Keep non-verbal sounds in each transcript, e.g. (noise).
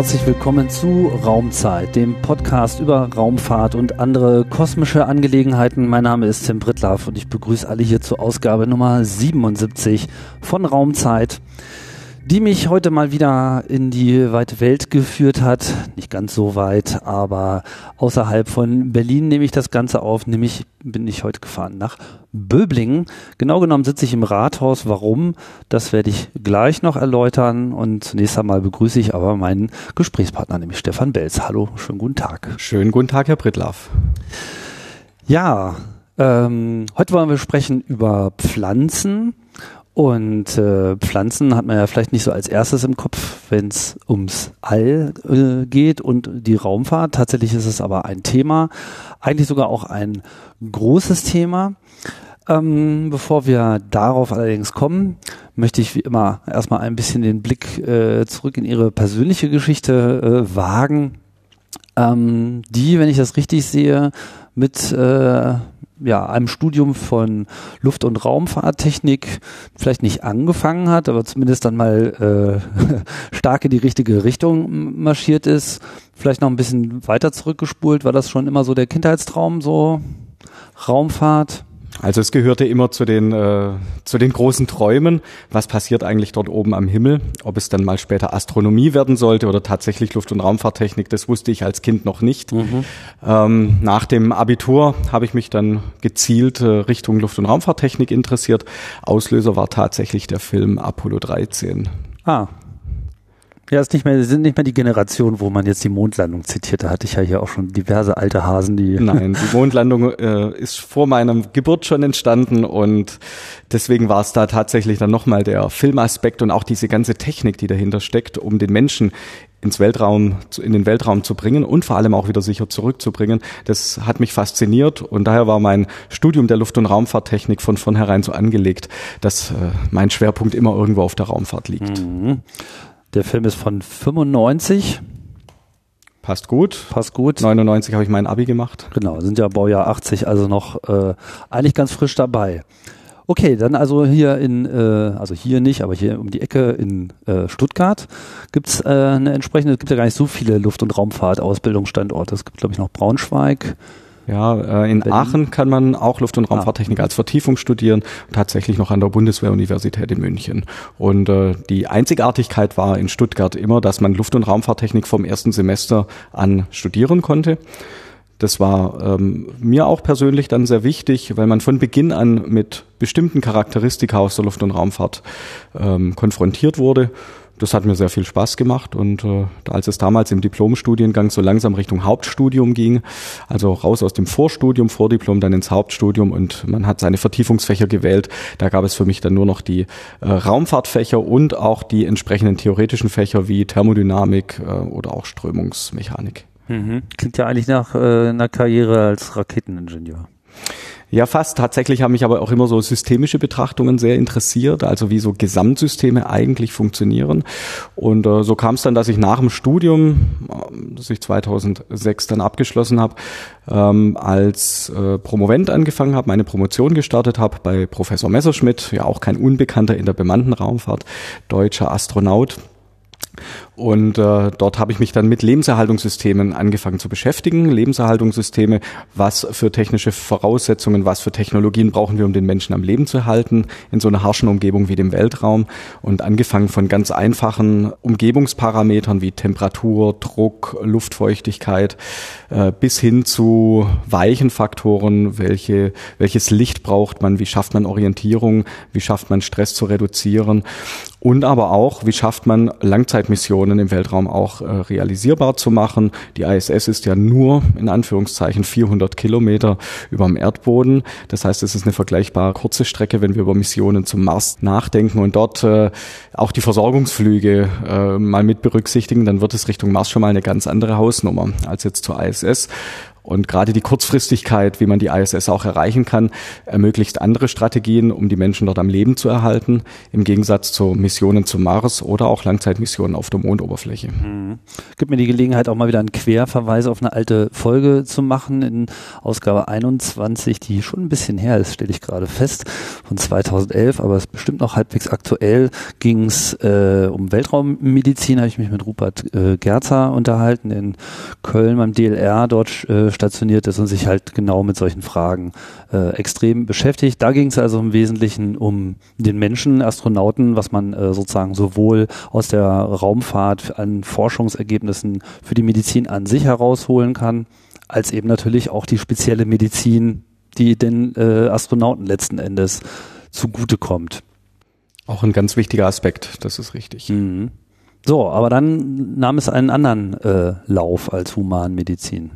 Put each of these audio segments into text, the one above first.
Herzlich willkommen zu Raumzeit, dem Podcast über Raumfahrt und andere kosmische Angelegenheiten. Mein Name ist Tim Brittlaff und ich begrüße alle hier zur Ausgabe Nummer 77 von Raumzeit die mich heute mal wieder in die weite Welt geführt hat. Nicht ganz so weit, aber außerhalb von Berlin nehme ich das Ganze auf. Nämlich bin ich heute gefahren nach Böblingen. Genau genommen sitze ich im Rathaus. Warum? Das werde ich gleich noch erläutern. Und zunächst einmal begrüße ich aber meinen Gesprächspartner, nämlich Stefan Belz. Hallo, schönen guten Tag. Schönen guten Tag, Herr Brittlaff. Ja, ähm, heute wollen wir sprechen über Pflanzen und äh, Pflanzen hat man ja vielleicht nicht so als erstes im Kopf, wenn es ums All äh, geht und die Raumfahrt. Tatsächlich ist es aber ein Thema, eigentlich sogar auch ein großes Thema. Ähm, bevor wir darauf allerdings kommen, möchte ich wie immer erstmal ein bisschen den Blick äh, zurück in Ihre persönliche Geschichte äh, wagen, ähm, die, wenn ich das richtig sehe, mit äh, ja, einem Studium von Luft- und Raumfahrttechnik vielleicht nicht angefangen hat, aber zumindest dann mal äh, (laughs) stark in die richtige Richtung marschiert ist. Vielleicht noch ein bisschen weiter zurückgespult, war das schon immer so der Kindheitstraum, so Raumfahrt? Also es gehörte immer zu den, äh, zu den großen Träumen. Was passiert eigentlich dort oben am Himmel? Ob es dann mal später Astronomie werden sollte oder tatsächlich Luft- und Raumfahrttechnik, das wusste ich als Kind noch nicht. Mhm. Ähm, nach dem Abitur habe ich mich dann gezielt äh, Richtung Luft- und Raumfahrttechnik interessiert. Auslöser war tatsächlich der Film Apollo 13. Ah, ja, ist nicht mehr, sind nicht mehr die Generation, wo man jetzt die Mondlandung zitiert. Da hatte ich ja hier auch schon diverse alte Hasen, die. Nein, (laughs) die Mondlandung äh, ist vor meiner Geburt schon entstanden und deswegen war es da tatsächlich dann nochmal der Filmaspekt und auch diese ganze Technik, die dahinter steckt, um den Menschen ins Weltraum, in den Weltraum zu bringen und vor allem auch wieder sicher zurückzubringen. Das hat mich fasziniert und daher war mein Studium der Luft- und Raumfahrttechnik von vornherein so angelegt, dass äh, mein Schwerpunkt immer irgendwo auf der Raumfahrt liegt. Mhm. Der Film ist von 95. Passt gut. Passt gut. 99 habe ich mein Abi gemacht. Genau, sind ja Baujahr 80, also noch äh, eigentlich ganz frisch dabei. Okay, dann also hier in, äh, also hier nicht, aber hier um die Ecke in äh, Stuttgart gibt's äh, eine entsprechende, es gibt ja gar nicht so viele Luft- und Raumfahrt-Ausbildungsstandorte. Es gibt, glaube ich, noch Braunschweig, ja, äh, in Berlin. Aachen kann man auch Luft- und ah. Raumfahrttechnik ah. als Vertiefung studieren, tatsächlich noch an der Bundeswehruniversität in München. Und äh, die Einzigartigkeit war in Stuttgart immer, dass man Luft- und Raumfahrttechnik vom ersten Semester an studieren konnte. Das war ähm, mir auch persönlich dann sehr wichtig, weil man von Beginn an mit bestimmten Charakteristika aus der Luft- und Raumfahrt ähm, konfrontiert wurde das hat mir sehr viel Spaß gemacht und äh, als es damals im Diplomstudiengang so langsam Richtung Hauptstudium ging, also raus aus dem Vorstudium, Vordiplom, dann ins Hauptstudium und man hat seine Vertiefungsfächer gewählt, da gab es für mich dann nur noch die äh, Raumfahrtfächer und auch die entsprechenden theoretischen Fächer wie Thermodynamik äh, oder auch Strömungsmechanik. Mhm. Klingt ja eigentlich nach äh, einer Karriere als Raketeningenieur. Ja, fast. Tatsächlich haben mich aber auch immer so systemische Betrachtungen sehr interessiert, also wie so Gesamtsysteme eigentlich funktionieren. Und äh, so kam es dann, dass ich nach dem Studium, äh, das ich 2006 dann abgeschlossen habe, ähm, als äh, Promovent angefangen habe, meine Promotion gestartet habe bei Professor Messerschmidt, ja auch kein Unbekannter in der bemannten Raumfahrt, deutscher Astronaut und äh, dort habe ich mich dann mit Lebenserhaltungssystemen angefangen zu beschäftigen. Lebenserhaltungssysteme, was für technische Voraussetzungen, was für Technologien brauchen wir, um den Menschen am Leben zu halten in so einer harschen Umgebung wie dem Weltraum. Und angefangen von ganz einfachen Umgebungsparametern wie Temperatur, Druck, Luftfeuchtigkeit äh, bis hin zu weichen Faktoren, welche, welches Licht braucht man, wie schafft man Orientierung, wie schafft man Stress zu reduzieren und aber auch, wie schafft man Langzeitmissionen im Weltraum auch äh, realisierbar zu machen. Die ISS ist ja nur in Anführungszeichen 400 Kilometer über dem Erdboden. Das heißt, es ist eine vergleichbar kurze Strecke, wenn wir über Missionen zum Mars nachdenken und dort äh, auch die Versorgungsflüge äh, mal mit berücksichtigen, dann wird es Richtung Mars schon mal eine ganz andere Hausnummer als jetzt zur ISS. Und gerade die Kurzfristigkeit, wie man die ISS auch erreichen kann, ermöglicht andere Strategien, um die Menschen dort am Leben zu erhalten, im Gegensatz zu Missionen zum Mars oder auch Langzeitmissionen auf der Mondoberfläche. Mhm. Gibt mir die Gelegenheit, auch mal wieder einen Querverweis auf eine alte Folge zu machen in Ausgabe 21, die schon ein bisschen her ist, stelle ich gerade fest, von 2011, aber es ist bestimmt noch halbwegs aktuell, ging es äh, um Weltraummedizin, habe ich mich mit Rupert äh, Gerzer unterhalten in Köln beim DLR, dort äh, stationiert ist und sich halt genau mit solchen Fragen äh, extrem beschäftigt. Da ging es also im Wesentlichen um den Menschen, Astronauten, was man äh, sozusagen sowohl aus der Raumfahrt an Forschungsergebnissen für die Medizin an sich herausholen kann, als eben natürlich auch die spezielle Medizin, die den äh, Astronauten letzten Endes zugutekommt. Auch ein ganz wichtiger Aspekt, das ist richtig. Mhm. So, aber dann nahm es einen anderen äh, Lauf als Humanmedizin.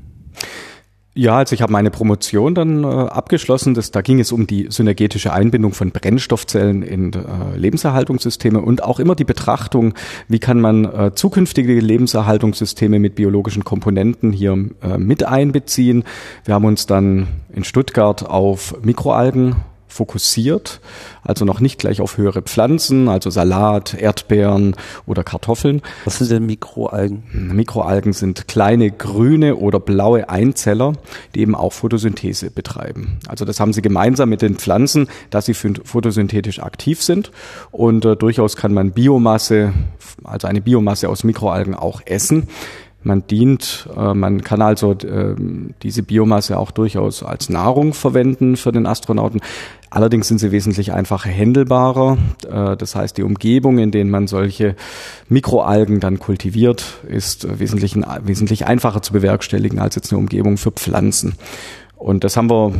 Ja, also ich habe meine Promotion dann äh, abgeschlossen. Das, da ging es um die synergetische Einbindung von Brennstoffzellen in äh, Lebenserhaltungssysteme und auch immer die Betrachtung, wie kann man äh, zukünftige Lebenserhaltungssysteme mit biologischen Komponenten hier äh, mit einbeziehen. Wir haben uns dann in Stuttgart auf Mikroalgen fokussiert, also noch nicht gleich auf höhere Pflanzen, also Salat, Erdbeeren oder Kartoffeln. Was sind denn Mikroalgen? Mikroalgen sind kleine grüne oder blaue Einzeller, die eben auch Photosynthese betreiben. Also das haben sie gemeinsam mit den Pflanzen, dass sie photosynthetisch aktiv sind und äh, durchaus kann man Biomasse, also eine Biomasse aus Mikroalgen auch essen man dient, äh, man kann also äh, diese Biomasse auch durchaus als Nahrung verwenden für den Astronauten. Allerdings sind sie wesentlich einfacher händelbarer. Äh, das heißt, die Umgebung, in denen man solche Mikroalgen dann kultiviert, ist wesentlich, wesentlich einfacher zu bewerkstelligen als jetzt eine Umgebung für Pflanzen. Und das haben wir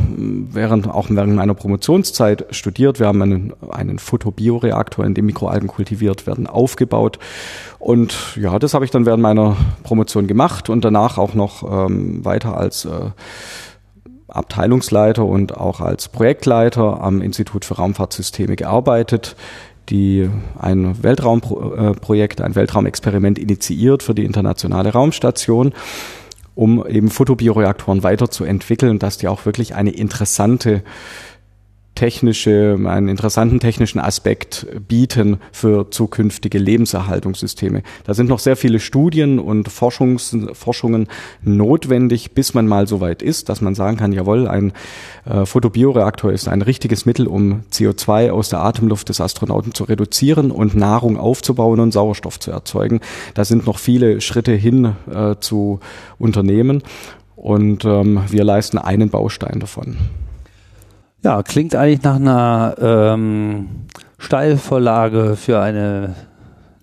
während, auch während meiner Promotionszeit studiert. Wir haben einen, einen Photobioreaktor, in dem Mikroalgen kultiviert werden, aufgebaut. Und ja, das habe ich dann während meiner Promotion gemacht und danach auch noch ähm, weiter als äh, Abteilungsleiter und auch als Projektleiter am Institut für Raumfahrtsysteme gearbeitet die ein Weltraumprojekt, ein Weltraumexperiment initiiert für die internationale Raumstation um eben Photobioreaktoren weiterzuentwickeln, dass die auch wirklich eine interessante technische, einen interessanten technischen Aspekt bieten für zukünftige Lebenserhaltungssysteme. Da sind noch sehr viele Studien und Forschungs, Forschungen notwendig, bis man mal so weit ist, dass man sagen kann, jawohl, ein äh, Photobioreaktor ist ein richtiges Mittel, um CO2 aus der Atemluft des Astronauten zu reduzieren und Nahrung aufzubauen und Sauerstoff zu erzeugen. Da sind noch viele Schritte hin äh, zu unternehmen und ähm, wir leisten einen Baustein davon. Ja, klingt eigentlich nach einer ähm, Steilvorlage für eine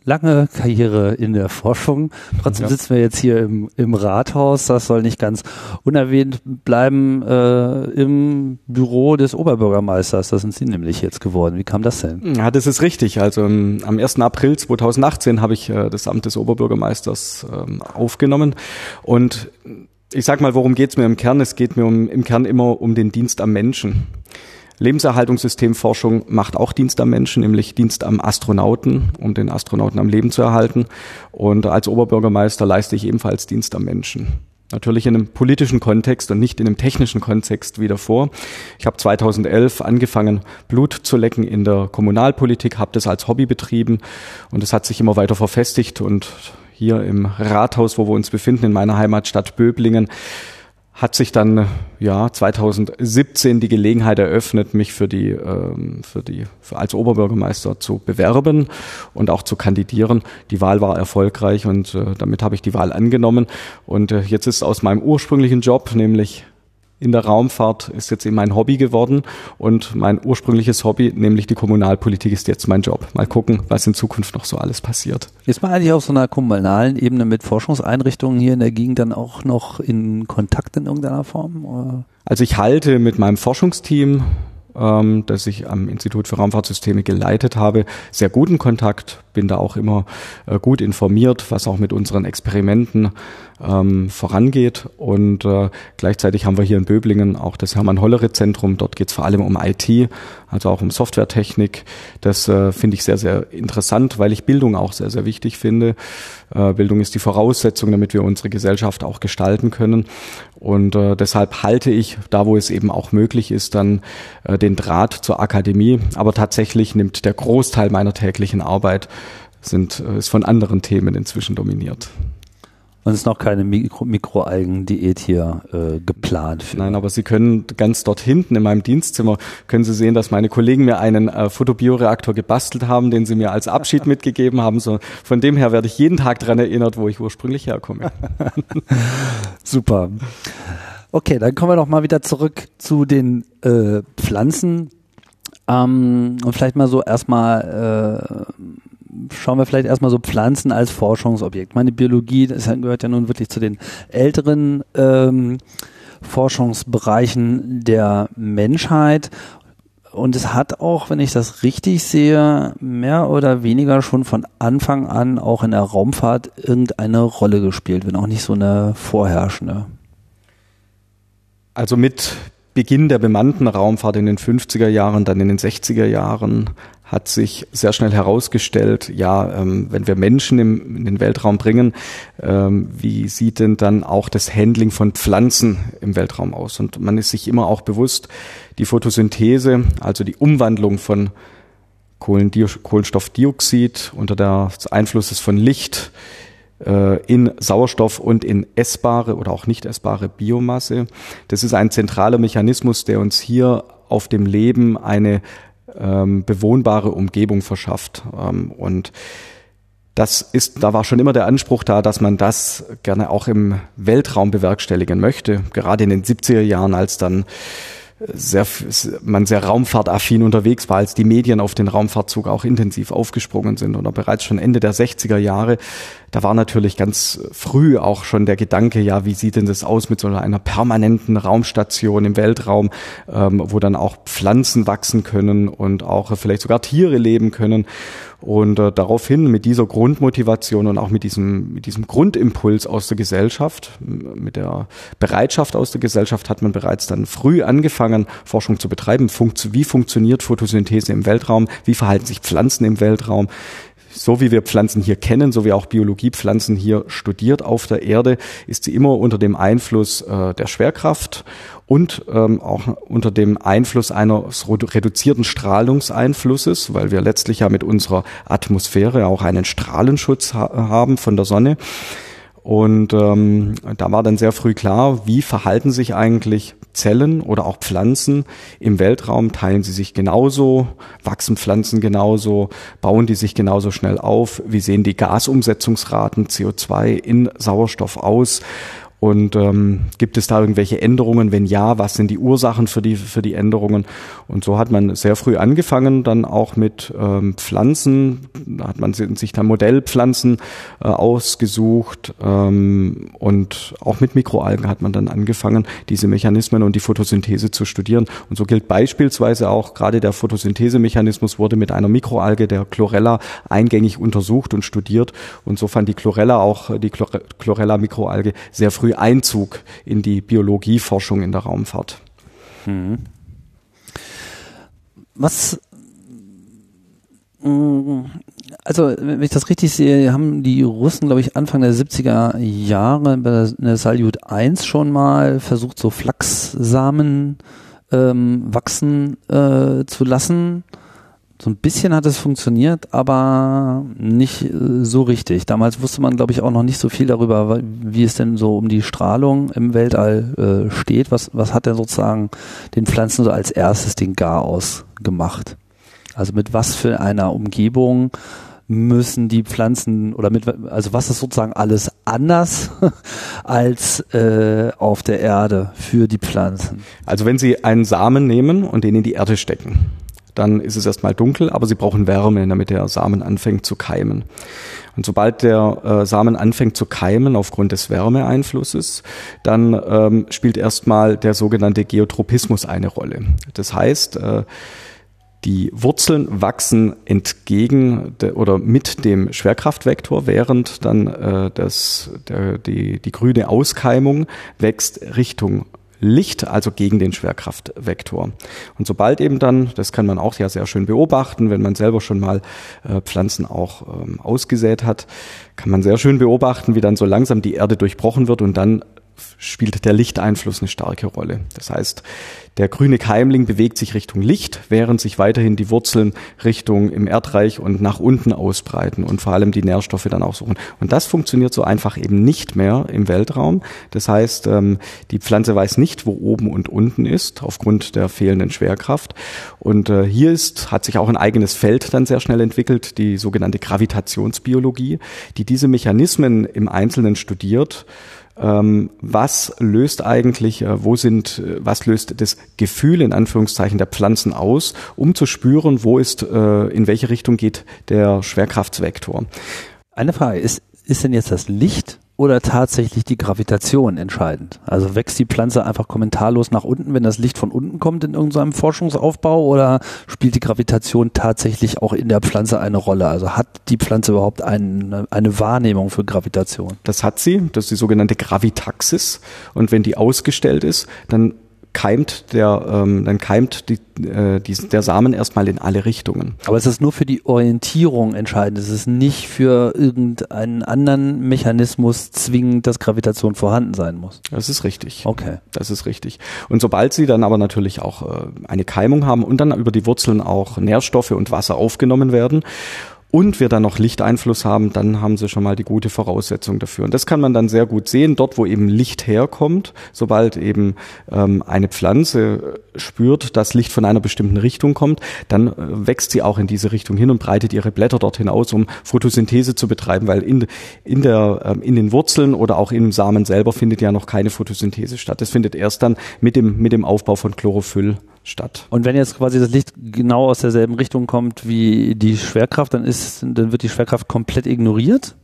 lange Karriere in der Forschung. Trotzdem ja. sitzen wir jetzt hier im, im Rathaus. Das soll nicht ganz unerwähnt bleiben äh, im Büro des Oberbürgermeisters. Das sind Sie nämlich jetzt geworden. Wie kam das denn? Ja, das ist richtig. Also um, am 1. April 2018 habe ich äh, das Amt des Oberbürgermeisters ähm, aufgenommen und ich sag mal, worum geht's mir im Kern? Es geht mir um, im Kern immer um den Dienst am Menschen. Lebenserhaltungssystemforschung macht auch Dienst am Menschen, nämlich Dienst am Astronauten, um den Astronauten am Leben zu erhalten. Und als Oberbürgermeister leiste ich ebenfalls Dienst am Menschen. Natürlich in einem politischen Kontext und nicht in einem technischen Kontext wieder vor. Ich habe 2011 angefangen, Blut zu lecken in der Kommunalpolitik, habe das als Hobby betrieben und es hat sich immer weiter verfestigt und hier im Rathaus, wo wir uns befinden, in meiner Heimatstadt Böblingen, hat sich dann ja 2017 die Gelegenheit eröffnet, mich für die ähm, für die für als Oberbürgermeister zu bewerben und auch zu kandidieren. Die Wahl war erfolgreich und äh, damit habe ich die Wahl angenommen und äh, jetzt ist aus meinem ursprünglichen Job, nämlich in der Raumfahrt ist jetzt eben mein Hobby geworden und mein ursprüngliches Hobby, nämlich die Kommunalpolitik, ist jetzt mein Job. Mal gucken, was in Zukunft noch so alles passiert. Ist man eigentlich auf so einer kommunalen Ebene mit Forschungseinrichtungen hier in der Gegend dann auch noch in Kontakt in irgendeiner Form? Oder? Also ich halte mit meinem Forschungsteam ähm, das ich am Institut für Raumfahrtsysteme geleitet habe, sehr guten Kontakt, bin da auch immer äh, gut informiert, was auch mit unseren Experimenten ähm, vorangeht. Und äh, gleichzeitig haben wir hier in Böblingen auch das Hermann-Hollere-Zentrum. Dort geht es vor allem um IT, also auch um Softwaretechnik. Das äh, finde ich sehr, sehr interessant, weil ich Bildung auch sehr, sehr wichtig finde. Äh, Bildung ist die Voraussetzung, damit wir unsere Gesellschaft auch gestalten können. Und äh, deshalb halte ich, da wo es eben auch möglich ist, dann äh, den Draht zur Akademie. Aber tatsächlich nimmt der Großteil meiner täglichen Arbeit sind, äh, ist von anderen Themen inzwischen dominiert. Und es ist noch keine Mikro Mikroalgen-Diät hier äh, geplant. Für. Nein, aber Sie können ganz dort hinten in meinem Dienstzimmer, können Sie sehen, dass meine Kollegen mir einen äh, Fotobioreaktor gebastelt haben, den sie mir als Abschied (laughs) mitgegeben haben. So, von dem her werde ich jeden Tag daran erinnert, wo ich ursprünglich herkomme. (laughs) Super. Okay, dann kommen wir doch mal wieder zurück zu den äh, Pflanzen. Ähm, und vielleicht mal so erstmal äh, schauen wir vielleicht erstmal so Pflanzen als Forschungsobjekt. Meine Biologie, das gehört ja nun wirklich zu den älteren ähm, Forschungsbereichen der Menschheit. Und es hat auch, wenn ich das richtig sehe, mehr oder weniger schon von Anfang an auch in der Raumfahrt irgendeine Rolle gespielt, wenn auch nicht so eine vorherrschende. Also mit Beginn der bemannten Raumfahrt in den 50er Jahren, dann in den 60er Jahren hat sich sehr schnell herausgestellt, ja, ähm, wenn wir Menschen im, in den Weltraum bringen, ähm, wie sieht denn dann auch das Handling von Pflanzen im Weltraum aus? Und man ist sich immer auch bewusst, die Photosynthese, also die Umwandlung von Kohlenstoffdioxid unter des Einflusses von Licht äh, in Sauerstoff und in essbare oder auch nicht essbare Biomasse. Das ist ein zentraler Mechanismus, der uns hier auf dem Leben eine ähm, bewohnbare Umgebung verschafft. Ähm, und das ist, da war schon immer der Anspruch da, dass man das gerne auch im Weltraum bewerkstelligen möchte. Gerade in den 70er Jahren, als dann sehr, man sehr raumfahrtaffin unterwegs war, als die Medien auf den Raumfahrtzug auch intensiv aufgesprungen sind oder bereits schon Ende der 60er Jahre da war natürlich ganz früh auch schon der Gedanke, ja, wie sieht denn das aus mit so einer permanenten Raumstation im Weltraum, ähm, wo dann auch Pflanzen wachsen können und auch vielleicht sogar Tiere leben können. Und äh, daraufhin mit dieser Grundmotivation und auch mit diesem, mit diesem Grundimpuls aus der Gesellschaft, mit der Bereitschaft aus der Gesellschaft hat man bereits dann früh angefangen, Forschung zu betreiben. Funkt, wie funktioniert Photosynthese im Weltraum? Wie verhalten sich Pflanzen im Weltraum? So wie wir Pflanzen hier kennen, so wie auch Biologie Pflanzen hier studiert auf der Erde, ist sie immer unter dem Einfluss äh, der Schwerkraft und ähm, auch unter dem Einfluss eines reduzierten Strahlungseinflusses, weil wir letztlich ja mit unserer Atmosphäre auch einen Strahlenschutz ha haben von der Sonne. Und ähm, da war dann sehr früh klar, wie verhalten sich eigentlich Zellen oder auch Pflanzen im Weltraum? Teilen sie sich genauso? Wachsen Pflanzen genauso? Bauen die sich genauso schnell auf? Wie sehen die Gasumsetzungsraten CO2 in Sauerstoff aus? Und ähm, gibt es da irgendwelche Änderungen? Wenn ja, was sind die Ursachen für die, für die Änderungen? Und so hat man sehr früh angefangen, dann auch mit ähm, Pflanzen. Da hat man sich dann Modellpflanzen äh, ausgesucht. Ähm, und auch mit Mikroalgen hat man dann angefangen, diese Mechanismen und die Photosynthese zu studieren. Und so gilt beispielsweise auch gerade der Photosynthesemechanismus wurde mit einer Mikroalge, der Chlorella, eingängig untersucht und studiert. Und so fand die Chlorella auch, die Chlorella-Mikroalge sehr früh Einzug in die Biologieforschung in der Raumfahrt. Hm. Was mm, also, wenn ich das richtig sehe, haben die Russen, glaube ich, Anfang der 70er Jahre bei der Salyut 1 schon mal versucht, so Flachssamen ähm, wachsen äh, zu lassen. So ein bisschen hat es funktioniert, aber nicht äh, so richtig. Damals wusste man, glaube ich, auch noch nicht so viel darüber, wie es denn so um die Strahlung im Weltall äh, steht. Was, was hat denn sozusagen den Pflanzen so als erstes den Garaus gemacht? Also mit was für einer Umgebung müssen die Pflanzen oder mit also was ist sozusagen alles anders (laughs) als äh, auf der Erde für die Pflanzen? Also wenn Sie einen Samen nehmen und den in die Erde stecken, dann ist es erstmal dunkel, aber sie brauchen Wärme, damit der Samen anfängt zu keimen. Und sobald der äh, Samen anfängt zu keimen aufgrund des Wärmeeinflusses, dann ähm, spielt erstmal der sogenannte Geotropismus eine Rolle. Das heißt, äh, die Wurzeln wachsen entgegen de, oder mit dem Schwerkraftvektor, während dann äh, das, der, die, die grüne Auskeimung wächst Richtung Licht, also gegen den Schwerkraftvektor. Und sobald eben dann, das kann man auch ja sehr schön beobachten, wenn man selber schon mal äh, Pflanzen auch ähm, ausgesät hat, kann man sehr schön beobachten, wie dann so langsam die Erde durchbrochen wird und dann spielt der Lichteinfluss eine starke Rolle. Das heißt, der grüne Keimling bewegt sich Richtung Licht, während sich weiterhin die Wurzeln Richtung im Erdreich und nach unten ausbreiten und vor allem die Nährstoffe dann auch suchen. Und das funktioniert so einfach eben nicht mehr im Weltraum. Das heißt, ähm, die Pflanze weiß nicht, wo oben und unten ist, aufgrund der fehlenden Schwerkraft. Und äh, hier ist, hat sich auch ein eigenes Feld dann sehr schnell entwickelt, die sogenannte Gravitationsbiologie, die diese Mechanismen im Einzelnen studiert was löst eigentlich, äh, wo sind, äh, was löst das Gefühl in Anführungszeichen der Pflanzen aus, um zu spüren, wo ist, äh, in welche Richtung geht der Schwerkraftsvektor. Eine Frage, ist, ist denn jetzt das Licht oder tatsächlich die Gravitation entscheidend? Also wächst die Pflanze einfach kommentarlos nach unten, wenn das Licht von unten kommt in irgendeinem Forschungsaufbau oder spielt die Gravitation tatsächlich auch in der Pflanze eine Rolle? Also hat die Pflanze überhaupt eine, eine Wahrnehmung für Gravitation? Das hat sie, das ist die sogenannte Gravitaxis und wenn die ausgestellt ist, dann keimt der, ähm, dann keimt die, äh, die, der Samen erstmal in alle Richtungen. Aber es ist nur für die Orientierung entscheidend. Es ist nicht für irgendeinen anderen Mechanismus zwingend, dass Gravitation vorhanden sein muss. Das ist richtig. Okay. Das ist richtig. Und sobald sie dann aber natürlich auch äh, eine Keimung haben und dann über die Wurzeln auch Nährstoffe und Wasser aufgenommen werden und wir dann noch Lichteinfluss haben, dann haben sie schon mal die gute Voraussetzung dafür. Und das kann man dann sehr gut sehen, dort wo eben Licht herkommt, sobald eben ähm, eine Pflanze spürt, dass Licht von einer bestimmten Richtung kommt, dann äh, wächst sie auch in diese Richtung hin und breitet ihre Blätter dorthin aus, um Photosynthese zu betreiben, weil in, in, der, ähm, in den Wurzeln oder auch im Samen selber findet ja noch keine Photosynthese statt. Das findet erst dann mit dem, mit dem Aufbau von Chlorophyll statt. Und wenn jetzt quasi das Licht genau aus derselben Richtung kommt wie die Schwerkraft, dann ist, dann wird die Schwerkraft komplett ignoriert?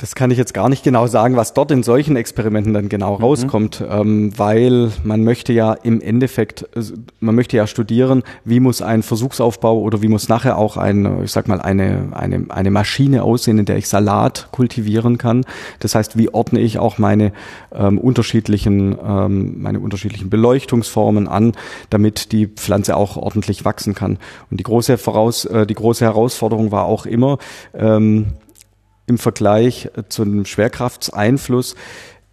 Das kann ich jetzt gar nicht genau sagen, was dort in solchen Experimenten dann genau mhm. rauskommt, ähm, weil man möchte ja im Endeffekt, äh, man möchte ja studieren, wie muss ein Versuchsaufbau oder wie muss nachher auch ein, ich sag mal, eine, eine, eine Maschine aussehen, in der ich Salat kultivieren kann. Das heißt, wie ordne ich auch meine ähm, unterschiedlichen, ähm, meine unterschiedlichen Beleuchtungsformen an, damit die Pflanze auch ordentlich wachsen kann. Und die große Voraus, äh, die große Herausforderung war auch immer, ähm, im Vergleich zu einem Schwerkraftseinfluss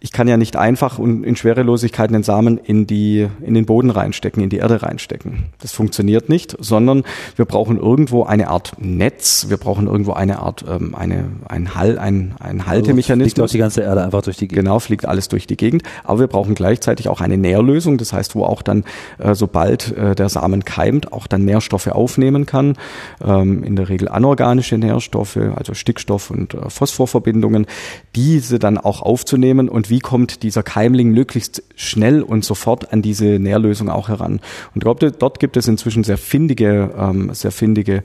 ich kann ja nicht einfach in Schwerelosigkeit den Samen in die in den Boden reinstecken, in die Erde reinstecken. Das funktioniert nicht, sondern wir brauchen irgendwo eine Art Netz, wir brauchen irgendwo eine Art ähm, eine ein Hall ein ein Haltemechanismus. Also fliegt die ganze Erde einfach durch die Gegend. Genau, fliegt alles durch die Gegend. Aber wir brauchen gleichzeitig auch eine Nährlösung, das heißt, wo auch dann äh, sobald äh, der Samen keimt, auch dann Nährstoffe aufnehmen kann. Ähm, in der Regel anorganische Nährstoffe, also Stickstoff und äh, Phosphorverbindungen, diese dann auch aufzunehmen und wie kommt dieser Keimling möglichst schnell und sofort an diese Nährlösung auch heran. Und dort gibt es inzwischen sehr findige, ähm, sehr findige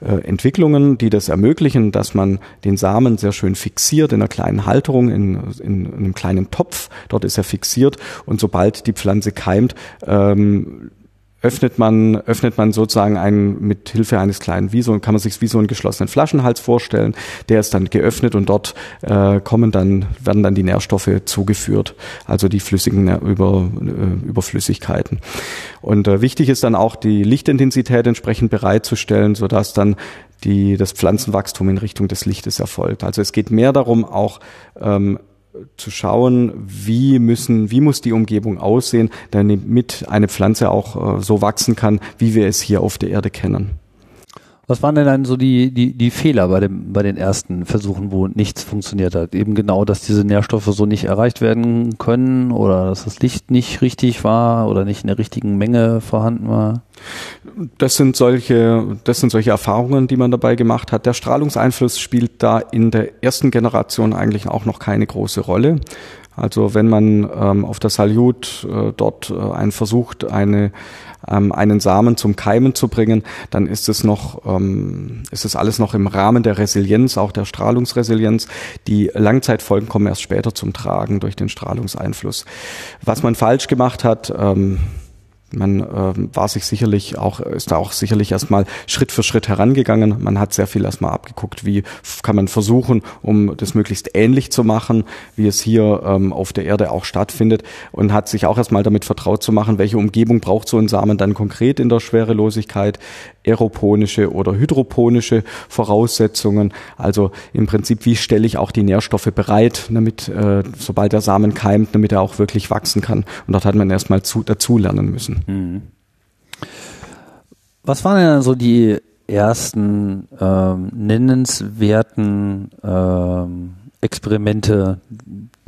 äh, Entwicklungen, die das ermöglichen, dass man den Samen sehr schön fixiert in einer kleinen Halterung, in, in, in einem kleinen Topf. Dort ist er fixiert und sobald die Pflanze keimt, ähm, öffnet man, öffnet man sozusagen einen, mit Hilfe eines kleinen, wie so, kann man sich wie so einen geschlossenen Flaschenhals vorstellen. Der ist dann geöffnet und dort äh, kommen dann, werden dann die Nährstoffe zugeführt, also die flüssigen über, äh, Überflüssigkeiten. Und äh, wichtig ist dann auch die Lichtintensität entsprechend bereitzustellen, sodass dann die, das Pflanzenwachstum in Richtung des Lichtes erfolgt. Also es geht mehr darum, auch ähm, zu schauen, wie müssen, wie muss die Umgebung aussehen, damit eine Pflanze auch äh, so wachsen kann, wie wir es hier auf der Erde kennen. Was waren denn dann so die, die, die Fehler bei, dem, bei den ersten Versuchen, wo nichts funktioniert hat? Eben genau, dass diese Nährstoffe so nicht erreicht werden können oder dass das Licht nicht richtig war oder nicht in der richtigen Menge vorhanden war? Das sind solche, das sind solche Erfahrungen, die man dabei gemacht hat. Der Strahlungseinfluss spielt da in der ersten Generation eigentlich auch noch keine große Rolle. Also wenn man ähm, auf der Salyut äh, dort äh, einen versucht, eine ähm, einen Samen zum Keimen zu bringen, dann ist es noch, ähm, ist es alles noch im Rahmen der Resilienz, auch der Strahlungsresilienz. Die Langzeitfolgen kommen erst später zum Tragen durch den Strahlungseinfluss. Was man falsch gemacht hat, ähm, man äh, war sich sicherlich auch, ist da auch sicherlich erstmal Schritt für Schritt herangegangen. Man hat sehr viel erstmal abgeguckt, wie kann man versuchen, um das möglichst ähnlich zu machen, wie es hier ähm, auf der Erde auch stattfindet und hat sich auch erstmal damit vertraut zu machen, welche Umgebung braucht so ein Samen dann konkret in der Schwerelosigkeit aeroponische oder hydroponische Voraussetzungen. Also im Prinzip, wie stelle ich auch die Nährstoffe bereit, damit, äh, sobald der Samen keimt, damit er auch wirklich wachsen kann. Und dort hat man erstmal zu, dazu lernen müssen. Mhm. Was waren denn so die ersten ähm, nennenswerten ähm, Experimente,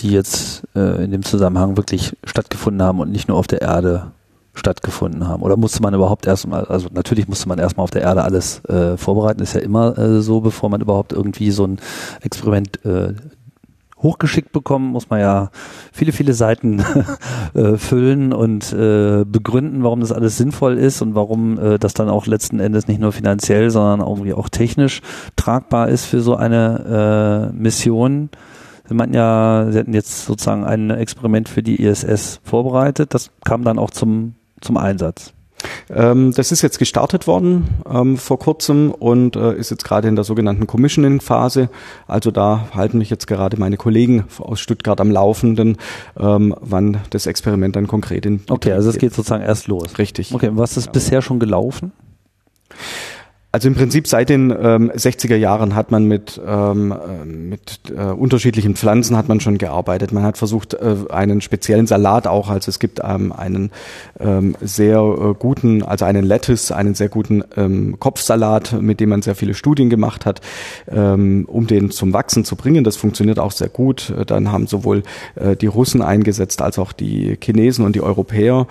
die jetzt äh, in dem Zusammenhang wirklich stattgefunden haben und nicht nur auf der Erde stattgefunden haben? Oder musste man überhaupt erstmal, also natürlich musste man erstmal auf der Erde alles äh, vorbereiten, ist ja immer äh, so, bevor man überhaupt irgendwie so ein Experiment äh, hochgeschickt bekommen, muss man ja viele, viele Seiten (laughs) äh, füllen und äh, begründen, warum das alles sinnvoll ist und warum äh, das dann auch letzten Endes nicht nur finanziell, sondern irgendwie auch technisch tragbar ist für so eine äh, Mission. Sie meinten ja, Sie hätten jetzt sozusagen ein Experiment für die ISS vorbereitet. Das kam dann auch zum, zum Einsatz. Ähm, das ist jetzt gestartet worden ähm, vor kurzem und äh, ist jetzt gerade in der sogenannten Commissioning-Phase. Also da halten mich jetzt gerade meine Kollegen aus Stuttgart am Laufenden, ähm, wann das Experiment dann konkret in. Okay, also es geht sozusagen erst los. Richtig. Okay, was ist ja. bisher schon gelaufen? Also im Prinzip seit den ähm, 60er Jahren hat man mit, ähm, äh, mit äh, unterschiedlichen Pflanzen hat man schon gearbeitet. Man hat versucht, äh, einen speziellen Salat auch, also es gibt ähm, einen ähm, sehr äh, guten, also einen Lettuce, einen sehr guten ähm, Kopfsalat, mit dem man sehr viele Studien gemacht hat, ähm, um den zum Wachsen zu bringen. Das funktioniert auch sehr gut. Dann haben sowohl äh, die Russen eingesetzt als auch die Chinesen und die Europäer.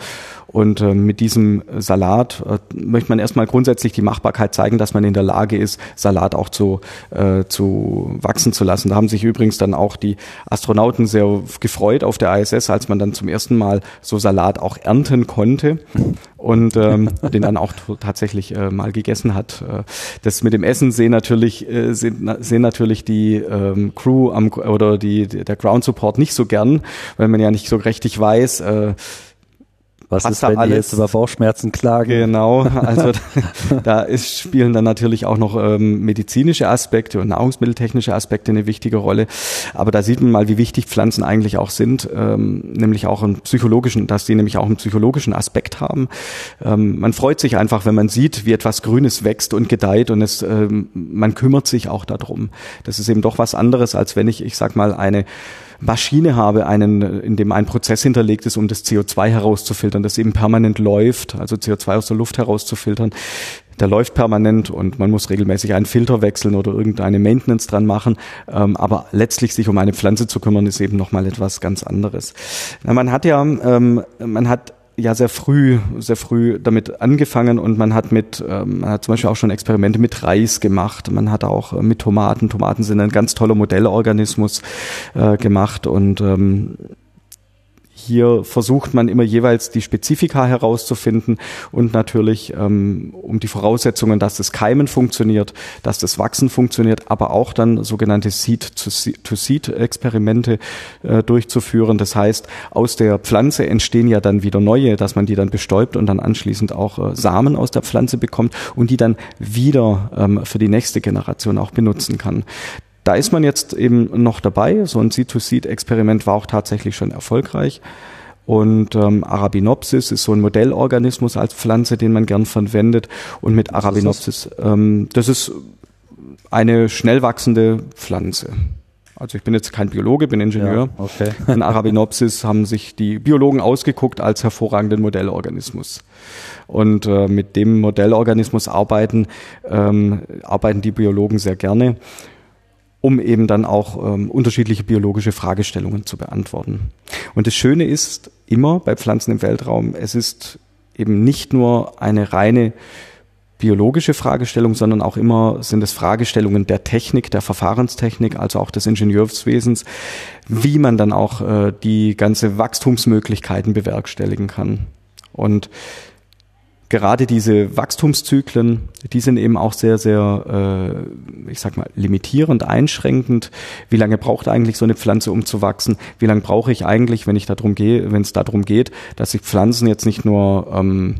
Und äh, mit diesem Salat äh, möchte man erstmal grundsätzlich die Machbarkeit zeigen, dass man in der Lage ist, Salat auch zu, äh, zu wachsen zu lassen. Da haben sich übrigens dann auch die Astronauten sehr gefreut auf der ISS, als man dann zum ersten Mal so Salat auch ernten konnte und ähm, (laughs) den dann auch tatsächlich äh, mal gegessen hat. Äh, das mit dem Essen sehen natürlich äh, sehen, sehen natürlich die ähm, Crew am oder die der Ground Support nicht so gern, weil man ja nicht so richtig weiß. Äh, was ist, wenn alles, die jetzt über Bauchschmerzen klagen? Genau, (laughs) also da ist, spielen dann natürlich auch noch ähm, medizinische Aspekte und nahrungsmitteltechnische Aspekte eine wichtige Rolle. Aber da sieht man mal, wie wichtig Pflanzen eigentlich auch sind, ähm, nämlich auch einen psychologischen, dass die nämlich auch einen psychologischen Aspekt haben. Ähm, man freut sich einfach, wenn man sieht, wie etwas Grünes wächst und gedeiht und es, ähm, man kümmert sich auch darum. Das ist eben doch was anderes, als wenn ich, ich sag mal, eine Maschine habe, einen, in dem ein Prozess hinterlegt ist, um das CO2 herauszufiltern, das eben permanent läuft, also CO2 aus der Luft herauszufiltern. Der läuft permanent und man muss regelmäßig einen Filter wechseln oder irgendeine Maintenance dran machen. Ähm, aber letztlich sich um eine Pflanze zu kümmern, ist eben nochmal etwas ganz anderes. Man hat ja, ähm, man hat ja sehr früh, sehr früh damit angefangen und man hat mit, ähm, man hat zum Beispiel auch schon Experimente mit Reis gemacht, man hat auch äh, mit Tomaten, Tomaten sind ein ganz toller Modellorganismus äh, gemacht und ähm, hier versucht man immer jeweils die Spezifika herauszufinden und natürlich ähm, um die Voraussetzungen, dass das Keimen funktioniert, dass das Wachsen funktioniert, aber auch dann sogenannte Seed-to-Seed-Experimente äh, durchzuführen. Das heißt, aus der Pflanze entstehen ja dann wieder neue, dass man die dann bestäubt und dann anschließend auch äh, Samen aus der Pflanze bekommt und die dann wieder ähm, für die nächste Generation auch benutzen kann. Da ist man jetzt eben noch dabei. So ein Seed-to-Seed-Experiment war auch tatsächlich schon erfolgreich. Und ähm, Arabinopsis ist so ein Modellorganismus als Pflanze, den man gern verwendet. Und mit Arabinopsis, ähm, das ist eine schnell wachsende Pflanze. Also ich bin jetzt kein Biologe, bin Ingenieur. Ja, okay. (laughs) In Arabinopsis haben sich die Biologen ausgeguckt als hervorragenden Modellorganismus. Und äh, mit dem Modellorganismus arbeiten, ähm, arbeiten die Biologen sehr gerne um eben dann auch ähm, unterschiedliche biologische Fragestellungen zu beantworten. Und das Schöne ist immer bei Pflanzen im Weltraum, es ist eben nicht nur eine reine biologische Fragestellung, sondern auch immer sind es Fragestellungen der Technik, der Verfahrenstechnik, also auch des Ingenieurswesens, wie man dann auch äh, die ganze Wachstumsmöglichkeiten bewerkstelligen kann. Und gerade diese Wachstumszyklen, die sind eben auch sehr, sehr, äh, ich sag mal, limitierend, einschränkend. Wie lange braucht eigentlich so eine Pflanze, um zu wachsen? Wie lange brauche ich eigentlich, wenn ich darum gehe, wenn es darum geht, dass ich Pflanzen jetzt nicht nur ähm,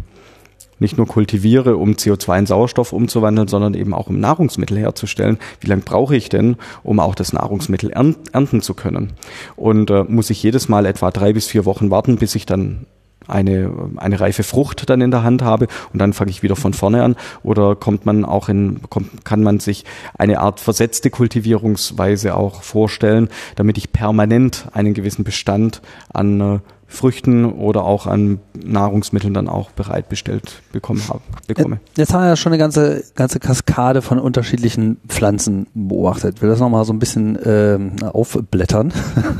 nicht nur kultiviere, um CO2 in Sauerstoff umzuwandeln, sondern eben auch um Nahrungsmittel herzustellen. Wie lange brauche ich denn, um auch das Nahrungsmittel ernten zu können? Und äh, muss ich jedes Mal etwa drei bis vier Wochen warten, bis ich dann eine, eine reife Frucht dann in der Hand habe und dann fange ich wieder von vorne an oder kommt man auch in, kommt, kann man sich eine Art versetzte Kultivierungsweise auch vorstellen, damit ich permanent einen gewissen Bestand an äh, Früchten oder auch an Nahrungsmitteln dann auch bereitbestellt bekommen habe, bekomme. Jetzt haben wir ja schon eine ganze, ganze Kaskade von unterschiedlichen Pflanzen beobachtet. Will das nochmal so ein bisschen ähm, aufblättern,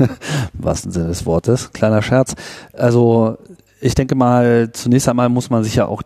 (laughs) im Sinne des Wortes. Kleiner Scherz. Also ich denke mal, zunächst einmal muss man sich ja auch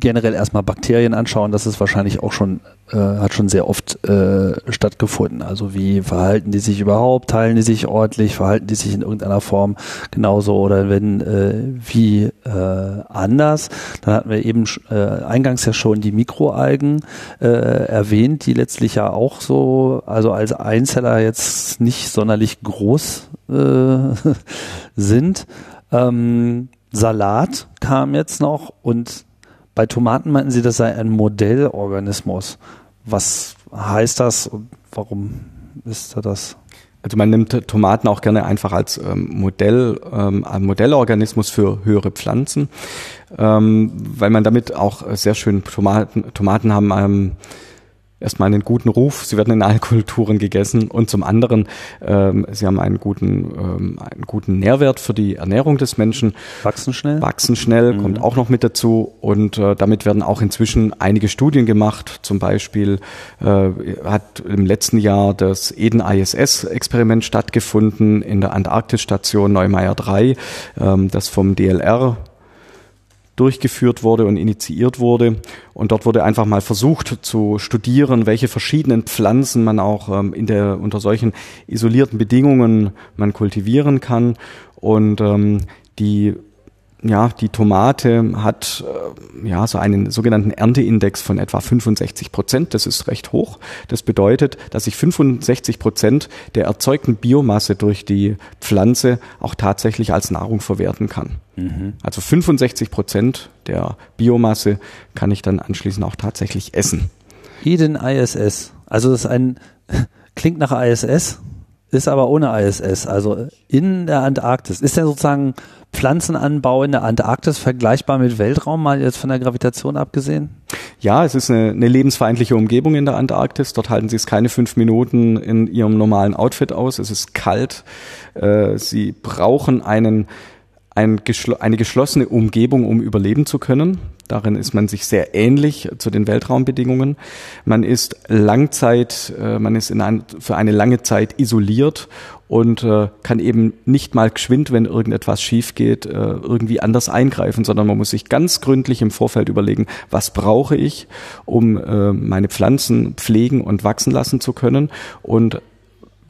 generell erstmal Bakterien anschauen, das ist wahrscheinlich auch schon, äh, hat schon sehr oft äh, stattgefunden. Also wie verhalten die sich überhaupt, teilen die sich ordentlich, verhalten die sich in irgendeiner Form genauso oder wenn äh, wie äh, anders. Dann hatten wir eben äh, eingangs ja schon die Mikroalgen äh, erwähnt, die letztlich ja auch so, also als Einzeller jetzt nicht sonderlich groß äh, (laughs) sind. Ähm, Salat kam jetzt noch und bei Tomaten meinten Sie, das sei ein Modellorganismus. Was heißt das und warum ist da das? Also man nimmt Tomaten auch gerne einfach als ähm, Modell, ähm, Modellorganismus für höhere Pflanzen, ähm, weil man damit auch sehr schön Tomaten, Tomaten haben ähm, erstmal einen guten Ruf, sie werden in allen (laughs) Kulturen gegessen und zum anderen, ähm, sie haben einen guten, ähm, einen guten Nährwert für die Ernährung des Menschen. Wachsen schnell? Wachsen schnell, mhm. kommt auch noch mit dazu und äh, damit werden auch inzwischen einige Studien gemacht. Zum Beispiel äh, hat im letzten Jahr das Eden ISS-Experiment stattgefunden in der Antarktisstation Neumeier 3, ähm, das vom DLR durchgeführt wurde und initiiert wurde. Und dort wurde einfach mal versucht zu studieren, welche verschiedenen Pflanzen man auch ähm, in der, unter solchen isolierten Bedingungen man kultivieren kann. Und ähm, die ja, die Tomate hat äh, ja so einen sogenannten Ernteindex von etwa 65 Prozent. Das ist recht hoch. Das bedeutet, dass ich 65 Prozent der erzeugten Biomasse durch die Pflanze auch tatsächlich als Nahrung verwerten kann. Mhm. Also 65 Prozent der Biomasse kann ich dann anschließend auch tatsächlich essen. Eden ISS. Also das ist ein (laughs) klingt nach ISS, ist aber ohne ISS. Also in der Antarktis. Ist denn sozusagen Pflanzenanbau in der Antarktis vergleichbar mit Weltraum, mal jetzt von der Gravitation abgesehen? Ja, es ist eine, eine lebensfeindliche Umgebung in der Antarktis. Dort halten sie es keine fünf Minuten in ihrem normalen Outfit aus. Es ist kalt. Äh, sie brauchen einen ein, eine geschlossene Umgebung, um überleben zu können. Darin ist man sich sehr ähnlich zu den Weltraumbedingungen. Man ist Langzeit, äh, man ist in ein, für eine lange Zeit isoliert und äh, kann eben nicht mal geschwind, wenn irgendetwas schief geht, äh, irgendwie anders eingreifen, sondern man muss sich ganz gründlich im Vorfeld überlegen, was brauche ich, um meine Pflanzen pflegen und wachsen lassen zu können und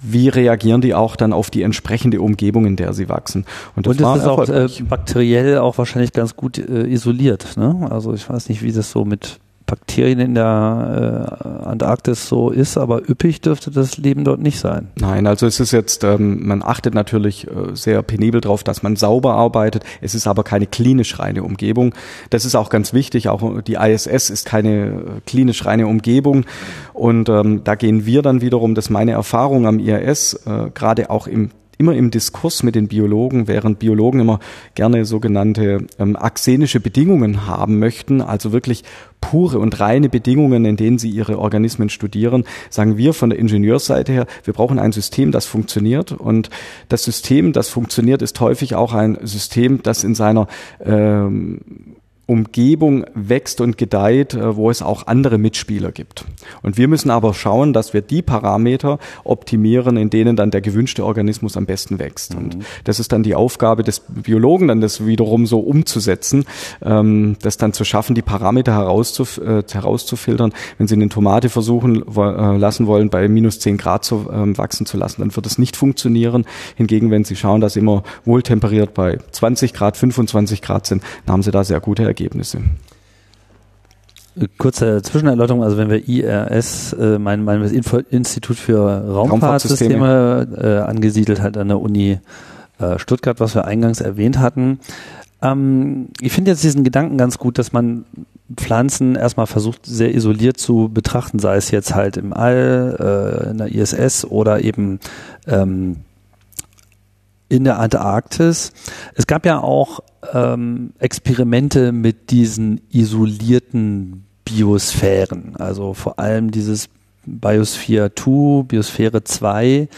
wie reagieren die auch dann auf die entsprechende Umgebung, in der sie wachsen. Und das, und das ist auch äh, bakteriell auch wahrscheinlich ganz gut äh, isoliert. Ne? Also ich weiß nicht, wie das so mit Bakterien in der äh, Antarktis so ist, aber üppig dürfte das Leben dort nicht sein. Nein, also es ist jetzt, ähm, man achtet natürlich äh, sehr penibel darauf, dass man sauber arbeitet. Es ist aber keine klinisch reine Umgebung. Das ist auch ganz wichtig. Auch die ISS ist keine äh, klinisch reine Umgebung. Und ähm, da gehen wir dann wiederum, das ist meine Erfahrung am IRS, äh, gerade auch im immer im Diskurs mit den Biologen, während Biologen immer gerne sogenannte ähm, axenische Bedingungen haben möchten, also wirklich pure und reine Bedingungen, in denen sie ihre Organismen studieren, sagen wir von der Ingenieursseite her, wir brauchen ein System, das funktioniert. Und das System, das funktioniert, ist häufig auch ein System, das in seiner ähm, Umgebung wächst und gedeiht, äh, wo es auch andere Mitspieler gibt. Und wir müssen aber schauen, dass wir die Parameter optimieren, in denen dann der gewünschte Organismus am besten wächst. Mhm. Und das ist dann die Aufgabe des Biologen, dann das wiederum so umzusetzen, ähm, das dann zu schaffen, die Parameter herauszuf äh, herauszufiltern. Wenn Sie eine Tomate versuchen äh, lassen wollen, bei minus 10 Grad zu ähm, wachsen zu lassen, dann wird es nicht funktionieren. Hingegen, wenn Sie schauen, dass immer wohltemperiert bei 20 Grad, 25 Grad sind, dann haben Sie da sehr gute Ergebnisse. Ergebnisse. Kurze Zwischenerläuterung, also wenn wir IRS, äh, mein, mein Institut für Raumfahrtsysteme, äh, angesiedelt hat an der Uni äh, Stuttgart, was wir eingangs erwähnt hatten. Ähm, ich finde jetzt diesen Gedanken ganz gut, dass man Pflanzen erstmal versucht, sehr isoliert zu betrachten, sei es jetzt halt im All, äh, in der ISS oder eben ähm, in der Antarktis. Es gab ja auch ähm, Experimente mit diesen isolierten Biosphären, also vor allem dieses Biosphere 2, Biosphäre 2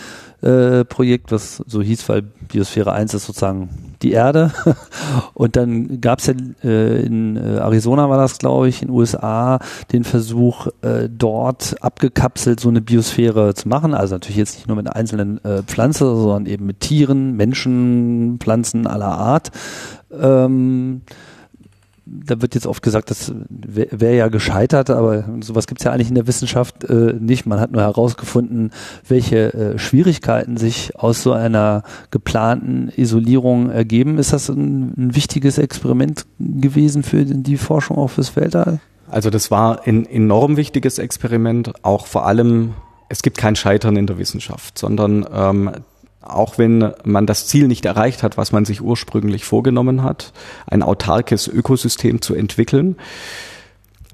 äh, Projekt, was so hieß, weil Biosphäre 1 ist sozusagen die Erde. (laughs) Und dann gab es ja äh, in äh, Arizona war das, glaube ich, in den USA den Versuch, äh, dort abgekapselt so eine Biosphäre zu machen. Also natürlich jetzt nicht nur mit einzelnen äh, Pflanzen, sondern eben mit Tieren, Menschen, Pflanzen aller Art. Ähm, da wird jetzt oft gesagt, das wäre wär ja gescheitert, aber sowas gibt es ja eigentlich in der Wissenschaft äh, nicht. Man hat nur herausgefunden, welche äh, Schwierigkeiten sich aus so einer geplanten Isolierung ergeben. Ist das ein, ein wichtiges Experiment gewesen für die Forschung auch fürs Weltall? Also das war ein enorm wichtiges Experiment, auch vor allem es gibt kein Scheitern in der Wissenschaft, sondern ähm, auch wenn man das Ziel nicht erreicht hat, was man sich ursprünglich vorgenommen hat, ein autarkes Ökosystem zu entwickeln.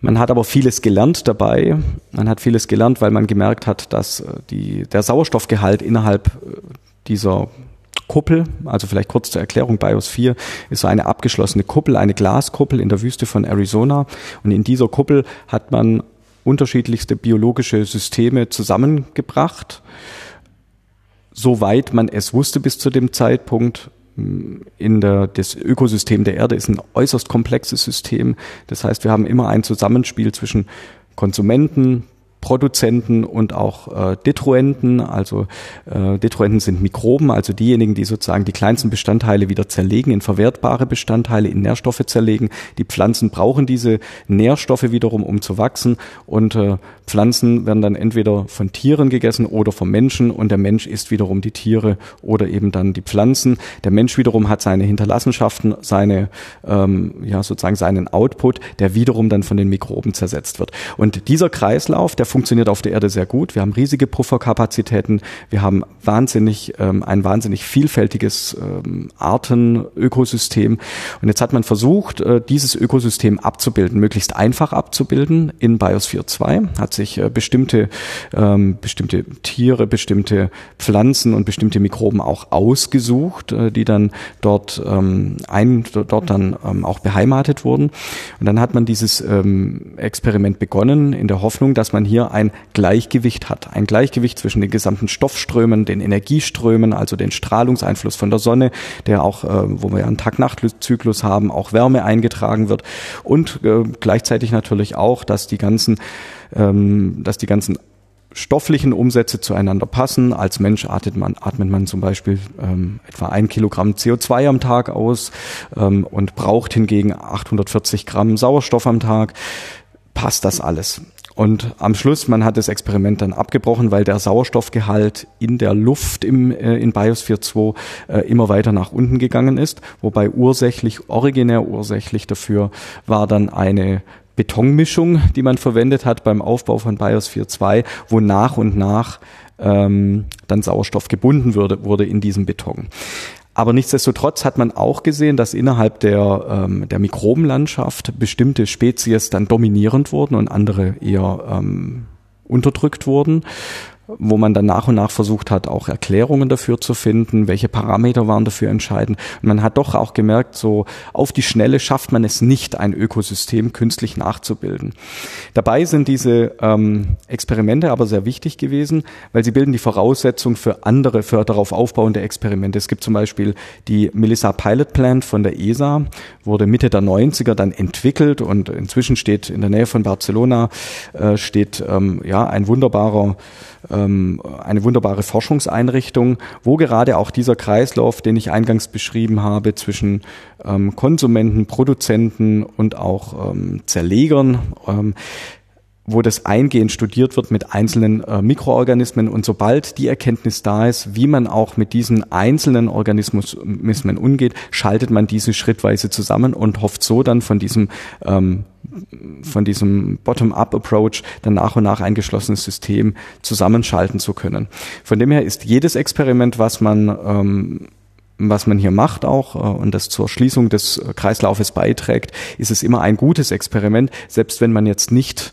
Man hat aber vieles gelernt dabei. Man hat vieles gelernt, weil man gemerkt hat, dass äh, die, der Sauerstoffgehalt innerhalb äh, dieser Kuppel, also vielleicht kurz zur Erklärung, BIOS 4 ist so eine abgeschlossene Kuppel, eine Glaskuppel in der Wüste von Arizona. Und in dieser Kuppel hat man unterschiedlichste biologische Systeme zusammengebracht soweit man es wusste bis zu dem Zeitpunkt. In der, das Ökosystem der Erde ist ein äußerst komplexes System. Das heißt, wir haben immer ein Zusammenspiel zwischen Konsumenten, Produzenten und auch äh, Detruenten. Also äh, Detruenten sind Mikroben, also diejenigen, die sozusagen die kleinsten Bestandteile wieder zerlegen, in verwertbare Bestandteile, in Nährstoffe zerlegen. Die Pflanzen brauchen diese Nährstoffe wiederum, um zu wachsen. Und äh, Pflanzen werden dann entweder von Tieren gegessen oder vom Menschen. Und der Mensch isst wiederum die Tiere oder eben dann die Pflanzen. Der Mensch wiederum hat seine Hinterlassenschaften, seine ähm, ja sozusagen seinen Output, der wiederum dann von den Mikroben zersetzt wird. Und dieser Kreislauf, der funktioniert auf der Erde sehr gut. Wir haben riesige Pufferkapazitäten. Wir haben wahnsinnig, ähm, ein wahnsinnig vielfältiges ähm, Artenökosystem. Und jetzt hat man versucht, äh, dieses Ökosystem abzubilden, möglichst einfach abzubilden in Biosphere 2. Hat sich äh, bestimmte, ähm, bestimmte Tiere, bestimmte Pflanzen und bestimmte Mikroben auch ausgesucht, äh, die dann dort, ähm, ein, dort dann ähm, auch beheimatet wurden. Und dann hat man dieses ähm, Experiment begonnen in der Hoffnung, dass man hier ein Gleichgewicht hat. Ein Gleichgewicht zwischen den gesamten Stoffströmen, den Energieströmen, also den Strahlungseinfluss von der Sonne, der auch, äh, wo wir einen Tag-Nacht-Zyklus haben, auch Wärme eingetragen wird und äh, gleichzeitig natürlich auch, dass die ganzen, ähm, dass die ganzen stofflichen Umsätze zueinander passen. Als Mensch atmet man, atmet man zum Beispiel ähm, etwa ein Kilogramm CO2 am Tag aus ähm, und braucht hingegen 840 Gramm Sauerstoff am Tag. Passt das alles? Und am Schluss, man hat das Experiment dann abgebrochen, weil der Sauerstoffgehalt in der Luft im, äh, in Biosphere 2 äh, immer weiter nach unten gegangen ist, wobei ursächlich, originär ursächlich dafür war dann eine Betonmischung, die man verwendet hat beim Aufbau von Biosphere 2, wo nach und nach ähm, dann Sauerstoff gebunden wurde, wurde in diesem Beton. Aber nichtsdestotrotz hat man auch gesehen, dass innerhalb der, ähm, der Mikrobenlandschaft bestimmte Spezies dann dominierend wurden und andere eher ähm, unterdrückt wurden wo man dann nach und nach versucht hat, auch Erklärungen dafür zu finden, welche Parameter waren dafür entscheidend. Und man hat doch auch gemerkt, so auf die Schnelle schafft man es nicht, ein Ökosystem künstlich nachzubilden. Dabei sind diese ähm, Experimente aber sehr wichtig gewesen, weil sie bilden die Voraussetzung für andere, für darauf aufbauende Experimente. Es gibt zum Beispiel die Melissa Pilot Plant von der ESA, wurde Mitte der 90er dann entwickelt und inzwischen steht in der Nähe von Barcelona äh, steht ähm, ja ein wunderbarer ähm, eine wunderbare Forschungseinrichtung, wo gerade auch dieser Kreislauf, den ich eingangs beschrieben habe, zwischen ähm, Konsumenten, Produzenten und auch ähm, Zerlegern, ähm, wo das eingehend studiert wird mit einzelnen äh, Mikroorganismen. Und sobald die Erkenntnis da ist, wie man auch mit diesen einzelnen Organismen umgeht, schaltet man diese schrittweise zusammen und hofft so dann von diesem ähm, von diesem Bottom-up-Approach dann nach und nach ein geschlossenes System zusammenschalten zu können. Von dem her ist jedes Experiment, was man ähm, was man hier macht auch äh, und das zur Schließung des Kreislaufes beiträgt, ist es immer ein gutes Experiment, selbst wenn man jetzt nicht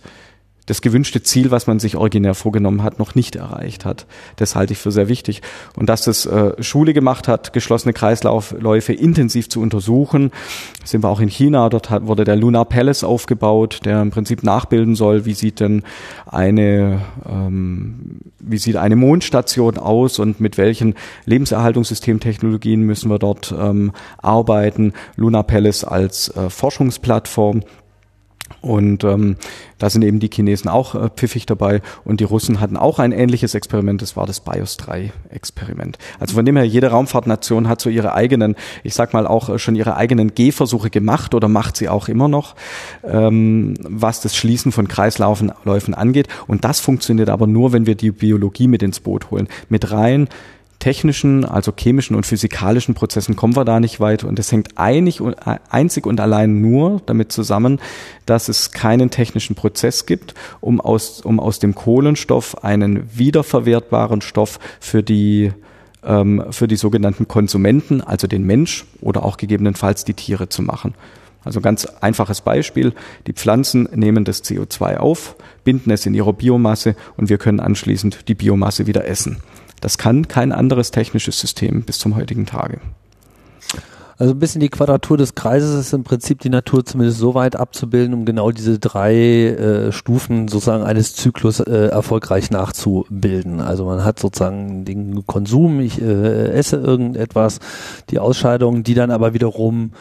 das gewünschte Ziel, was man sich originär vorgenommen hat, noch nicht erreicht hat. Das halte ich für sehr wichtig. Und dass das äh, Schule gemacht hat, geschlossene Kreislaufläufe intensiv zu untersuchen, sind wir auch in China. Dort wurde der Lunar Palace aufgebaut, der im Prinzip nachbilden soll, wie sieht denn eine, ähm, wie sieht eine Mondstation aus und mit welchen Lebenserhaltungssystemtechnologien müssen wir dort ähm, arbeiten. Lunar Palace als äh, Forschungsplattform und ähm, da sind eben die Chinesen auch äh, pfiffig dabei und die Russen hatten auch ein ähnliches Experiment, das war das BIOS 3 Experiment. Also von dem her, jede Raumfahrtnation hat so ihre eigenen, ich sag mal auch äh, schon ihre eigenen Gehversuche gemacht oder macht sie auch immer noch, ähm, was das Schließen von Kreislaufen Läufen angeht. Und das funktioniert aber nur, wenn wir die Biologie mit ins Boot holen. Mit rein technischen, also chemischen und physikalischen Prozessen kommen wir da nicht weit. Und es hängt einig, einzig und allein nur damit zusammen, dass es keinen technischen Prozess gibt, um aus, um aus dem Kohlenstoff einen wiederverwertbaren Stoff für die ähm, für die sogenannten Konsumenten, also den Mensch oder auch gegebenenfalls die Tiere zu machen. Also ganz einfaches Beispiel. Die Pflanzen nehmen das CO2 auf, binden es in ihrer Biomasse und wir können anschließend die Biomasse wieder essen. Das kann kein anderes technisches System bis zum heutigen Tage. Also ein bisschen die Quadratur des Kreises ist im Prinzip die Natur zumindest so weit abzubilden, um genau diese drei äh, Stufen sozusagen eines Zyklus äh, erfolgreich nachzubilden. Also man hat sozusagen den Konsum, ich äh, esse irgendetwas, die Ausscheidungen, die dann aber wiederum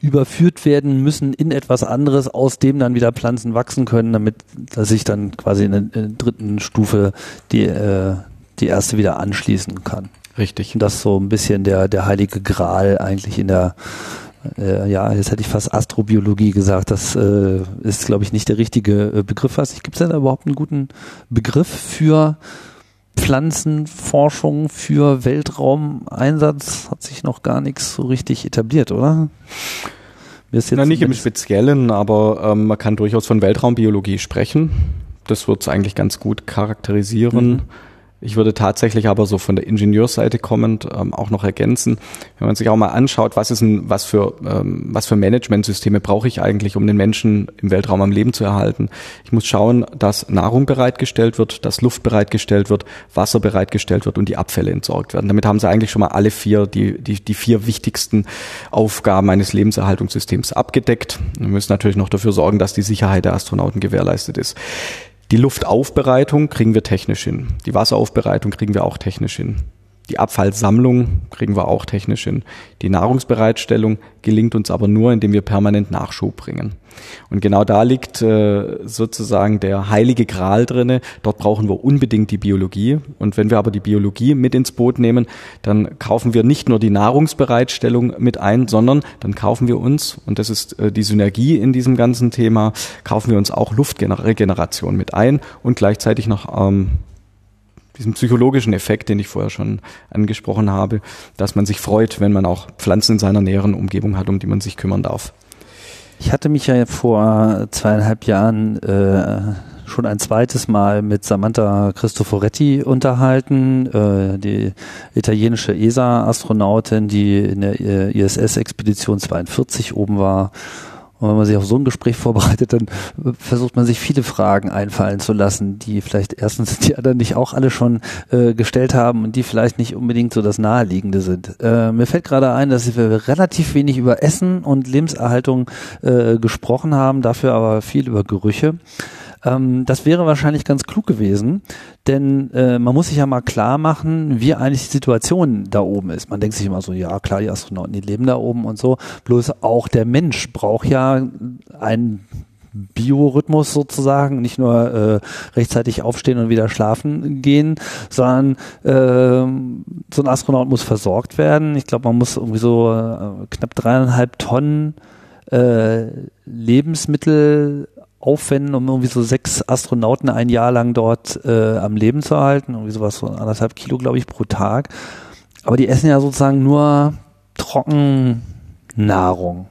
überführt werden müssen in etwas anderes, aus dem dann wieder Pflanzen wachsen können, damit sich dann quasi in der, in der dritten Stufe die äh, die erste wieder anschließen kann. Richtig. Und das ist so ein bisschen der, der heilige Gral eigentlich in der, äh, ja, jetzt hätte ich fast Astrobiologie gesagt. Das äh, ist, glaube ich, nicht der richtige äh, Begriff. Was gibt es denn da überhaupt einen guten Begriff für Pflanzenforschung, für Weltraumeinsatz? Hat sich noch gar nichts so richtig etabliert, oder? Na, nicht im Speziellen, aber ähm, man kann durchaus von Weltraumbiologie sprechen. Das wird es eigentlich ganz gut charakterisieren. Mhm. Ich würde tatsächlich aber so von der Ingenieursseite kommend ähm, auch noch ergänzen, wenn man sich auch mal anschaut, was ist ein, was für ähm, was für Managementsysteme brauche ich eigentlich, um den Menschen im Weltraum am Leben zu erhalten. Ich muss schauen, dass Nahrung bereitgestellt wird, dass Luft bereitgestellt wird, Wasser bereitgestellt wird und die Abfälle entsorgt werden. Damit haben sie eigentlich schon mal alle vier die die die vier wichtigsten Aufgaben eines Lebenserhaltungssystems abgedeckt. Wir müssen natürlich noch dafür sorgen, dass die Sicherheit der Astronauten gewährleistet ist. Die Luftaufbereitung kriegen wir technisch hin. Die Wasseraufbereitung kriegen wir auch technisch hin. Die Abfallsammlung kriegen wir auch technisch hin. Die Nahrungsbereitstellung gelingt uns aber nur, indem wir permanent Nachschub bringen. Und genau da liegt äh, sozusagen der heilige Gral drinne. Dort brauchen wir unbedingt die Biologie. Und wenn wir aber die Biologie mit ins Boot nehmen, dann kaufen wir nicht nur die Nahrungsbereitstellung mit ein, sondern dann kaufen wir uns, und das ist äh, die Synergie in diesem ganzen Thema, kaufen wir uns auch Luftregeneration mit ein und gleichzeitig noch ähm, diesen psychologischen Effekt, den ich vorher schon angesprochen habe, dass man sich freut, wenn man auch Pflanzen in seiner näheren Umgebung hat, um die man sich kümmern darf. Ich hatte mich ja vor zweieinhalb Jahren äh, schon ein zweites Mal mit Samantha Cristoforetti unterhalten, äh, die italienische ESA-Astronautin, die in der äh, ISS-Expedition 42 oben war und wenn man sich auf so ein Gespräch vorbereitet, dann versucht man sich viele Fragen einfallen zu lassen, die vielleicht erstens (laughs) die anderen nicht auch alle schon äh, gestellt haben und die vielleicht nicht unbedingt so das Naheliegende sind. Äh, mir fällt gerade ein, dass wir relativ wenig über Essen und Lebenserhaltung äh, gesprochen haben, dafür aber viel über Gerüche. Ähm, das wäre wahrscheinlich ganz klug gewesen, denn äh, man muss sich ja mal klar machen, wie eigentlich die Situation da oben ist. Man denkt sich immer so, ja klar, die Astronauten, die leben da oben und so. Bloß auch der Mensch braucht ja einen Biorhythmus sozusagen, nicht nur äh, rechtzeitig aufstehen und wieder schlafen gehen, sondern äh, so ein Astronaut muss versorgt werden. Ich glaube, man muss irgendwie so äh, knapp dreieinhalb Tonnen äh, Lebensmittel aufwenden, um irgendwie so sechs Astronauten ein Jahr lang dort äh, am Leben zu halten. Irgendwie sowas, so anderthalb Kilo, glaube ich, pro Tag. Aber die essen ja sozusagen nur Trockennahrung.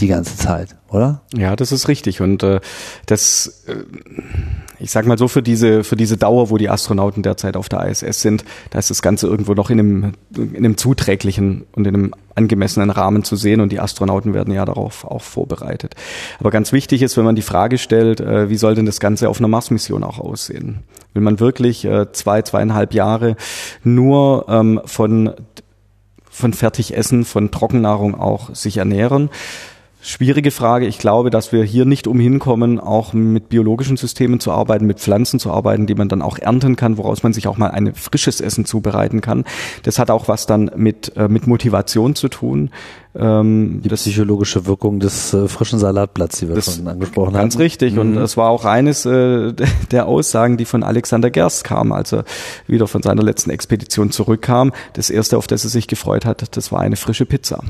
Die ganze Zeit, oder? Ja, das ist richtig. Und äh, das, äh, ich sag mal so, für diese, für diese Dauer, wo die Astronauten derzeit auf der ISS sind, da ist das Ganze irgendwo noch in einem, in einem zuträglichen und in einem angemessenen Rahmen zu sehen und die Astronauten werden ja darauf auch vorbereitet. Aber ganz wichtig ist, wenn man die Frage stellt, äh, wie soll denn das Ganze auf einer Mars-Mission auch aussehen? Will man wirklich äh, zwei, zweieinhalb Jahre nur ähm, von von Fertigessen, von Trockennahrung auch sich ernähren? Schwierige Frage. Ich glaube, dass wir hier nicht umhin kommen, auch mit biologischen Systemen zu arbeiten, mit Pflanzen zu arbeiten, die man dann auch ernten kann, woraus man sich auch mal ein frisches Essen zubereiten kann. Das hat auch was dann mit, äh, mit Motivation zu tun. Ähm, die psychologische Wirkung des äh, frischen Salatblatts, die wir schon angesprochen haben. Ganz richtig. Mhm. Und es war auch eines äh, der Aussagen, die von Alexander Gerst kam, als er wieder von seiner letzten Expedition zurückkam. Das erste, auf das er sich gefreut hat, das war eine frische Pizza.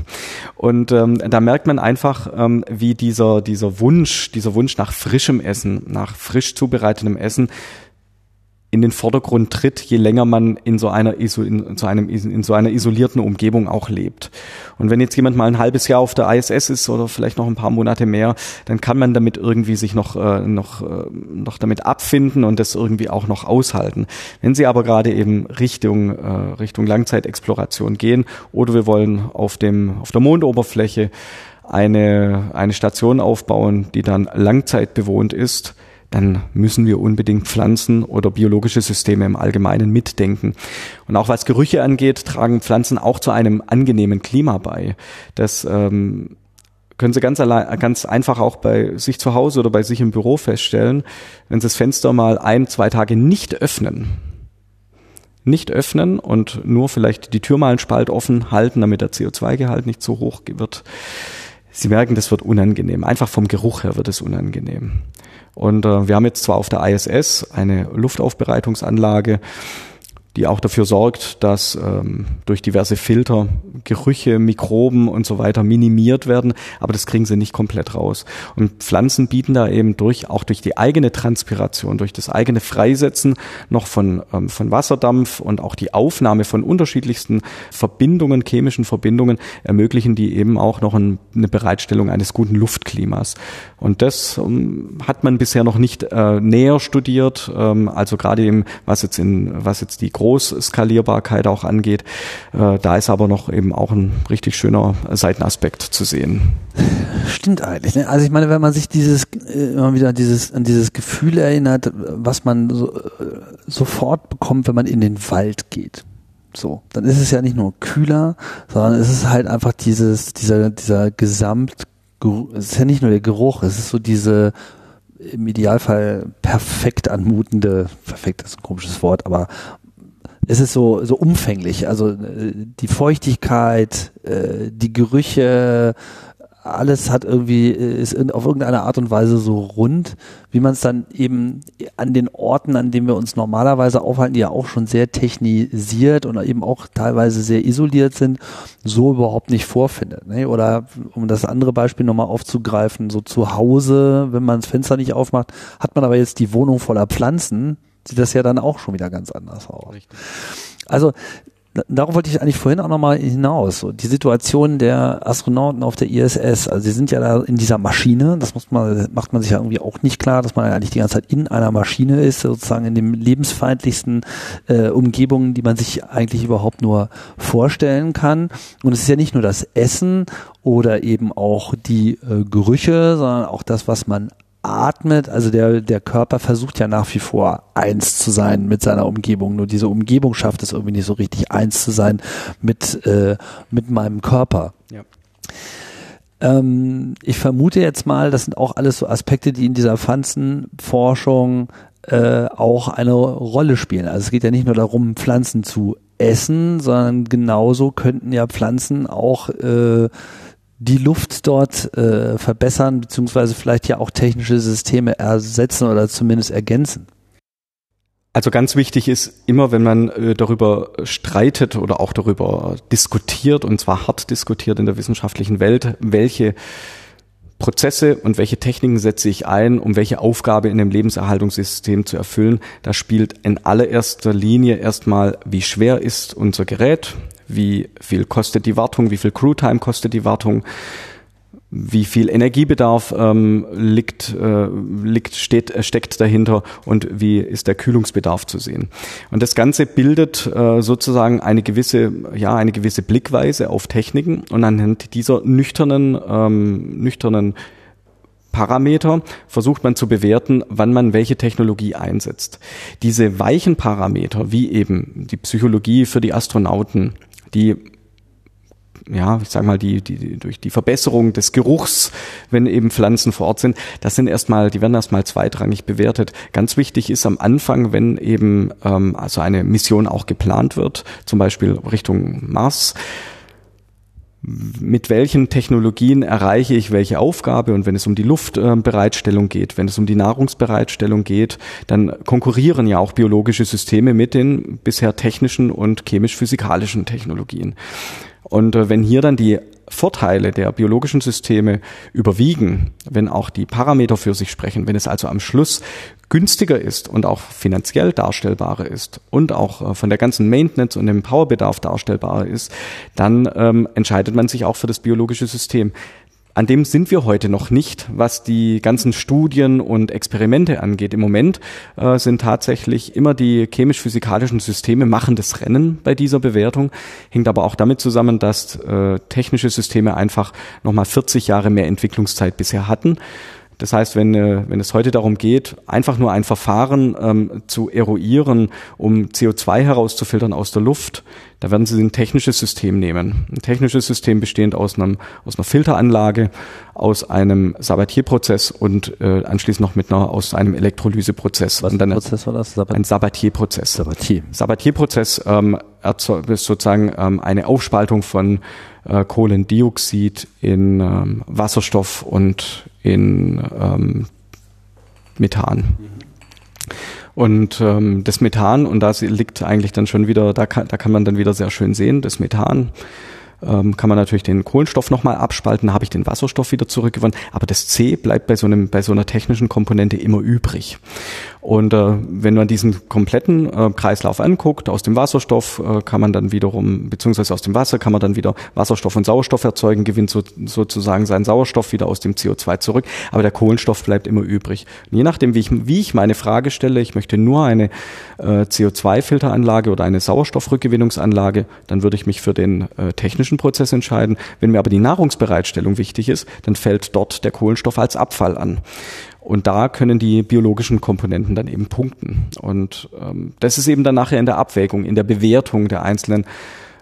Und ähm, da merkt man einfach, ähm, wie dieser, dieser Wunsch, dieser Wunsch nach frischem Essen, nach frisch zubereitetem Essen, in den Vordergrund tritt, je länger man in so einer, in so einem, in so einer isolierten Umgebung auch lebt. Und wenn jetzt jemand mal ein halbes Jahr auf der ISS ist oder vielleicht noch ein paar Monate mehr, dann kann man damit irgendwie sich noch, äh, noch, äh, noch damit abfinden und das irgendwie auch noch aushalten. Wenn Sie aber gerade eben Richtung, äh, Richtung Langzeitexploration gehen oder wir wollen auf dem, auf der Mondoberfläche eine, eine Station aufbauen, die dann langzeitbewohnt ist, dann müssen wir unbedingt Pflanzen oder biologische Systeme im Allgemeinen mitdenken. Und auch was Gerüche angeht, tragen Pflanzen auch zu einem angenehmen Klima bei. Das ähm, können Sie ganz, allein, ganz einfach auch bei sich zu Hause oder bei sich im Büro feststellen, wenn Sie das Fenster mal ein, zwei Tage nicht öffnen. Nicht öffnen und nur vielleicht die Tür mal einen Spalt offen halten, damit der CO2-Gehalt nicht so hoch wird. Sie merken, das wird unangenehm. Einfach vom Geruch her wird es unangenehm. Und äh, wir haben jetzt zwar auf der ISS eine Luftaufbereitungsanlage, die auch dafür sorgt, dass ähm, durch diverse Filter Gerüche, Mikroben und so weiter minimiert werden, aber das kriegen sie nicht komplett raus. Und Pflanzen bieten da eben durch, auch durch die eigene Transpiration, durch das eigene Freisetzen noch von, ähm, von Wasserdampf und auch die Aufnahme von unterschiedlichsten Verbindungen, chemischen Verbindungen, ermöglichen die eben auch noch ein, eine Bereitstellung eines guten Luftklimas. Und das ähm, hat man bisher noch nicht äh, näher studiert, ähm, also gerade eben, was jetzt in, was jetzt die Großskalierbarkeit auch angeht. Äh, da ist aber noch eben auch ein richtig schöner Seitenaspekt zu sehen. Stimmt eigentlich. Ne? Also ich meine, wenn man sich dieses äh, immer wieder dieses an dieses Gefühl erinnert, was man so, äh, sofort bekommt, wenn man in den Wald geht. So, dann ist es ja nicht nur kühler, sondern es ist halt einfach dieses, dieser, dieser Gesamt, es ist ja nicht nur der Geruch, es ist so diese im Idealfall perfekt anmutende, perfekt ist ein komisches Wort, aber es ist so, so umfänglich. Also äh, die Feuchtigkeit, äh, die Gerüche, alles hat irgendwie, äh, ist auf irgendeine Art und Weise so rund, wie man es dann eben an den Orten, an denen wir uns normalerweise aufhalten, die ja auch schon sehr technisiert und eben auch teilweise sehr isoliert sind, so überhaupt nicht vorfindet. Ne? Oder um das andere Beispiel nochmal aufzugreifen, so zu Hause, wenn man das Fenster nicht aufmacht, hat man aber jetzt die Wohnung voller Pflanzen, sieht das ja dann auch schon wieder ganz anders aus. Richtig. Also darauf wollte ich eigentlich vorhin auch nochmal hinaus. So, die Situation der Astronauten auf der ISS, also sie sind ja da in dieser Maschine, das muss man, macht man sich ja irgendwie auch nicht klar, dass man ja eigentlich die ganze Zeit in einer Maschine ist, sozusagen in dem lebensfeindlichsten äh, Umgebungen, die man sich eigentlich überhaupt nur vorstellen kann. Und es ist ja nicht nur das Essen oder eben auch die äh, Gerüche, sondern auch das, was man atmet, also der, der Körper versucht ja nach wie vor eins zu sein mit seiner Umgebung. Nur diese Umgebung schafft es irgendwie nicht so richtig eins zu sein mit, äh, mit meinem Körper. Ja. Ähm, ich vermute jetzt mal, das sind auch alles so Aspekte, die in dieser Pflanzenforschung äh, auch eine Rolle spielen. Also es geht ja nicht nur darum, Pflanzen zu essen, sondern genauso könnten ja Pflanzen auch äh, die Luft dort äh, verbessern, beziehungsweise vielleicht ja auch technische Systeme ersetzen oder zumindest ergänzen? Also ganz wichtig ist immer, wenn man äh, darüber streitet oder auch darüber diskutiert, und zwar hart diskutiert in der wissenschaftlichen Welt, welche Prozesse und welche Techniken setze ich ein, um welche Aufgabe in dem Lebenserhaltungssystem zu erfüllen. Da spielt in allererster Linie erstmal, wie schwer ist unser Gerät, wie viel kostet die Wartung, wie viel Crew-Time kostet die Wartung, wie viel Energiebedarf ähm, liegt, äh, liegt steht, äh, steckt dahinter und wie ist der Kühlungsbedarf zu sehen. Und das Ganze bildet äh, sozusagen eine gewisse, ja, eine gewisse Blickweise auf Techniken und anhand dieser nüchternen, ähm, nüchternen Parameter versucht man zu bewerten, wann man welche Technologie einsetzt. Diese weichen Parameter, wie eben die Psychologie für die Astronauten, die ja, ich sage mal, die, die, durch die Verbesserung des Geruchs, wenn eben Pflanzen vor Ort sind, das sind erstmal, die werden erstmal zweitrangig bewertet. Ganz wichtig ist am Anfang, wenn eben ähm, also eine Mission auch geplant wird, zum Beispiel Richtung Mars, mit welchen Technologien erreiche ich welche Aufgabe und wenn es um die Luftbereitstellung geht, wenn es um die Nahrungsbereitstellung geht, dann konkurrieren ja auch biologische Systeme mit den bisher technischen und chemisch-physikalischen Technologien. Und äh, wenn hier dann die Vorteile der biologischen Systeme überwiegen, wenn auch die Parameter für sich sprechen, wenn es also am Schluss günstiger ist und auch finanziell darstellbarer ist und auch äh, von der ganzen Maintenance und dem Powerbedarf darstellbarer ist, dann ähm, entscheidet man sich auch für das biologische System. An dem sind wir heute noch nicht, was die ganzen Studien und Experimente angeht. Im Moment äh, sind tatsächlich immer die chemisch-physikalischen Systeme machen das Rennen bei dieser Bewertung. Hängt aber auch damit zusammen, dass äh, technische Systeme einfach nochmal 40 Jahre mehr Entwicklungszeit bisher hatten. Das heißt, wenn, äh, wenn es heute darum geht, einfach nur ein Verfahren ähm, zu eruieren, um CO2 herauszufiltern aus der Luft, da werden Sie ein technisches System nehmen. Ein technisches System bestehend aus, einem, aus einer Filteranlage, aus einem Sabatier-Prozess und äh, anschließend noch mit einer, aus einem Elektrolyseprozess. Was für ein Prozess war das? Sabat ein Sabatier-Prozess. Sabatier. Sabatier-Prozess ähm, ist sozusagen ähm, eine Aufspaltung von äh, Kohlendioxid in ähm, Wasserstoff und in ähm, Methan. Und ähm, das Methan, und da liegt eigentlich dann schon wieder, da kann, da kann man dann wieder sehr schön sehen, das Methan ähm, kann man natürlich den Kohlenstoff nochmal abspalten, habe ich den Wasserstoff wieder zurückgewonnen, aber das C bleibt bei so, einem, bei so einer technischen Komponente immer übrig. Und äh, wenn man diesen kompletten äh, Kreislauf anguckt, aus dem Wasserstoff äh, kann man dann wiederum, beziehungsweise aus dem Wasser kann man dann wieder Wasserstoff und Sauerstoff erzeugen, gewinnt so, sozusagen seinen Sauerstoff wieder aus dem CO2 zurück, aber der Kohlenstoff bleibt immer übrig. Und je nachdem, wie ich, wie ich meine Frage stelle, ich möchte nur eine äh, CO2-Filteranlage oder eine Sauerstoffrückgewinnungsanlage, dann würde ich mich für den äh, technischen Prozess entscheiden. Wenn mir aber die Nahrungsbereitstellung wichtig ist, dann fällt dort der Kohlenstoff als Abfall an. Und da können die biologischen Komponenten dann eben punkten. Und ähm, das ist eben dann nachher in der Abwägung, in der Bewertung der einzelnen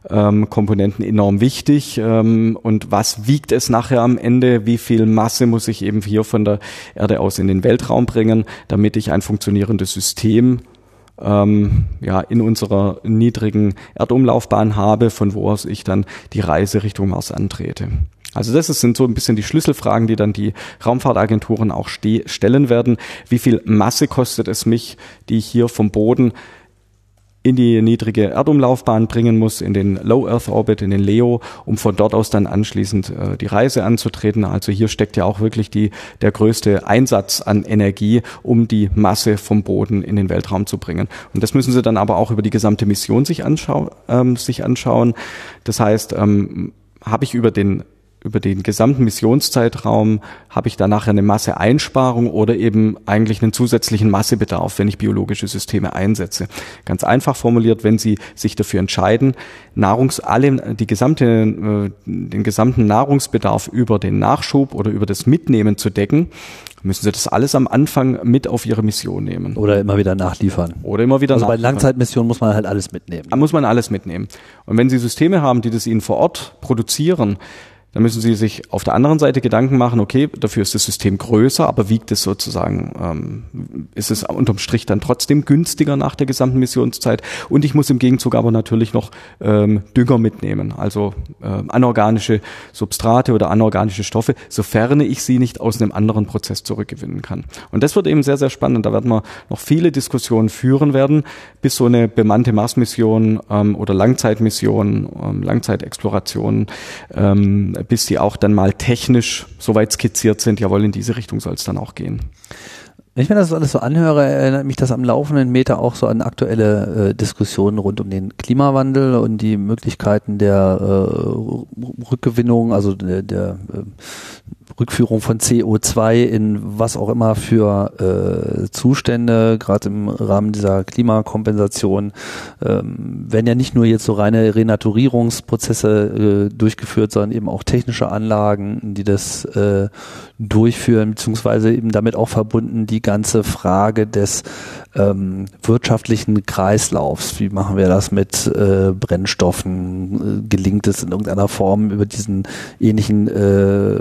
ähm, Komponenten enorm wichtig. Ähm, und was wiegt es nachher am Ende? Wie viel Masse muss ich eben hier von der Erde aus in den Weltraum bringen, damit ich ein funktionierendes System ähm, ja, in unserer niedrigen Erdumlaufbahn habe, von wo aus ich dann die Reise Richtung Mars antrete. Also das sind so ein bisschen die Schlüsselfragen, die dann die Raumfahrtagenturen auch stellen werden. Wie viel Masse kostet es mich, die ich hier vom Boden in die niedrige Erdumlaufbahn bringen muss, in den Low Earth Orbit, in den LEO, um von dort aus dann anschließend äh, die Reise anzutreten. Also hier steckt ja auch wirklich die, der größte Einsatz an Energie, um die Masse vom Boden in den Weltraum zu bringen. Und das müssen Sie dann aber auch über die gesamte Mission sich, anschau ähm, sich anschauen. Das heißt, ähm, habe ich über den über den gesamten Missionszeitraum habe ich da nachher eine Masseeinsparung oder eben eigentlich einen zusätzlichen Massebedarf, wenn ich biologische Systeme einsetze. Ganz einfach formuliert, wenn Sie sich dafür entscheiden, Nahrungs alle die gesamte äh, den gesamten Nahrungsbedarf über den Nachschub oder über das Mitnehmen zu decken, müssen Sie das alles am Anfang mit auf Ihre Mission nehmen. Oder immer wieder nachliefern. Oder immer wieder also nachliefern. bei Langzeitmissionen muss man halt alles mitnehmen. Da muss man alles mitnehmen. Und wenn Sie Systeme haben, die das Ihnen vor Ort produzieren, dann müssen Sie sich auf der anderen Seite Gedanken machen, okay, dafür ist das System größer, aber wiegt es sozusagen, ähm, ist es unterm Strich dann trotzdem günstiger nach der gesamten Missionszeit. Und ich muss im Gegenzug aber natürlich noch ähm, Dünger mitnehmen, also äh, anorganische Substrate oder anorganische Stoffe, sofern ich sie nicht aus einem anderen Prozess zurückgewinnen kann. Und das wird eben sehr, sehr spannend. Da werden wir noch viele Diskussionen führen werden, bis so eine bemannte Mars-Mission ähm, oder Langzeitmission, ähm, Langzeitexploration ähm, bis die auch dann mal technisch so weit skizziert sind, jawohl, in diese Richtung soll es dann auch gehen. Wenn ich mir das alles so anhöre, erinnert mich das am laufenden Meter auch so an aktuelle äh, Diskussionen rund um den Klimawandel und die Möglichkeiten der äh, Rückgewinnung, also der, der äh, Rückführung von CO2 in was auch immer für äh, Zustände, gerade im Rahmen dieser Klimakompensation, ähm, werden ja nicht nur jetzt so reine Renaturierungsprozesse äh, durchgeführt, sondern eben auch technische Anlagen, die das äh, durchführen, beziehungsweise eben damit auch verbunden die ganze Frage des ähm, wirtschaftlichen Kreislaufs. Wie machen wir das mit äh, Brennstoffen? Äh, gelingt es in irgendeiner Form über diesen ähnlichen äh,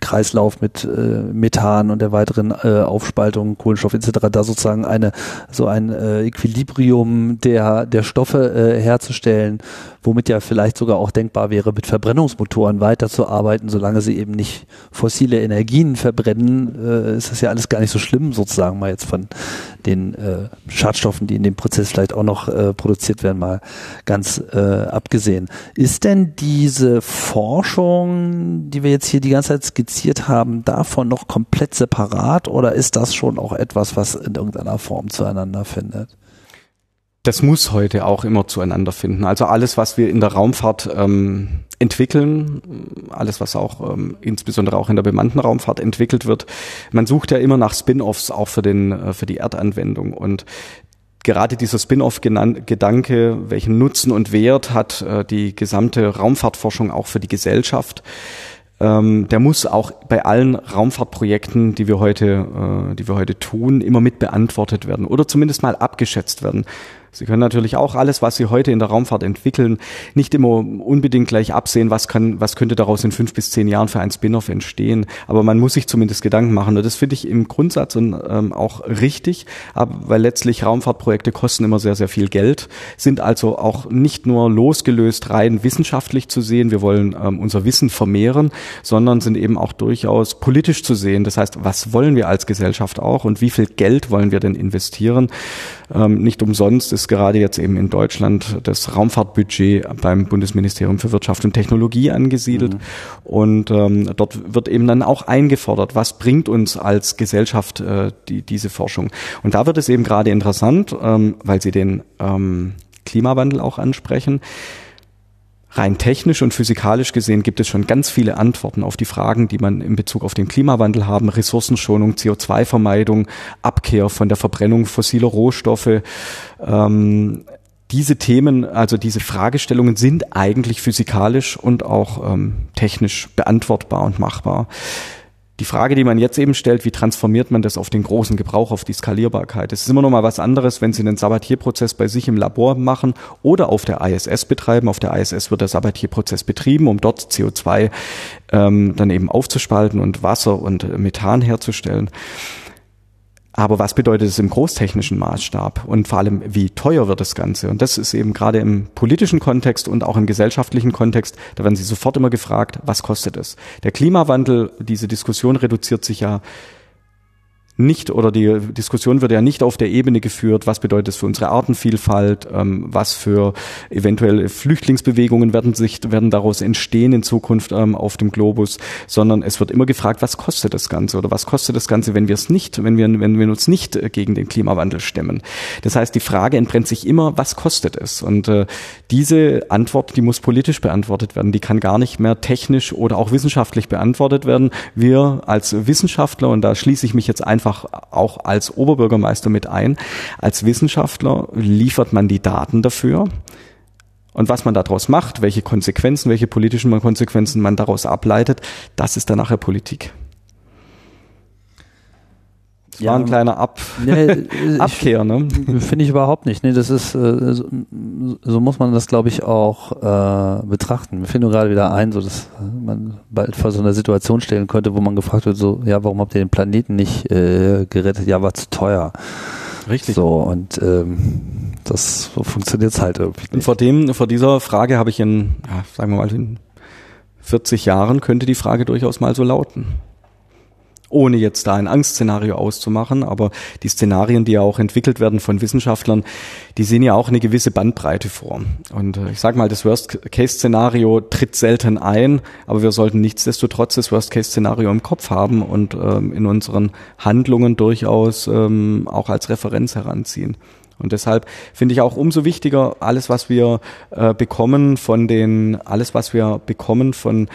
Kreislauf mit äh, Methan und der weiteren äh, Aufspaltung, Kohlenstoff etc. da sozusagen eine so ein äh, Equilibrium der der Stoffe äh, herzustellen, womit ja vielleicht sogar auch denkbar wäre, mit Verbrennungsmotoren weiterzuarbeiten, solange sie eben nicht fossile Energien verbrennen, äh, ist das ja alles gar nicht so schlimm, sozusagen mal jetzt von den äh, Schadstoffen, die in dem Prozess vielleicht auch noch äh, produziert werden, mal ganz äh, abgesehen. Ist denn diese Forschung, die wir jetzt hier die ganze Zeit skizziert haben, davon noch komplett separat oder ist das schon auch etwas, was in irgendeiner Form zueinander findet? Das muss heute auch immer zueinander finden. Also alles, was wir in der Raumfahrt ähm, entwickeln, alles, was auch ähm, insbesondere auch in der bemannten Raumfahrt entwickelt wird, man sucht ja immer nach Spin-offs auch für den äh, für die Erdanwendung und gerade dieser Spin-off-Gedanke, welchen Nutzen und Wert hat äh, die gesamte Raumfahrtforschung auch für die Gesellschaft, ähm, der muss auch bei allen Raumfahrtprojekten, die wir heute, äh, die wir heute tun, immer mit beantwortet werden oder zumindest mal abgeschätzt werden. Sie können natürlich auch alles, was Sie heute in der Raumfahrt entwickeln, nicht immer unbedingt gleich absehen, was kann, was könnte daraus in fünf bis zehn Jahren für ein Spin-off entstehen. Aber man muss sich zumindest Gedanken machen. Und das finde ich im Grundsatz und, ähm, auch richtig, weil letztlich Raumfahrtprojekte kosten immer sehr, sehr viel Geld, sind also auch nicht nur losgelöst rein wissenschaftlich zu sehen, wir wollen ähm, unser Wissen vermehren, sondern sind eben auch durchaus politisch zu sehen. Das heißt, was wollen wir als Gesellschaft auch und wie viel Geld wollen wir denn investieren? Ähm, nicht umsonst ist gerade jetzt eben in Deutschland das Raumfahrtbudget beim Bundesministerium für Wirtschaft und Technologie angesiedelt. Mhm. Und ähm, dort wird eben dann auch eingefordert, was bringt uns als Gesellschaft äh, die, diese Forschung. Und da wird es eben gerade interessant, ähm, weil Sie den ähm, Klimawandel auch ansprechen rein technisch und physikalisch gesehen gibt es schon ganz viele Antworten auf die Fragen, die man in Bezug auf den Klimawandel haben. Ressourcenschonung, CO2-Vermeidung, Abkehr von der Verbrennung fossiler Rohstoffe. Ähm, diese Themen, also diese Fragestellungen sind eigentlich physikalisch und auch ähm, technisch beantwortbar und machbar. Die Frage, die man jetzt eben stellt, wie transformiert man das auf den großen Gebrauch, auf die Skalierbarkeit? Es ist immer noch mal was anderes, wenn Sie einen Sabatierprozess bei sich im Labor machen oder auf der ISS betreiben. Auf der ISS wird der Sabatierprozess betrieben, um dort CO2 ähm, dann eben aufzuspalten und Wasser und Methan herzustellen. Aber was bedeutet es im großtechnischen Maßstab und vor allem, wie teuer wird das Ganze? Und das ist eben gerade im politischen Kontext und auch im gesellschaftlichen Kontext, da werden Sie sofort immer gefragt, was kostet es? Der Klimawandel, diese Diskussion reduziert sich ja nicht oder die Diskussion wird ja nicht auf der Ebene geführt, was bedeutet es für unsere Artenvielfalt, ähm, was für eventuell Flüchtlingsbewegungen werden sich werden daraus entstehen in Zukunft ähm, auf dem Globus, sondern es wird immer gefragt, was kostet das Ganze oder was kostet das Ganze, wenn wir es nicht, wenn wir wenn wir uns nicht äh, gegen den Klimawandel stemmen. Das heißt, die Frage entbrennt sich immer, was kostet es? Und äh, diese Antwort, die muss politisch beantwortet werden, die kann gar nicht mehr technisch oder auch wissenschaftlich beantwortet werden. Wir als Wissenschaftler und da schließe ich mich jetzt einfach einfach auch als Oberbürgermeister mit ein. Als Wissenschaftler liefert man die Daten dafür. Und was man daraus macht, welche Konsequenzen, welche politischen Konsequenzen man daraus ableitet, das ist dann nachher Politik. Das ja, war ein kleiner Ab nee, (laughs) Abkehr, ne? Finde ich überhaupt nicht. Nee, das ist, äh, so, so muss man das, glaube ich, auch äh, betrachten. Mir fällt nur gerade wieder ein, so dass man bald vor so einer Situation stellen könnte, wo man gefragt wird, so, ja, warum habt ihr den Planeten nicht äh, gerettet? Ja, war zu teuer. Richtig. So, und ähm, das so funktioniert halt irgendwie. Nicht. Und vor dem, vor dieser Frage habe ich in, ja, sagen wir mal, in 40 Jahren könnte die Frage durchaus mal so lauten ohne jetzt da ein Angstszenario auszumachen, aber die Szenarien, die ja auch entwickelt werden von Wissenschaftlern, die sehen ja auch eine gewisse Bandbreite vor. Und äh, ich sage mal, das Worst-Case-Szenario tritt selten ein, aber wir sollten nichtsdestotrotz das Worst-Case-Szenario im Kopf haben und ähm, in unseren Handlungen durchaus ähm, auch als Referenz heranziehen. Und deshalb finde ich auch umso wichtiger, alles, was wir äh, bekommen von den, alles, was wir bekommen von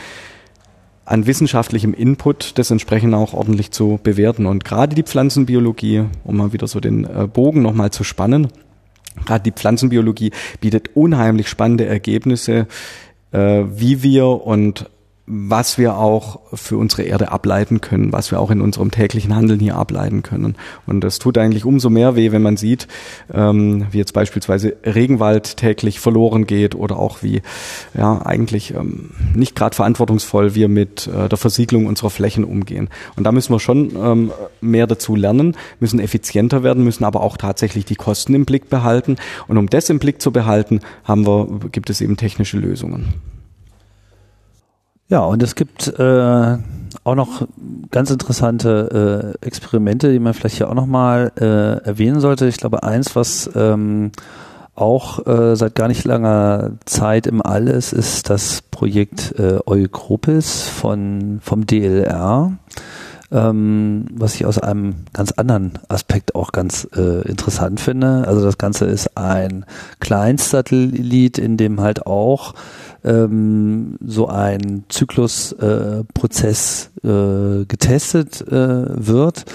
an wissenschaftlichem Input das entsprechend auch ordentlich zu bewerten. Und gerade die Pflanzenbiologie, um mal wieder so den äh, Bogen nochmal zu spannen, gerade die Pflanzenbiologie bietet unheimlich spannende Ergebnisse, äh, wie wir und was wir auch für unsere Erde ableiten können, was wir auch in unserem täglichen Handeln hier ableiten können. Und das tut eigentlich umso mehr weh, wenn man sieht, ähm, wie jetzt beispielsweise Regenwald täglich verloren geht oder auch wie ja eigentlich ähm, nicht gerade verantwortungsvoll wir mit äh, der Versiegelung unserer Flächen umgehen. Und da müssen wir schon ähm, mehr dazu lernen, müssen effizienter werden, müssen aber auch tatsächlich die Kosten im Blick behalten. Und um das im Blick zu behalten, haben wir, gibt es eben technische Lösungen. Ja, und es gibt äh, auch noch ganz interessante äh, Experimente, die man vielleicht hier auch nochmal äh, erwähnen sollte. Ich glaube, eins, was ähm, auch äh, seit gar nicht langer Zeit im All ist, ist das Projekt äh, Eukropis von, vom DLR, ähm, was ich aus einem ganz anderen Aspekt auch ganz äh, interessant finde. Also das Ganze ist ein Kleinstsatellit, in dem halt auch ähm, so ein Zyklusprozess äh, äh, getestet äh, wird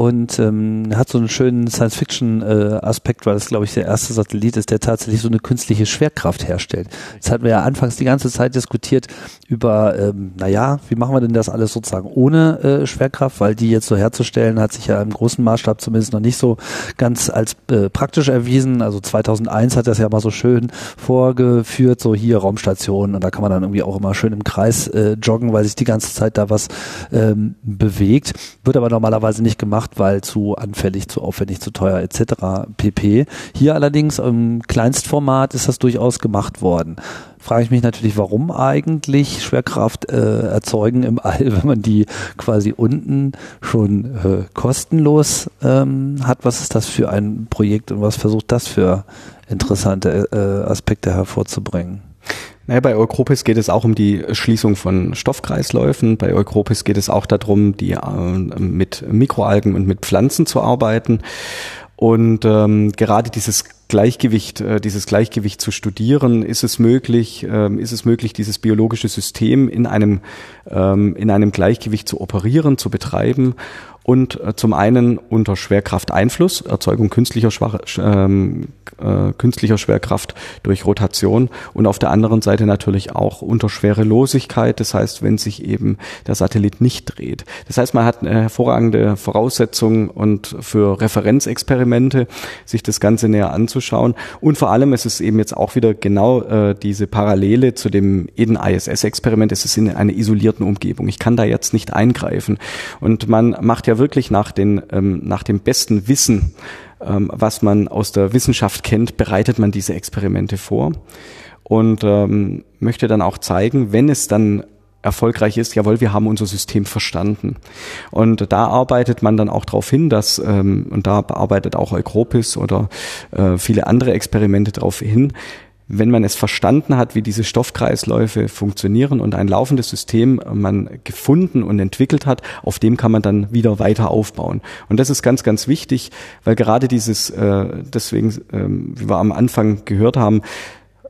und ähm, hat so einen schönen Science-Fiction-Aspekt, weil es, glaube ich, der erste Satellit ist, der tatsächlich so eine künstliche Schwerkraft herstellt. Das hatten wir ja anfangs die ganze Zeit diskutiert über, ähm, naja, wie machen wir denn das alles sozusagen ohne äh, Schwerkraft, weil die jetzt so herzustellen, hat sich ja im großen Maßstab zumindest noch nicht so ganz als äh, praktisch erwiesen. Also 2001 hat das ja mal so schön vorgeführt, so hier Raumstation und da kann man dann irgendwie auch immer schön im Kreis äh, joggen, weil sich die ganze Zeit da was ähm, bewegt. Wird aber normalerweise nicht gemacht gemacht, weil zu anfällig, zu aufwendig, zu teuer etc. pp. Hier allerdings im Kleinstformat ist das durchaus gemacht worden. Frage ich mich natürlich, warum eigentlich Schwerkraft äh, erzeugen im All, (laughs) wenn man die quasi unten schon äh, kostenlos ähm, hat. Was ist das für ein Projekt und was versucht das für interessante äh, Aspekte hervorzubringen? Naja, bei Eukropis geht es auch um die Schließung von Stoffkreisläufen. Bei Eukropis geht es auch darum, die äh, mit Mikroalgen und mit Pflanzen zu arbeiten. Und ähm, gerade dieses Gleichgewicht, äh, dieses Gleichgewicht zu studieren, ist es möglich, ähm, ist es möglich, dieses biologische System in einem ähm, in einem Gleichgewicht zu operieren, zu betreiben und äh, zum einen unter Schwerkrafteinfluss, Erzeugung künstlicher, Schwach, ähm, äh, künstlicher Schwerkraft durch Rotation und auf der anderen Seite natürlich auch unter Schwerelosigkeit, das heißt, wenn sich eben der Satellit nicht dreht. Das heißt, man hat eine hervorragende Voraussetzung und für Referenzexperimente sich das Ganze näher anzuschauen und vor allem es ist eben jetzt auch wieder genau äh, diese Parallele zu dem Eden ISS-Experiment, es ist in einer isolierten Umgebung. Ich kann da jetzt nicht eingreifen und man macht ja wirklich nach, den, ähm, nach dem besten Wissen, ähm, was man aus der Wissenschaft kennt, bereitet man diese Experimente vor und ähm, möchte dann auch zeigen, wenn es dann erfolgreich ist, jawohl, wir haben unser System verstanden. Und da arbeitet man dann auch darauf hin, dass, ähm, und da arbeitet auch Eukropis oder äh, viele andere Experimente darauf hin, wenn man es verstanden hat, wie diese Stoffkreisläufe funktionieren und ein laufendes System man gefunden und entwickelt hat, auf dem kann man dann wieder weiter aufbauen. Und das ist ganz, ganz wichtig, weil gerade dieses, äh, deswegen, äh, wie wir am Anfang gehört haben,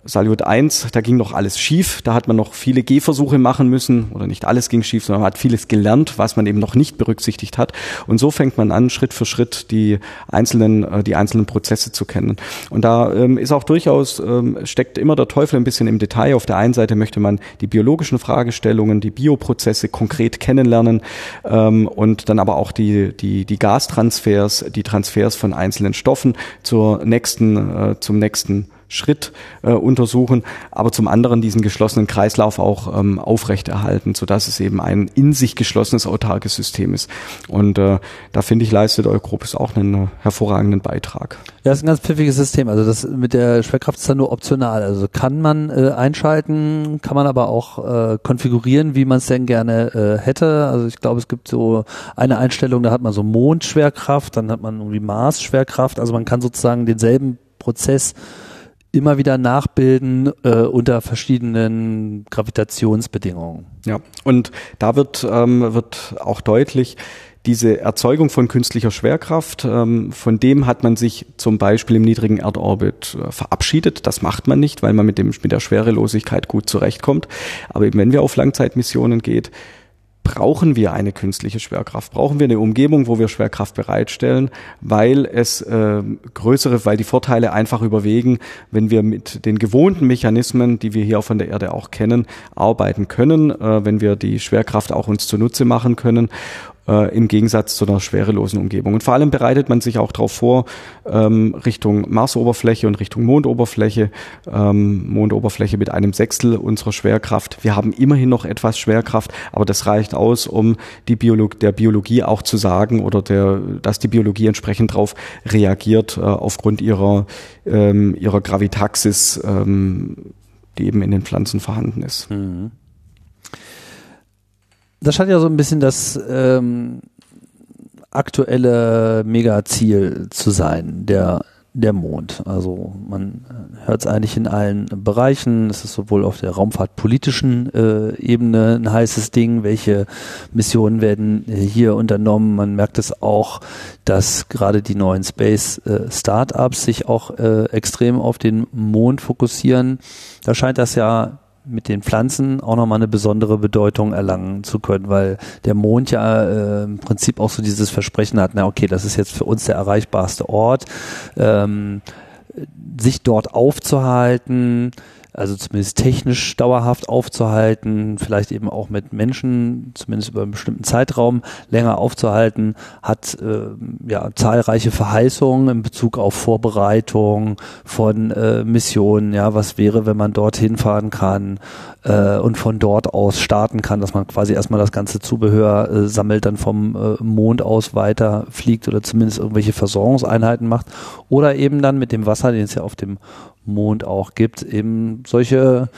Salyut 1, da ging noch alles schief, da hat man noch viele Gehversuche machen müssen, oder nicht alles ging schief, sondern man hat vieles gelernt, was man eben noch nicht berücksichtigt hat. Und so fängt man an, Schritt für Schritt die einzelnen, äh, die einzelnen Prozesse zu kennen. Und da ähm, ist auch durchaus, ähm, steckt immer der Teufel ein bisschen im Detail. Auf der einen Seite möchte man die biologischen Fragestellungen, die Bioprozesse konkret kennenlernen ähm, und dann aber auch die, die, die Gastransfers, die Transfers von einzelnen Stoffen zur nächsten, äh, zum nächsten Schritt äh, untersuchen, aber zum anderen diesen geschlossenen Kreislauf auch ähm, aufrechterhalten, sodass es eben ein in sich geschlossenes autarkes System ist. Und äh, da finde ich, leistet Eurogruppes auch einen hervorragenden Beitrag. Ja, ist ein ganz pfiffiges System. Also das mit der Schwerkraft ist dann nur optional. Also kann man äh, einschalten, kann man aber auch äh, konfigurieren, wie man es denn gerne äh, hätte. Also ich glaube, es gibt so eine Einstellung, da hat man so Mondschwerkraft, dann hat man irgendwie Mars-Schwerkraft. Also man kann sozusagen denselben Prozess immer wieder nachbilden äh, unter verschiedenen Gravitationsbedingungen. Ja, und da wird, ähm, wird auch deutlich, diese Erzeugung von künstlicher Schwerkraft, ähm, von dem hat man sich zum Beispiel im niedrigen Erdorbit äh, verabschiedet. Das macht man nicht, weil man mit, dem, mit der Schwerelosigkeit gut zurechtkommt. Aber eben wenn wir auf Langzeitmissionen geht, brauchen wir eine künstliche Schwerkraft? Brauchen wir eine Umgebung, wo wir Schwerkraft bereitstellen, weil es äh, größere, weil die Vorteile einfach überwegen, wenn wir mit den gewohnten Mechanismen, die wir hier von der Erde auch kennen, arbeiten können, äh, wenn wir die Schwerkraft auch uns zunutze machen können äh, im Gegensatz zu einer schwerelosen Umgebung. Und vor allem bereitet man sich auch darauf vor, ähm, Richtung Marsoberfläche und Richtung Mondoberfläche, ähm, Mondoberfläche mit einem Sechstel unserer Schwerkraft. Wir haben immerhin noch etwas Schwerkraft, aber das reicht aus, um die Biolog der Biologie auch zu sagen oder der, dass die Biologie entsprechend darauf reagiert äh, aufgrund ihrer, ähm, ihrer Gravitaxis, ähm, die eben in den Pflanzen vorhanden ist. Mhm das scheint ja so ein bisschen das ähm, aktuelle Megaziel zu sein, der, der Mond. Also man hört es eigentlich in allen Bereichen. Es ist sowohl auf der raumfahrtpolitischen äh, Ebene ein heißes Ding, welche Missionen werden hier unternommen. Man merkt es auch, dass gerade die neuen Space äh, sich auch äh, extrem auf den Mond fokussieren. Da scheint das ja mit den Pflanzen auch nochmal eine besondere Bedeutung erlangen zu können, weil der Mond ja äh, im Prinzip auch so dieses Versprechen hat, na okay, das ist jetzt für uns der erreichbarste Ort, ähm, sich dort aufzuhalten, also zumindest technisch dauerhaft aufzuhalten, vielleicht eben auch mit Menschen, zumindest über einen bestimmten Zeitraum länger aufzuhalten, hat äh, ja zahlreiche Verheißungen in Bezug auf Vorbereitung von äh, Missionen. Ja, was wäre, wenn man dorthin fahren kann äh, und von dort aus starten kann, dass man quasi erstmal das ganze Zubehör äh, sammelt, dann vom äh, Mond aus weiter fliegt oder zumindest irgendwelche Versorgungseinheiten macht oder eben dann mit dem Wasser, den es ja auf dem Mond auch gibt, eben solche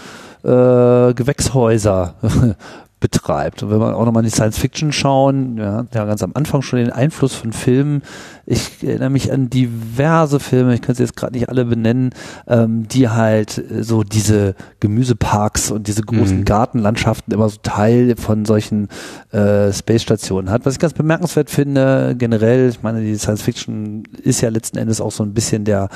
äh, Gewächshäuser (laughs) betreibt. Und wenn wir auch nochmal in die Science Fiction schauen, ja, ja, ganz am Anfang schon den Einfluss von Filmen. Ich erinnere mich an diverse Filme, ich kann sie jetzt gerade nicht alle benennen, ähm, die halt äh, so diese Gemüseparks und diese großen mhm. Gartenlandschaften immer so Teil von solchen äh, Space-Stationen hat. Was ich ganz bemerkenswert finde, generell, ich meine, die Science Fiction ist ja letzten Endes auch so ein bisschen der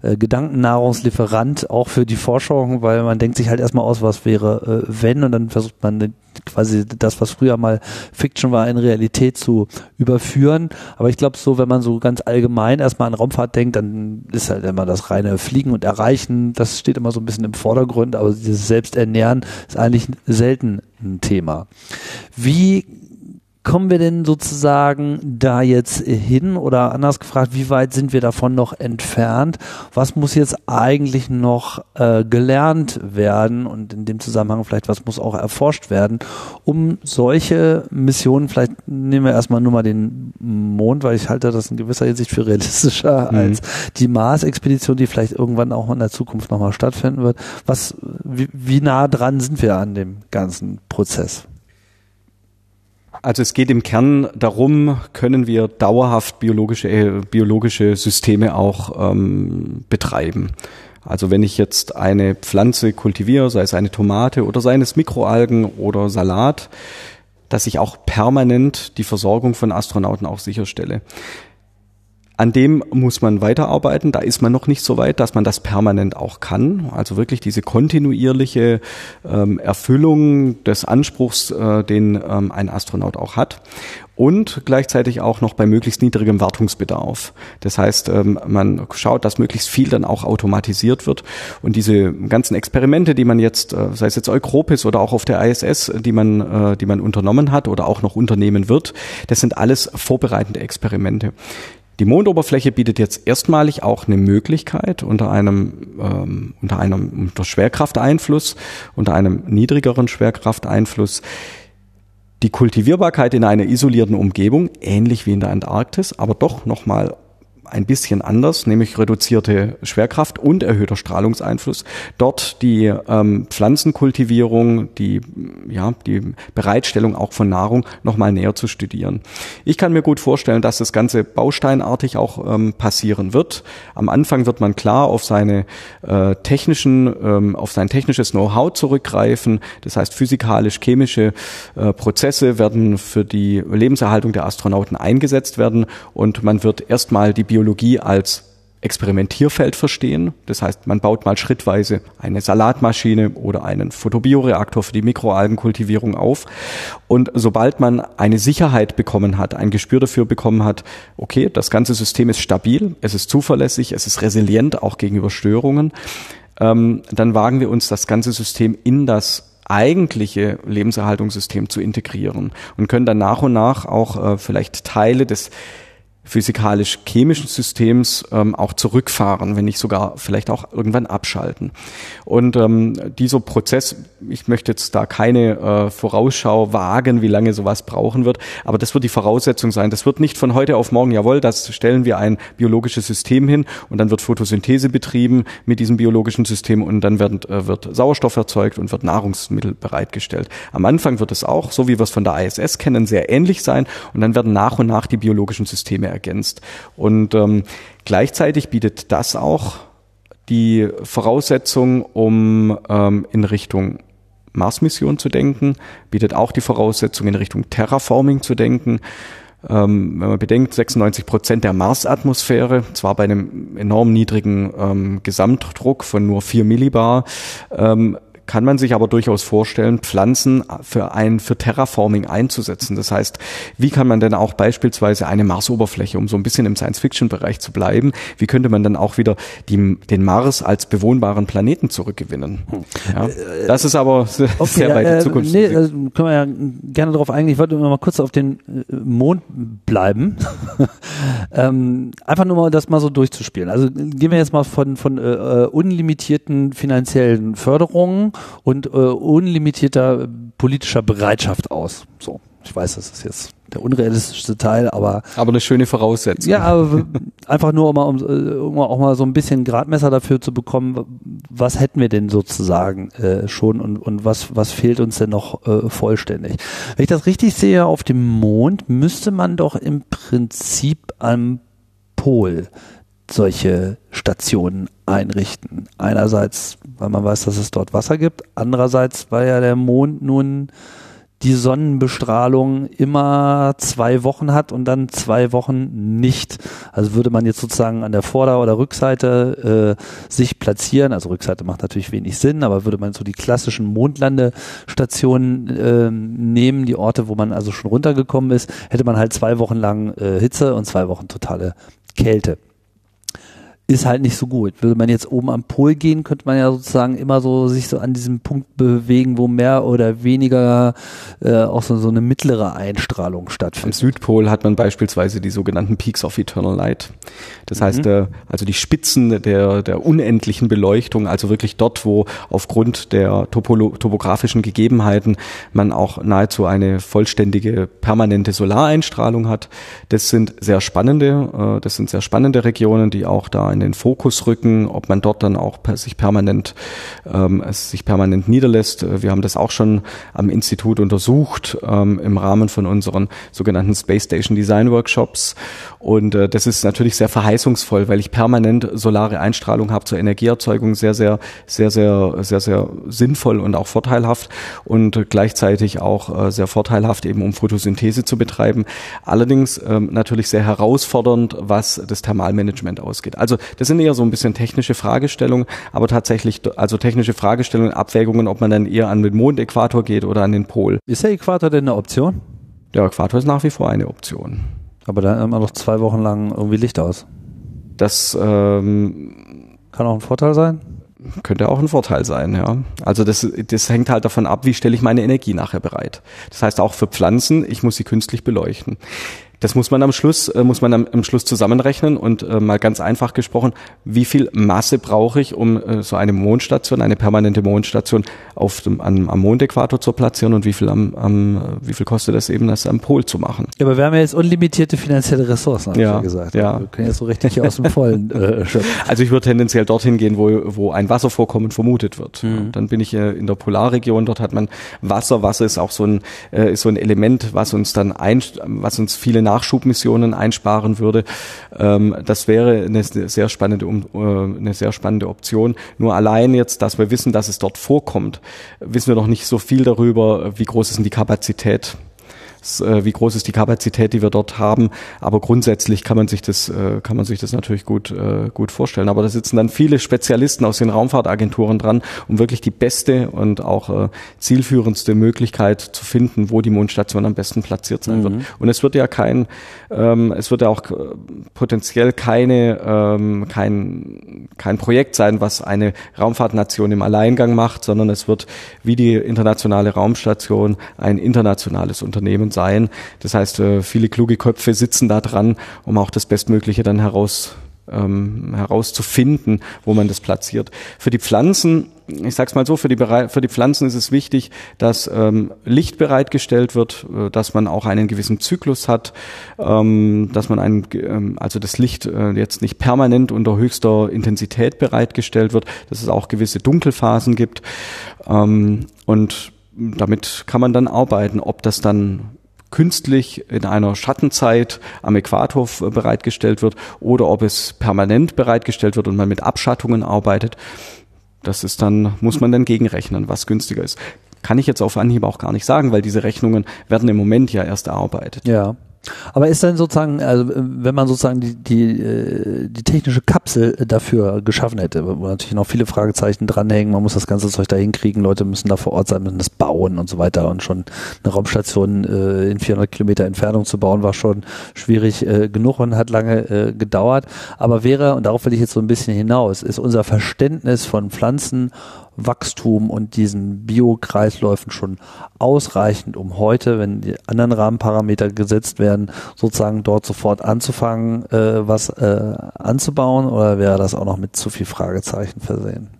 äh, Gedankennahrungslieferant auch für die Forschung, weil man denkt sich halt erstmal aus, was wäre, äh, wenn, und dann versucht man quasi das, was früher mal Fiction war, in Realität zu überführen. Aber ich glaube, so, wenn man so ganz allgemein erstmal an Raumfahrt denkt, dann ist halt immer das reine Fliegen und Erreichen, das steht immer so ein bisschen im Vordergrund, aber dieses Selbsternähren ist eigentlich selten ein Thema. Wie kommen wir denn sozusagen da jetzt hin oder anders gefragt, wie weit sind wir davon noch entfernt? Was muss jetzt eigentlich noch äh, gelernt werden und in dem Zusammenhang vielleicht, was muss auch erforscht werden, um solche Missionen, vielleicht nehmen wir erstmal nur mal den Mond, weil ich halte das in gewisser Hinsicht für realistischer mhm. als die Mars-Expedition, die vielleicht irgendwann auch in der Zukunft nochmal stattfinden wird. Was, wie, wie nah dran sind wir an dem ganzen Prozess? Also es geht im Kern darum, können wir dauerhaft biologische, äh, biologische Systeme auch ähm, betreiben. Also wenn ich jetzt eine Pflanze kultiviere, sei es eine Tomate oder sei es Mikroalgen oder Salat, dass ich auch permanent die Versorgung von Astronauten auch sicherstelle. An dem muss man weiterarbeiten. Da ist man noch nicht so weit, dass man das permanent auch kann. Also wirklich diese kontinuierliche ähm, Erfüllung des Anspruchs, äh, den ähm, ein Astronaut auch hat. Und gleichzeitig auch noch bei möglichst niedrigem Wartungsbedarf. Das heißt, ähm, man schaut, dass möglichst viel dann auch automatisiert wird. Und diese ganzen Experimente, die man jetzt, äh, sei es jetzt Eukropis oder auch auf der ISS, die man, äh, die man unternommen hat oder auch noch unternehmen wird, das sind alles vorbereitende Experimente. Die Mondoberfläche bietet jetzt erstmalig auch eine Möglichkeit unter einem ähm, unter einem unter Schwerkrafteinfluss, unter einem niedrigeren Schwerkrafteinfluss die Kultivierbarkeit in einer isolierten Umgebung, ähnlich wie in der Antarktis, aber doch nochmal ein bisschen anders, nämlich reduzierte Schwerkraft und erhöhter Strahlungseinfluss. Dort die ähm, Pflanzenkultivierung, die, ja, die Bereitstellung auch von Nahrung nochmal näher zu studieren. Ich kann mir gut vorstellen, dass das Ganze bausteinartig auch ähm, passieren wird. Am Anfang wird man klar auf seine äh, technischen, ähm, auf sein technisches Know-how zurückgreifen. Das heißt, physikalisch-chemische äh, Prozesse werden für die Lebenserhaltung der Astronauten eingesetzt werden und man wird erstmal die Biologie als Experimentierfeld verstehen. Das heißt, man baut mal schrittweise eine Salatmaschine oder einen Photobioreaktor für die Mikroalgenkultivierung auf. Und sobald man eine Sicherheit bekommen hat, ein Gespür dafür bekommen hat, okay, das ganze System ist stabil, es ist zuverlässig, es ist resilient auch gegenüber Störungen, ähm, dann wagen wir uns das ganze System in das eigentliche Lebenserhaltungssystem zu integrieren und können dann nach und nach auch äh, vielleicht Teile des physikalisch-chemischen Systems ähm, auch zurückfahren, wenn nicht sogar vielleicht auch irgendwann abschalten. Und ähm, dieser Prozess, ich möchte jetzt da keine äh, Vorausschau wagen, wie lange sowas brauchen wird, aber das wird die Voraussetzung sein. Das wird nicht von heute auf morgen, jawohl, das stellen wir ein biologisches System hin und dann wird Photosynthese betrieben mit diesem biologischen System und dann wird, äh, wird Sauerstoff erzeugt und wird Nahrungsmittel bereitgestellt. Am Anfang wird es auch, so wie wir es von der ISS kennen, sehr ähnlich sein und dann werden nach und nach die biologischen Systeme ergänzt. Und ähm, gleichzeitig bietet das auch die Voraussetzung, um ähm, in Richtung Mars-Mission zu denken, bietet auch die Voraussetzung, in Richtung Terraforming zu denken. Ähm, wenn man bedenkt, 96 Prozent der Marsatmosphäre, zwar bei einem enorm niedrigen ähm, Gesamtdruck von nur 4 Millibar, ähm, kann man sich aber durchaus vorstellen, Pflanzen für ein für Terraforming einzusetzen. Das heißt, wie kann man denn auch beispielsweise eine Marsoberfläche, um so ein bisschen im Science-Fiction-Bereich zu bleiben, wie könnte man dann auch wieder die, den Mars als bewohnbaren Planeten zurückgewinnen? Ja, das ist aber sehr okay, weit äh, in Zukunft. Nee, äh, können wir ja gerne darauf eingehen. Ich wollte mal kurz auf den äh, Mond bleiben. (laughs) ähm, einfach nur mal das mal so durchzuspielen. Also gehen wir jetzt mal von, von äh, äh unlimitierten finanziellen Förderungen und äh, unlimitierter politischer Bereitschaft aus. So, ich weiß, das ist jetzt der unrealistischste Teil, aber aber eine schöne Voraussetzung. Ja, aber einfach nur um, um, um auch mal so ein bisschen Gradmesser dafür zu bekommen, was hätten wir denn sozusagen äh, schon und, und was was fehlt uns denn noch äh, vollständig? Wenn ich das richtig sehe, auf dem Mond müsste man doch im Prinzip am Pol solche Stationen einrichten. Einerseits, weil man weiß, dass es dort Wasser gibt, andererseits, weil ja der Mond nun die Sonnenbestrahlung immer zwei Wochen hat und dann zwei Wochen nicht. Also würde man jetzt sozusagen an der Vorder- oder Rückseite äh, sich platzieren, also Rückseite macht natürlich wenig Sinn, aber würde man so die klassischen Mondlandestationen äh, nehmen, die Orte, wo man also schon runtergekommen ist, hätte man halt zwei Wochen lang äh, Hitze und zwei Wochen totale Kälte ist halt nicht so gut. Würde man jetzt oben am Pol gehen, könnte man ja sozusagen immer so sich so an diesem Punkt bewegen, wo mehr oder weniger äh, auch so, so eine mittlere Einstrahlung stattfindet. Am Südpol hat man beispielsweise die sogenannten Peaks of Eternal Light. Das mhm. heißt, äh, also die Spitzen der, der unendlichen Beleuchtung, also wirklich dort, wo aufgrund der topolo topografischen Gegebenheiten man auch nahezu eine vollständige permanente Solareinstrahlung hat. Das sind sehr spannende, äh, das sind sehr spannende Regionen, die auch da in den Fokus rücken, ob man dort dann auch sich permanent ähm, sich permanent niederlässt. Wir haben das auch schon am Institut untersucht ähm, im Rahmen von unseren sogenannten Space Station Design Workshops und äh, das ist natürlich sehr verheißungsvoll, weil ich permanent solare Einstrahlung habe zur Energieerzeugung sehr sehr sehr sehr sehr sehr sinnvoll und auch vorteilhaft und gleichzeitig auch äh, sehr vorteilhaft eben um Photosynthese zu betreiben. Allerdings ähm, natürlich sehr herausfordernd, was das Thermalmanagement ausgeht. Also das sind eher so ein bisschen technische Fragestellungen, aber tatsächlich, also technische Fragestellungen, Abwägungen, ob man dann eher an den Mondäquator geht oder an den Pol. Ist der Äquator denn eine Option? Der Äquator ist nach wie vor eine Option. Aber da immer noch zwei Wochen lang irgendwie Licht aus. Das ähm, kann auch ein Vorteil sein könnte auch ein Vorteil sein, ja. Also das, das hängt halt davon ab, wie stelle ich meine Energie nachher bereit. Das heißt auch für Pflanzen, ich muss sie künstlich beleuchten. Das muss man am Schluss, äh, muss man am, am, Schluss zusammenrechnen und äh, mal ganz einfach gesprochen, wie viel Masse brauche ich, um äh, so eine Mondstation, eine permanente Mondstation auf dem, am, am Mondäquator zu platzieren und wie viel am, am, wie viel kostet das eben, das am Pol zu machen. Ja, aber wir haben ja jetzt unlimitierte finanzielle Ressourcen, habe ja, ich ja gesagt. Ja. Wir können jetzt so richtig aus dem Vollen äh, (laughs) schöpfen. Also ich würde tendenziell dorthin gehen, wo, wo ein Wasservorkommen vermutet wird. Mhm. Dann bin ich äh, in der Polarregion, dort hat man Wasser. Wasser ist auch so ein, äh, ist so ein Element, was uns dann ein, was uns viele nach Nachschubmissionen einsparen würde. Ähm, das wäre eine sehr spannende, äh, eine sehr spannende Option. Nur allein jetzt, dass wir wissen, dass es dort vorkommt, wissen wir noch nicht so viel darüber, wie groß ist denn die Kapazität wie groß ist die Kapazität, die wir dort haben. Aber grundsätzlich kann man sich das, äh, kann man sich das natürlich gut, äh, gut vorstellen. Aber da sitzen dann viele Spezialisten aus den Raumfahrtagenturen dran, um wirklich die beste und auch äh, zielführendste Möglichkeit zu finden, wo die Mondstation am besten platziert sein mhm. wird. Und es wird ja kein, ähm, es wird ja auch äh, potenziell keine, ähm, kein, kein Projekt sein, was eine Raumfahrtnation im Alleingang macht, sondern es wird wie die internationale Raumstation ein internationales Unternehmen sein. Das heißt, äh, viele kluge Köpfe sitzen da dran, um auch das Bestmögliche dann heraus ähm, herauszufinden, wo man das platziert. Für die Pflanzen, ich sag's mal so, für die, für die Pflanzen ist es wichtig, dass ähm, Licht bereitgestellt wird, äh, dass man auch einen gewissen Zyklus hat, ähm, dass man einen, ähm, also das Licht äh, jetzt nicht permanent unter höchster Intensität bereitgestellt wird, dass es auch gewisse Dunkelphasen gibt ähm, und damit kann man dann arbeiten, ob das dann künstlich in einer Schattenzeit am Äquator bereitgestellt wird oder ob es permanent bereitgestellt wird und man mit Abschattungen arbeitet. Das ist dann, muss man dann gegenrechnen, was günstiger ist. Kann ich jetzt auf Anhieb auch gar nicht sagen, weil diese Rechnungen werden im Moment ja erst erarbeitet. Ja. Aber ist dann sozusagen, also wenn man sozusagen die, die, äh, die technische Kapsel dafür geschaffen hätte, wo natürlich noch viele Fragezeichen dranhängen, man muss das ganze Zeug da hinkriegen, Leute müssen da vor Ort sein, müssen das bauen und so weiter und schon eine Raumstation äh, in 400 Kilometer Entfernung zu bauen, war schon schwierig äh, genug und hat lange äh, gedauert. Aber wäre, und darauf will ich jetzt so ein bisschen hinaus, ist unser Verständnis von Pflanzen Wachstum und diesen Biokreisläufen schon ausreichend, um heute, wenn die anderen Rahmenparameter gesetzt werden, sozusagen dort sofort anzufangen, äh, was äh, anzubauen oder wäre das auch noch mit zu viel Fragezeichen versehen?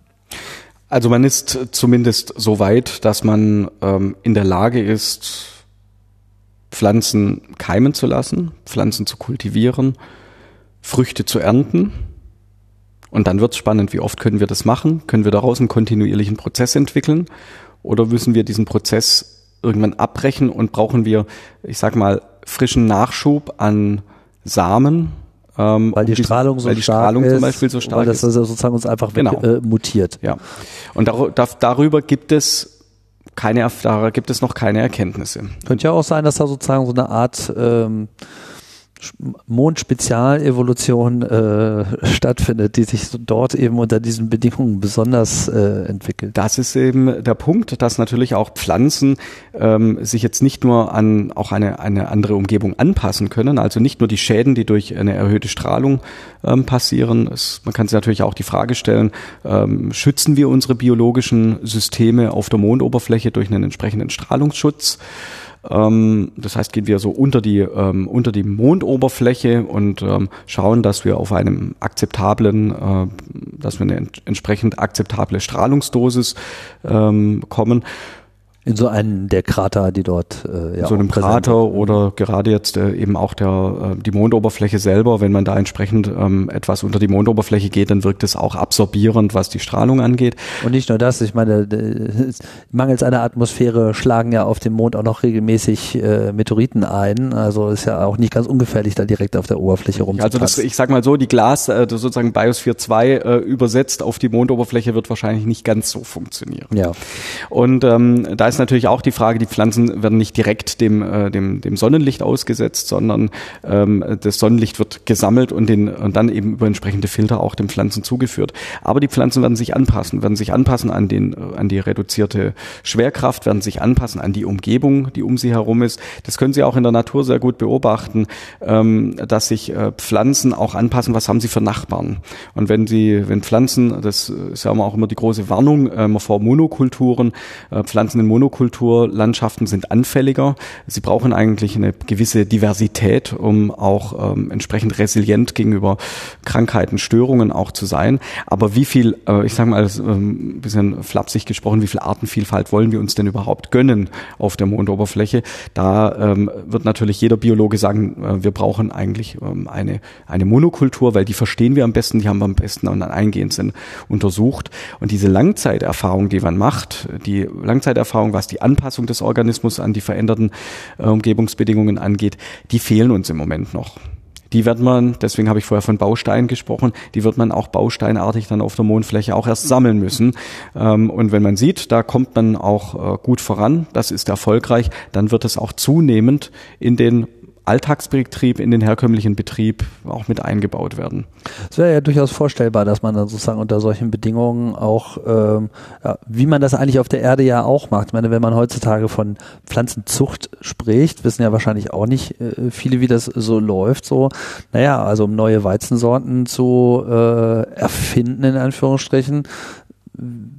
Also man ist zumindest so weit, dass man ähm, in der Lage ist, Pflanzen keimen zu lassen, Pflanzen zu kultivieren, Früchte zu ernten und dann wird es spannend, wie oft können wir das machen? Können wir daraus einen kontinuierlichen Prozess entwickeln? Oder müssen wir diesen Prozess irgendwann abbrechen und brauchen wir, ich sag mal, frischen Nachschub an Samen, ähm, weil die Strahlung so weil die Strahlung ist, zum Beispiel so stark weil das ist. sozusagen uns einfach genau. äh, mutiert. Ja. Und dar darüber gibt es keine, da gibt es noch keine Erkenntnisse. Könnte ja auch sein, dass da sozusagen so eine Art ähm, Mondspezialevolution äh, stattfindet, die sich dort eben unter diesen Bedingungen besonders äh, entwickelt. Das ist eben der Punkt, dass natürlich auch Pflanzen ähm, sich jetzt nicht nur an auch eine, eine andere Umgebung anpassen können, also nicht nur die Schäden, die durch eine erhöhte Strahlung ähm, passieren. Es, man kann sich natürlich auch die Frage stellen, ähm, schützen wir unsere biologischen Systeme auf der Mondoberfläche durch einen entsprechenden Strahlungsschutz? Ähm, das heißt, gehen wir so unter die, ähm, unter die Mondoberfläche und ähm, schauen, dass wir auf einem akzeptablen, äh, dass wir eine ent entsprechend akzeptable Strahlungsdosis ähm, kommen. In so einem der Krater, die dort äh, ja, so einem Krater oder gerade jetzt äh, eben auch der äh, die Mondoberfläche selber, wenn man da entsprechend ähm, etwas unter die Mondoberfläche geht, dann wirkt es auch absorbierend, was die Strahlung angeht. Und nicht nur das, ich meine, mangels einer Atmosphäre schlagen ja auf dem Mond auch noch regelmäßig äh, Meteoriten ein. Also ist ja auch nicht ganz ungefährlich, da direkt auf der Oberfläche rumzupassen. Also das, ich sag mal so, die Glas, äh, sozusagen Biosphere 2 äh, übersetzt auf die Mondoberfläche wird wahrscheinlich nicht ganz so funktionieren. Ja. Und ähm, da ist natürlich auch die Frage, die Pflanzen werden nicht direkt dem, äh, dem, dem Sonnenlicht ausgesetzt, sondern ähm, das Sonnenlicht wird gesammelt und, den, und dann eben über entsprechende Filter auch den Pflanzen zugeführt. Aber die Pflanzen werden sich anpassen, werden sich anpassen an, den, an die reduzierte Schwerkraft, werden sich anpassen an die Umgebung, die um sie herum ist. Das können Sie auch in der Natur sehr gut beobachten, ähm, dass sich äh, Pflanzen auch anpassen, was haben sie für Nachbarn. Und wenn sie, wenn Pflanzen, das ist ja auch immer die große Warnung äh, vor Monokulturen, äh, Pflanzen in Monokulturlandschaften sind anfälliger. Sie brauchen eigentlich eine gewisse Diversität, um auch ähm, entsprechend resilient gegenüber Krankheiten, Störungen auch zu sein. Aber wie viel, äh, ich sage mal, ähm, bisschen flapsig gesprochen, wie viel Artenvielfalt wollen wir uns denn überhaupt gönnen auf der Mondoberfläche? Da ähm, wird natürlich jeder Biologe sagen, äh, wir brauchen eigentlich eine, eine Monokultur, weil die verstehen wir am besten, die haben wir am besten und dann eingehend sind untersucht. Und diese Langzeiterfahrung, die man macht, die Langzeiterfahrung, was die Anpassung des Organismus an die veränderten äh, Umgebungsbedingungen angeht, die fehlen uns im Moment noch. die wird man, deswegen habe ich vorher von Bausteinen gesprochen, die wird man auch bausteinartig dann auf der Mondfläche auch erst sammeln müssen. Ähm, und wenn man sieht, da kommt man auch äh, gut voran, das ist erfolgreich, dann wird es auch zunehmend in den Alltagsbetrieb in den herkömmlichen Betrieb auch mit eingebaut werden. Es wäre ja durchaus vorstellbar, dass man dann sozusagen unter solchen Bedingungen auch, ähm, ja, wie man das eigentlich auf der Erde ja auch macht. Ich meine, wenn man heutzutage von Pflanzenzucht spricht, wissen ja wahrscheinlich auch nicht äh, viele, wie das so läuft. So, naja, also um neue Weizensorten zu äh, erfinden, in Anführungsstrichen,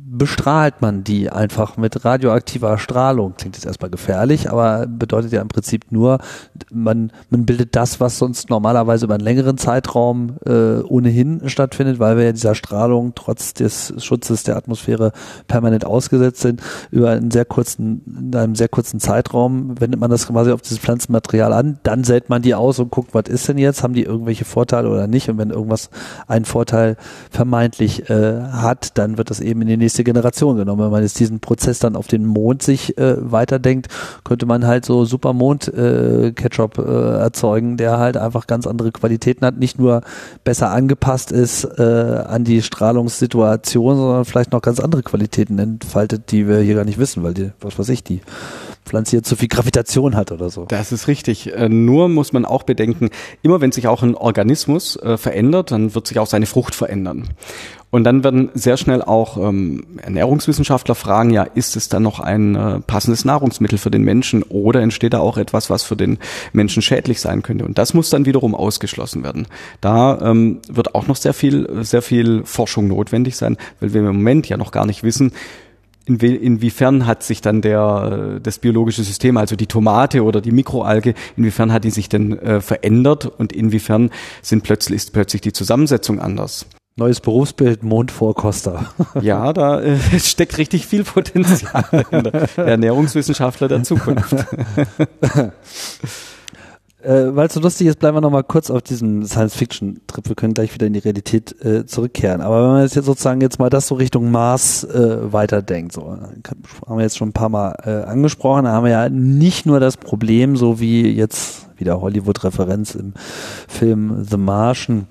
bestrahlt man die einfach mit radioaktiver Strahlung. Klingt jetzt erstmal gefährlich, aber bedeutet ja im Prinzip nur, man, man bildet das, was sonst normalerweise über einen längeren Zeitraum äh, ohnehin stattfindet, weil wir ja dieser Strahlung trotz des Schutzes der Atmosphäre permanent ausgesetzt sind. Über einen sehr kurzen, in einem sehr kurzen Zeitraum wendet man das quasi auf dieses Pflanzenmaterial an, dann sät man die aus und guckt, was ist denn jetzt? Haben die irgendwelche Vorteile oder nicht? Und wenn irgendwas einen Vorteil vermeintlich äh, hat, dann wird das eben in die nächste Generation genommen. Wenn man jetzt diesen Prozess dann auf den Mond sich äh, weiterdenkt, könnte man halt so super Mond-Ketchup äh, äh, erzeugen, der halt einfach ganz andere Qualitäten hat, nicht nur besser angepasst ist äh, an die Strahlungssituation, sondern vielleicht noch ganz andere Qualitäten entfaltet, die wir hier gar nicht wissen, weil die, was weiß ich, die Pflanze hier zu viel Gravitation hat oder so. Das ist richtig. Äh, nur muss man auch bedenken, immer wenn sich auch ein Organismus äh, verändert, dann wird sich auch seine Frucht verändern. Und dann werden sehr schnell auch ähm, Ernährungswissenschaftler fragen, ja, ist es dann noch ein äh, passendes Nahrungsmittel für den Menschen oder entsteht da auch etwas, was für den Menschen schädlich sein könnte? Und das muss dann wiederum ausgeschlossen werden. Da ähm, wird auch noch sehr viel, sehr viel Forschung notwendig sein, weil wir im Moment ja noch gar nicht wissen, Inwie inwiefern hat sich dann der äh, das biologische System, also die Tomate oder die Mikroalge, inwiefern hat die sich denn äh, verändert und inwiefern sind plötzlich ist plötzlich die Zusammensetzung anders? Neues Berufsbild, Mondvorkoster. Ja, da äh, (laughs) steckt richtig viel Potenzial in der (laughs) Ernährungswissenschaftler der Zukunft. (laughs) äh, Weil es so lustig ist, bleiben wir nochmal kurz auf diesem Science-Fiction-Trip. Wir können gleich wieder in die Realität äh, zurückkehren. Aber wenn man jetzt, jetzt sozusagen jetzt mal das so Richtung Mars äh, weiterdenkt, so haben wir jetzt schon ein paar Mal äh, angesprochen, da haben wir ja nicht nur das Problem, so wie jetzt wieder Hollywood-Referenz im Film The Martian,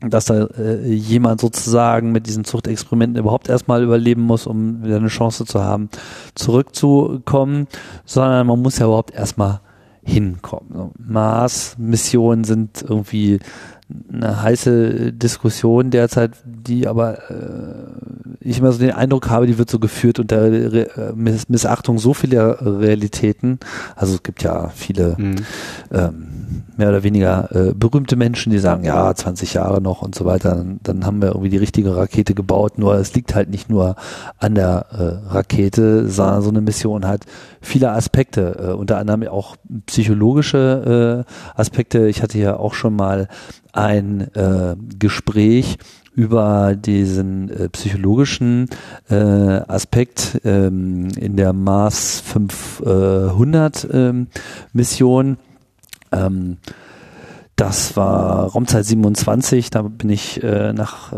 dass da äh, jemand sozusagen mit diesen Zuchtexperimenten überhaupt erstmal überleben muss, um wieder eine Chance zu haben, zurückzukommen, sondern man muss ja überhaupt erstmal hinkommen. Mars-Missionen sind irgendwie eine heiße Diskussion derzeit, die aber äh, ich immer so den Eindruck habe, die wird so geführt unter Re Miss Missachtung so vieler Realitäten. Also es gibt ja viele mhm. ähm, mehr oder weniger äh, berühmte Menschen, die sagen, ja, 20 Jahre noch und so weiter, dann, dann haben wir irgendwie die richtige Rakete gebaut. Nur es liegt halt nicht nur an der äh, Rakete, sondern so eine Mission hat viele Aspekte, äh, unter anderem auch psychologische äh, Aspekte. Ich hatte ja auch schon mal ein äh, Gespräch über diesen äh, psychologischen äh, Aspekt ähm, in der Mars 500 ähm, Mission. Ähm, das war Raumzeit 27, da bin ich äh, nach äh,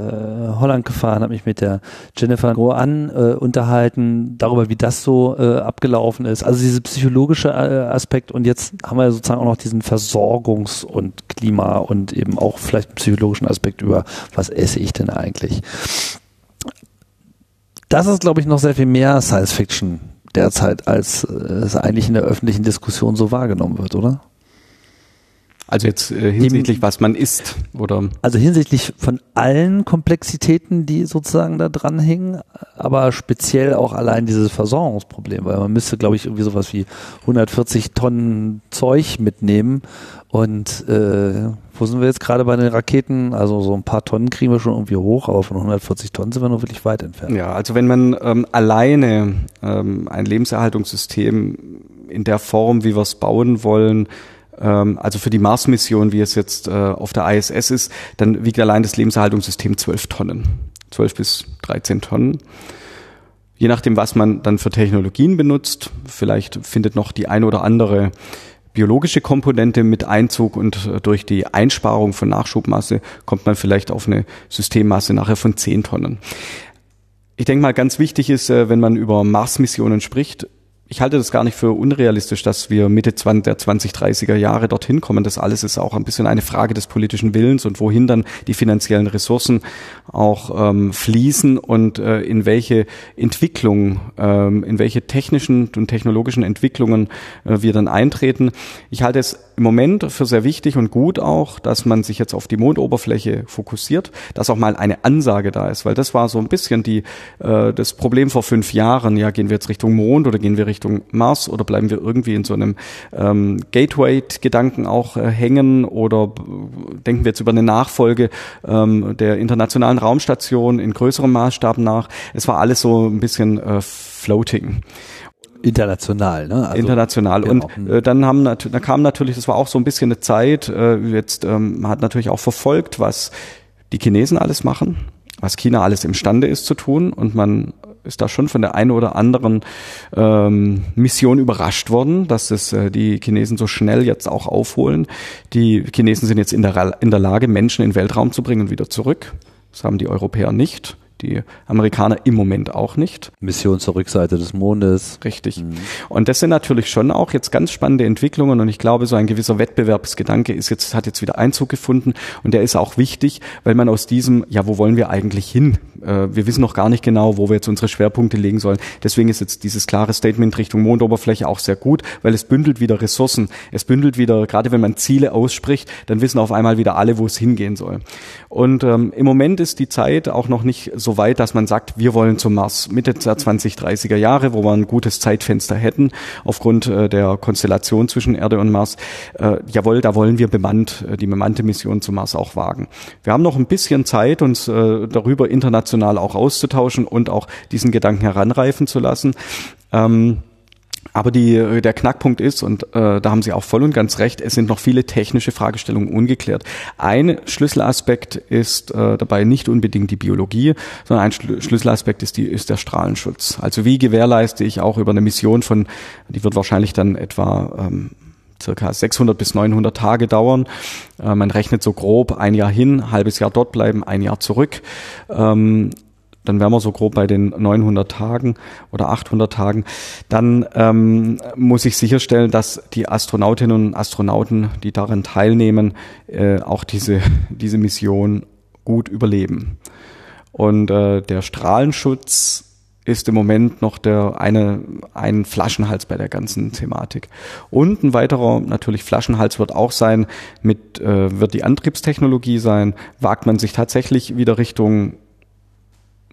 Holland gefahren, habe mich mit der Jennifer Groan äh, unterhalten, darüber, wie das so äh, abgelaufen ist. Also diese psychologische äh, Aspekt und jetzt haben wir sozusagen auch noch diesen Versorgungs- und Klima und eben auch vielleicht psychologischen Aspekt über, was esse ich denn eigentlich. Das ist, glaube ich, noch sehr viel mehr Science Fiction derzeit, als äh, es eigentlich in der öffentlichen Diskussion so wahrgenommen wird, oder? Also jetzt äh, hinsichtlich, was man isst, oder? Also hinsichtlich von allen Komplexitäten, die sozusagen da dran hängen, aber speziell auch allein dieses Versorgungsproblem, weil man müsste, glaube ich, irgendwie sowas wie 140 Tonnen Zeug mitnehmen und äh, wo sind wir jetzt gerade bei den Raketen? Also so ein paar Tonnen kriegen wir schon irgendwie hoch, aber von 140 Tonnen sind wir noch wirklich weit entfernt. Ja, also wenn man ähm, alleine ähm, ein Lebenserhaltungssystem in der Form, wie wir es bauen wollen, also für die Mars-Mission, wie es jetzt äh, auf der ISS ist, dann wiegt allein das Lebenserhaltungssystem 12 Tonnen. 12 bis 13 Tonnen. Je nachdem, was man dann für Technologien benutzt, vielleicht findet noch die ein oder andere biologische Komponente mit Einzug und äh, durch die Einsparung von Nachschubmasse kommt man vielleicht auf eine Systemmasse nachher von 10 Tonnen. Ich denke mal, ganz wichtig ist, äh, wenn man über Mars-Missionen spricht, ich halte das gar nicht für unrealistisch, dass wir Mitte 20, der 2030er Jahre dorthin kommen. Das alles ist auch ein bisschen eine Frage des politischen Willens und wohin dann die finanziellen Ressourcen auch ähm, fließen und äh, in welche Entwicklung, ähm, in welche technischen und technologischen Entwicklungen äh, wir dann eintreten. Ich halte es im Moment für sehr wichtig und gut auch, dass man sich jetzt auf die Mondoberfläche fokussiert, dass auch mal eine Ansage da ist, weil das war so ein bisschen die, äh, das Problem vor fünf Jahren. Ja, gehen wir jetzt Richtung Mond oder gehen wir Richtung Mars oder bleiben wir irgendwie in so einem ähm, Gateway-Gedanken auch äh, hängen oder denken wir jetzt über eine Nachfolge ähm, der internationalen Raumstation in größerem Maßstab nach? Es war alles so ein bisschen äh, floating. International, ne? Also, International. Genau. Und äh, dann haben da kam natürlich, das war auch so ein bisschen eine Zeit, äh, jetzt ähm, man hat natürlich auch verfolgt, was die Chinesen alles machen, was China alles imstande ist zu tun und man ist da schon von der einen oder anderen ähm, Mission überrascht worden, dass es äh, die Chinesen so schnell jetzt auch aufholen. Die Chinesen sind jetzt in der, in der Lage, Menschen in den Weltraum zu bringen und wieder zurück. Das haben die Europäer nicht. Die Amerikaner im Moment auch nicht. Mission zur Rückseite des Mondes. Richtig. Mhm. Und das sind natürlich schon auch jetzt ganz spannende Entwicklungen und ich glaube, so ein gewisser Wettbewerbsgedanke ist jetzt, hat jetzt wieder Einzug gefunden und der ist auch wichtig, weil man aus diesem, ja, wo wollen wir eigentlich hin? Äh, wir wissen noch gar nicht genau, wo wir jetzt unsere Schwerpunkte legen sollen. Deswegen ist jetzt dieses klare Statement Richtung Mondoberfläche auch sehr gut, weil es bündelt wieder Ressourcen. Es bündelt wieder, gerade wenn man Ziele ausspricht, dann wissen auf einmal wieder alle, wo es hingehen soll. Und ähm, im Moment ist die Zeit auch noch nicht so weit, dass man sagt, wir wollen zum Mars Mitte der 2030er Jahre, wo wir ein gutes Zeitfenster hätten, aufgrund äh, der Konstellation zwischen Erde und Mars. Äh, jawohl, da wollen wir bemannt, äh, die bemannte Mission zum Mars auch wagen. Wir haben noch ein bisschen Zeit, uns äh, darüber international auch auszutauschen und auch diesen Gedanken heranreifen zu lassen. Ähm, aber die, der Knackpunkt ist, und äh, da haben Sie auch voll und ganz recht, es sind noch viele technische Fragestellungen ungeklärt. Ein Schlüsselaspekt ist äh, dabei nicht unbedingt die Biologie, sondern ein Schlüsselaspekt ist, die, ist der Strahlenschutz. Also wie gewährleiste ich auch über eine Mission von, die wird wahrscheinlich dann etwa ähm, circa 600 bis 900 Tage dauern. Äh, man rechnet so grob ein Jahr hin, halbes Jahr dort bleiben, ein Jahr zurück. Ähm, dann wären wir so grob bei den 900 Tagen oder 800 Tagen, dann ähm, muss ich sicherstellen, dass die Astronautinnen und Astronauten, die daran teilnehmen, äh, auch diese, (laughs) diese Mission gut überleben. Und äh, der Strahlenschutz ist im Moment noch der eine ein Flaschenhals bei der ganzen Thematik. Und ein weiterer natürlich Flaschenhals wird auch sein, mit äh, wird die Antriebstechnologie sein. Wagt man sich tatsächlich wieder Richtung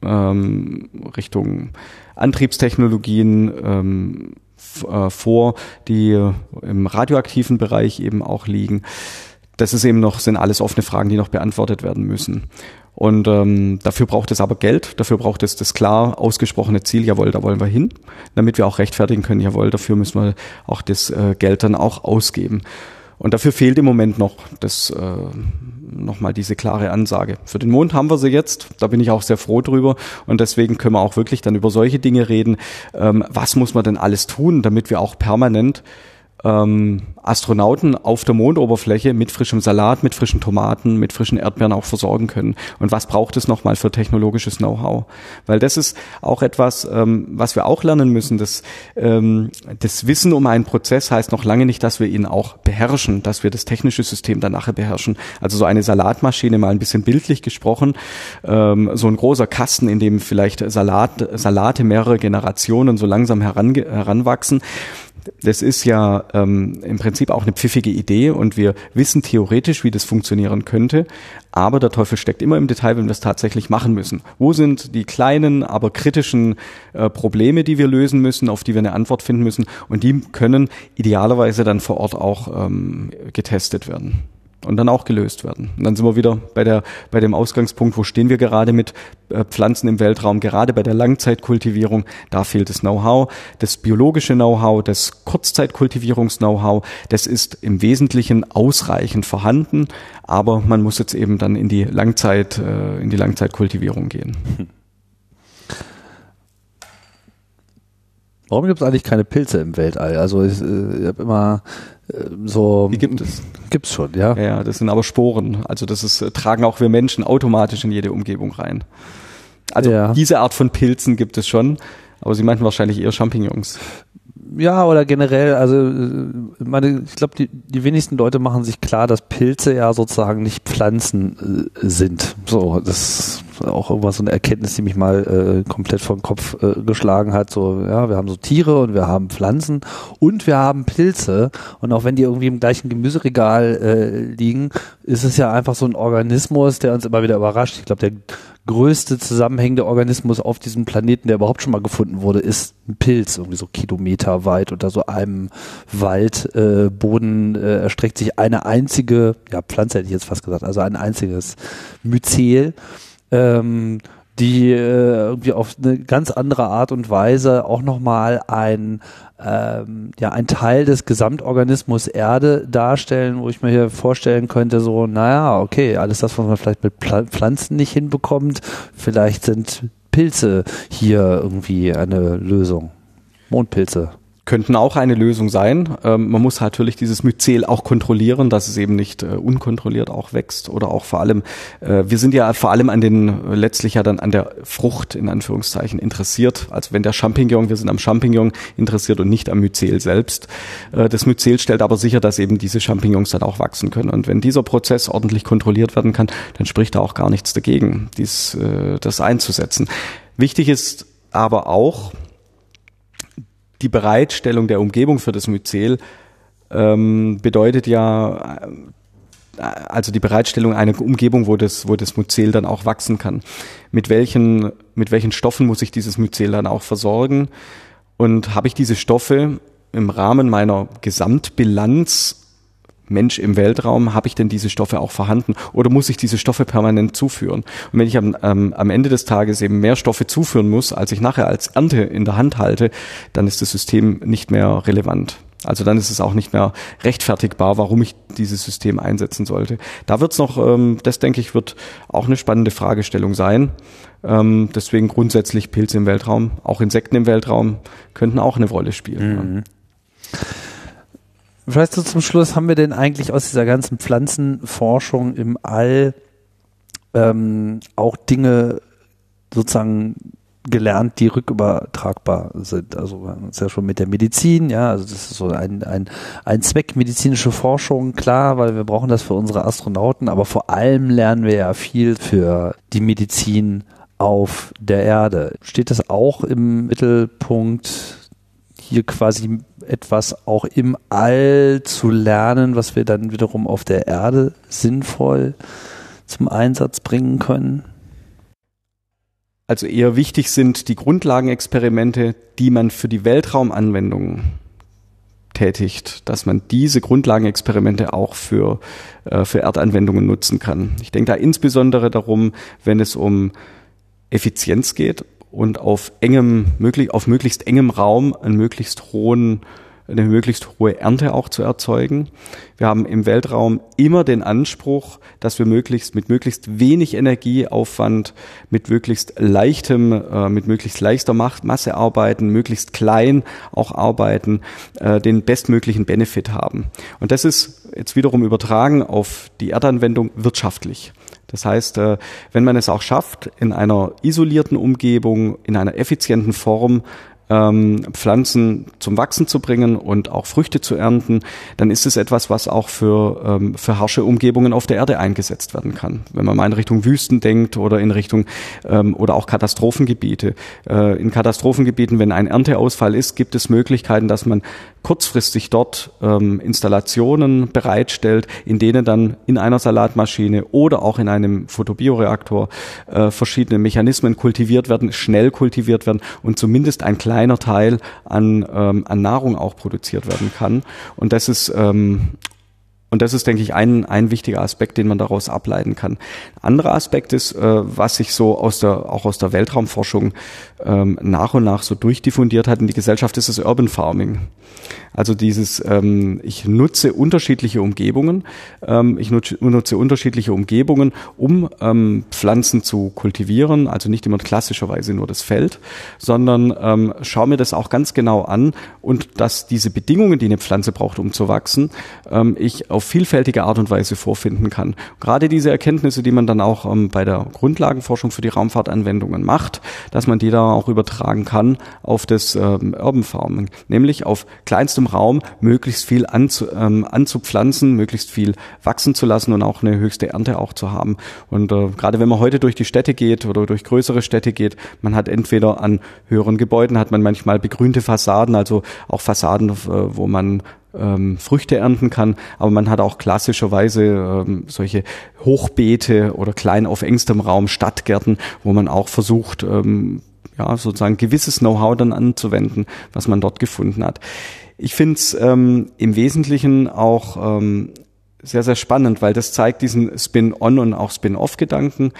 ähm, Richtung Antriebstechnologien ähm, äh, vor, die im radioaktiven Bereich eben auch liegen. Das ist eben noch, sind alles offene Fragen, die noch beantwortet werden müssen. Und ähm, dafür braucht es aber Geld, dafür braucht es das klar ausgesprochene Ziel, jawohl, da wollen wir hin, damit wir auch rechtfertigen können, jawohl, dafür müssen wir auch das äh, Geld dann auch ausgeben. Und dafür fehlt im Moment noch das äh, nochmal diese klare Ansage. Für den Mond haben wir sie jetzt, da bin ich auch sehr froh drüber und deswegen können wir auch wirklich dann über solche Dinge reden. Ähm, was muss man denn alles tun, damit wir auch permanent ähm, Astronauten auf der Mondoberfläche mit frischem Salat, mit frischen Tomaten, mit frischen Erdbeeren auch versorgen können. Und was braucht es nochmal für technologisches Know-how? Weil das ist auch etwas, ähm, was wir auch lernen müssen. Das, ähm, das Wissen um einen Prozess heißt noch lange nicht, dass wir ihn auch beherrschen, dass wir das technische System dann nachher beherrschen. Also so eine Salatmaschine, mal ein bisschen bildlich gesprochen, ähm, so ein großer Kasten, in dem vielleicht Salat, Salate mehrere Generationen so langsam heran, heranwachsen das ist ja ähm, im Prinzip auch eine pfiffige Idee und wir wissen theoretisch, wie das funktionieren könnte, aber der Teufel steckt immer im Detail, wenn wir es tatsächlich machen müssen. Wo sind die kleinen, aber kritischen äh, Probleme, die wir lösen müssen, auf die wir eine Antwort finden müssen und die können idealerweise dann vor Ort auch ähm, getestet werden und dann auch gelöst werden. Und dann sind wir wieder bei der bei dem Ausgangspunkt, wo stehen wir gerade mit äh, Pflanzen im Weltraum, gerade bei der Langzeitkultivierung, da fehlt das Know-how, das biologische Know-how, das Kurzzeitkultivierungs-Know-how, das ist im Wesentlichen ausreichend vorhanden, aber man muss jetzt eben dann in die Langzeit äh, in die Langzeitkultivierung gehen. (laughs) Warum gibt es eigentlich keine Pilze im Weltall? Also ich, äh, ich habe immer äh, so. Die gibt es. Gibt's schon, ja. Ja, das sind aber Sporen. Also das ist, äh, tragen auch wir Menschen automatisch in jede Umgebung rein. Also ja. diese Art von Pilzen gibt es schon, aber Sie meinten wahrscheinlich eher Champignons. ja, oder generell, also äh, meine, ich glaube, die, die wenigsten Leute machen sich klar, dass Pilze ja sozusagen nicht Pflanzen äh, sind. So, das auch irgendwas so eine Erkenntnis, die mich mal äh, komplett vom Kopf äh, geschlagen hat. So, ja, wir haben so Tiere und wir haben Pflanzen und wir haben Pilze. Und auch wenn die irgendwie im gleichen Gemüseregal äh, liegen, ist es ja einfach so ein Organismus, der uns immer wieder überrascht. Ich glaube, der größte zusammenhängende Organismus auf diesem Planeten, der überhaupt schon mal gefunden wurde, ist ein Pilz, irgendwie so kilometerweit unter so einem Waldboden äh, äh, erstreckt sich eine einzige, ja Pflanze hätte ich jetzt fast gesagt, also ein einziges Myzel. Ähm, die äh, irgendwie auf eine ganz andere Art und Weise auch nochmal ein, ähm, ja, ein Teil des Gesamtorganismus Erde darstellen, wo ich mir hier vorstellen könnte, so, naja, okay, alles das, was man vielleicht mit Pflanzen nicht hinbekommt, vielleicht sind Pilze hier irgendwie eine Lösung. Mondpilze könnten auch eine Lösung sein. Ähm, man muss natürlich dieses Myzel auch kontrollieren, dass es eben nicht äh, unkontrolliert auch wächst oder auch vor allem, äh, wir sind ja vor allem an den, äh, letztlich ja dann an der Frucht in Anführungszeichen interessiert. Also wenn der Champignon, wir sind am Champignon interessiert und nicht am Myzel selbst. Äh, das Myzel stellt aber sicher, dass eben diese Champignons dann auch wachsen können. Und wenn dieser Prozess ordentlich kontrolliert werden kann, dann spricht da auch gar nichts dagegen, dies, äh, das einzusetzen. Wichtig ist aber auch, die Bereitstellung der Umgebung für das Myzel ähm, bedeutet ja, äh, also die Bereitstellung einer Umgebung, wo das, wo das Myzel dann auch wachsen kann. Mit welchen, mit welchen Stoffen muss ich dieses Myzel dann auch versorgen? Und habe ich diese Stoffe im Rahmen meiner Gesamtbilanz Mensch im Weltraum, habe ich denn diese Stoffe auch vorhanden oder muss ich diese Stoffe permanent zuführen? Und wenn ich am, ähm, am Ende des Tages eben mehr Stoffe zuführen muss, als ich nachher als Ernte in der Hand halte, dann ist das System nicht mehr relevant. Also dann ist es auch nicht mehr rechtfertigbar, warum ich dieses System einsetzen sollte. Da wird es noch, ähm, das denke ich, wird auch eine spannende Fragestellung sein. Ähm, deswegen grundsätzlich Pilze im Weltraum, auch Insekten im Weltraum könnten auch eine Rolle spielen. Mhm. Weißt du, zum Schluss haben wir denn eigentlich aus dieser ganzen Pflanzenforschung im All ähm, auch Dinge sozusagen gelernt, die rückübertragbar sind. Also wir haben uns ja schon mit der Medizin, ja, also das ist so ein, ein, ein Zweck medizinische Forschung, klar, weil wir brauchen das für unsere Astronauten, aber vor allem lernen wir ja viel für die Medizin auf der Erde. Steht das auch im Mittelpunkt hier quasi etwas auch im All zu lernen, was wir dann wiederum auf der Erde sinnvoll zum Einsatz bringen können? Also eher wichtig sind die Grundlagenexperimente, die man für die Weltraumanwendungen tätigt, dass man diese Grundlagenexperimente auch für, äh, für Erdanwendungen nutzen kann. Ich denke da insbesondere darum, wenn es um Effizienz geht und auf engem, möglich, auf möglichst engem Raum einen möglichst hohen eine möglichst hohe Ernte auch zu erzeugen. Wir haben im Weltraum immer den Anspruch, dass wir möglichst mit möglichst wenig Energieaufwand, mit möglichst leichtem, äh, mit möglichst leichter Masse arbeiten, möglichst klein auch arbeiten, äh, den bestmöglichen Benefit haben. Und das ist jetzt wiederum übertragen auf die Erdanwendung wirtschaftlich. Das heißt, äh, wenn man es auch schafft, in einer isolierten Umgebung, in einer effizienten Form ähm, Pflanzen zum Wachsen zu bringen und auch Früchte zu ernten, dann ist es etwas, was auch für, ähm, für harsche Umgebungen auf der Erde eingesetzt werden kann. Wenn man mal in Richtung Wüsten denkt oder in Richtung ähm, oder auch Katastrophengebiete. Äh, in Katastrophengebieten, wenn ein Ernteausfall ist, gibt es Möglichkeiten, dass man kurzfristig dort ähm, Installationen bereitstellt, in denen dann in einer Salatmaschine oder auch in einem Photobioreaktor äh, verschiedene Mechanismen kultiviert werden, schnell kultiviert werden und zumindest ein kleiner Teil an, ähm, an Nahrung auch produziert werden kann. Und das ist ähm, und das ist, denke ich, ein, ein wichtiger Aspekt, den man daraus ableiten kann. Ein anderer Aspekt ist, äh, was sich so aus der, auch aus der Weltraumforschung ähm, nach und nach so durchdiffundiert hat in die Gesellschaft, ist das Urban Farming. Also dieses, ähm, ich nutze unterschiedliche Umgebungen, ähm, ich nutze, nutze unterschiedliche Umgebungen, um ähm, Pflanzen zu kultivieren, also nicht immer klassischerweise nur das Feld, sondern ähm, schaue mir das auch ganz genau an und dass diese Bedingungen, die eine Pflanze braucht, um zu wachsen, ähm, ich auf auf vielfältige Art und Weise vorfinden kann. Gerade diese Erkenntnisse, die man dann auch ähm, bei der Grundlagenforschung für die Raumfahrtanwendungen macht, dass man die da auch übertragen kann auf das ähm, Urban Farming, nämlich auf kleinstem Raum möglichst viel anzu, ähm, anzupflanzen, möglichst viel wachsen zu lassen und auch eine höchste Ernte auch zu haben. Und äh, gerade wenn man heute durch die Städte geht oder durch größere Städte geht, man hat entweder an höheren Gebäuden hat man manchmal begrünte Fassaden, also auch Fassaden, äh, wo man ähm, Früchte ernten kann, aber man hat auch klassischerweise ähm, solche Hochbeete oder klein auf engstem Raum Stadtgärten, wo man auch versucht, ähm, ja, sozusagen gewisses Know-how dann anzuwenden, was man dort gefunden hat. Ich finde es ähm, im Wesentlichen auch ähm, sehr, sehr spannend, weil das zeigt diesen Spin-on und auch Spin-off-Gedanken,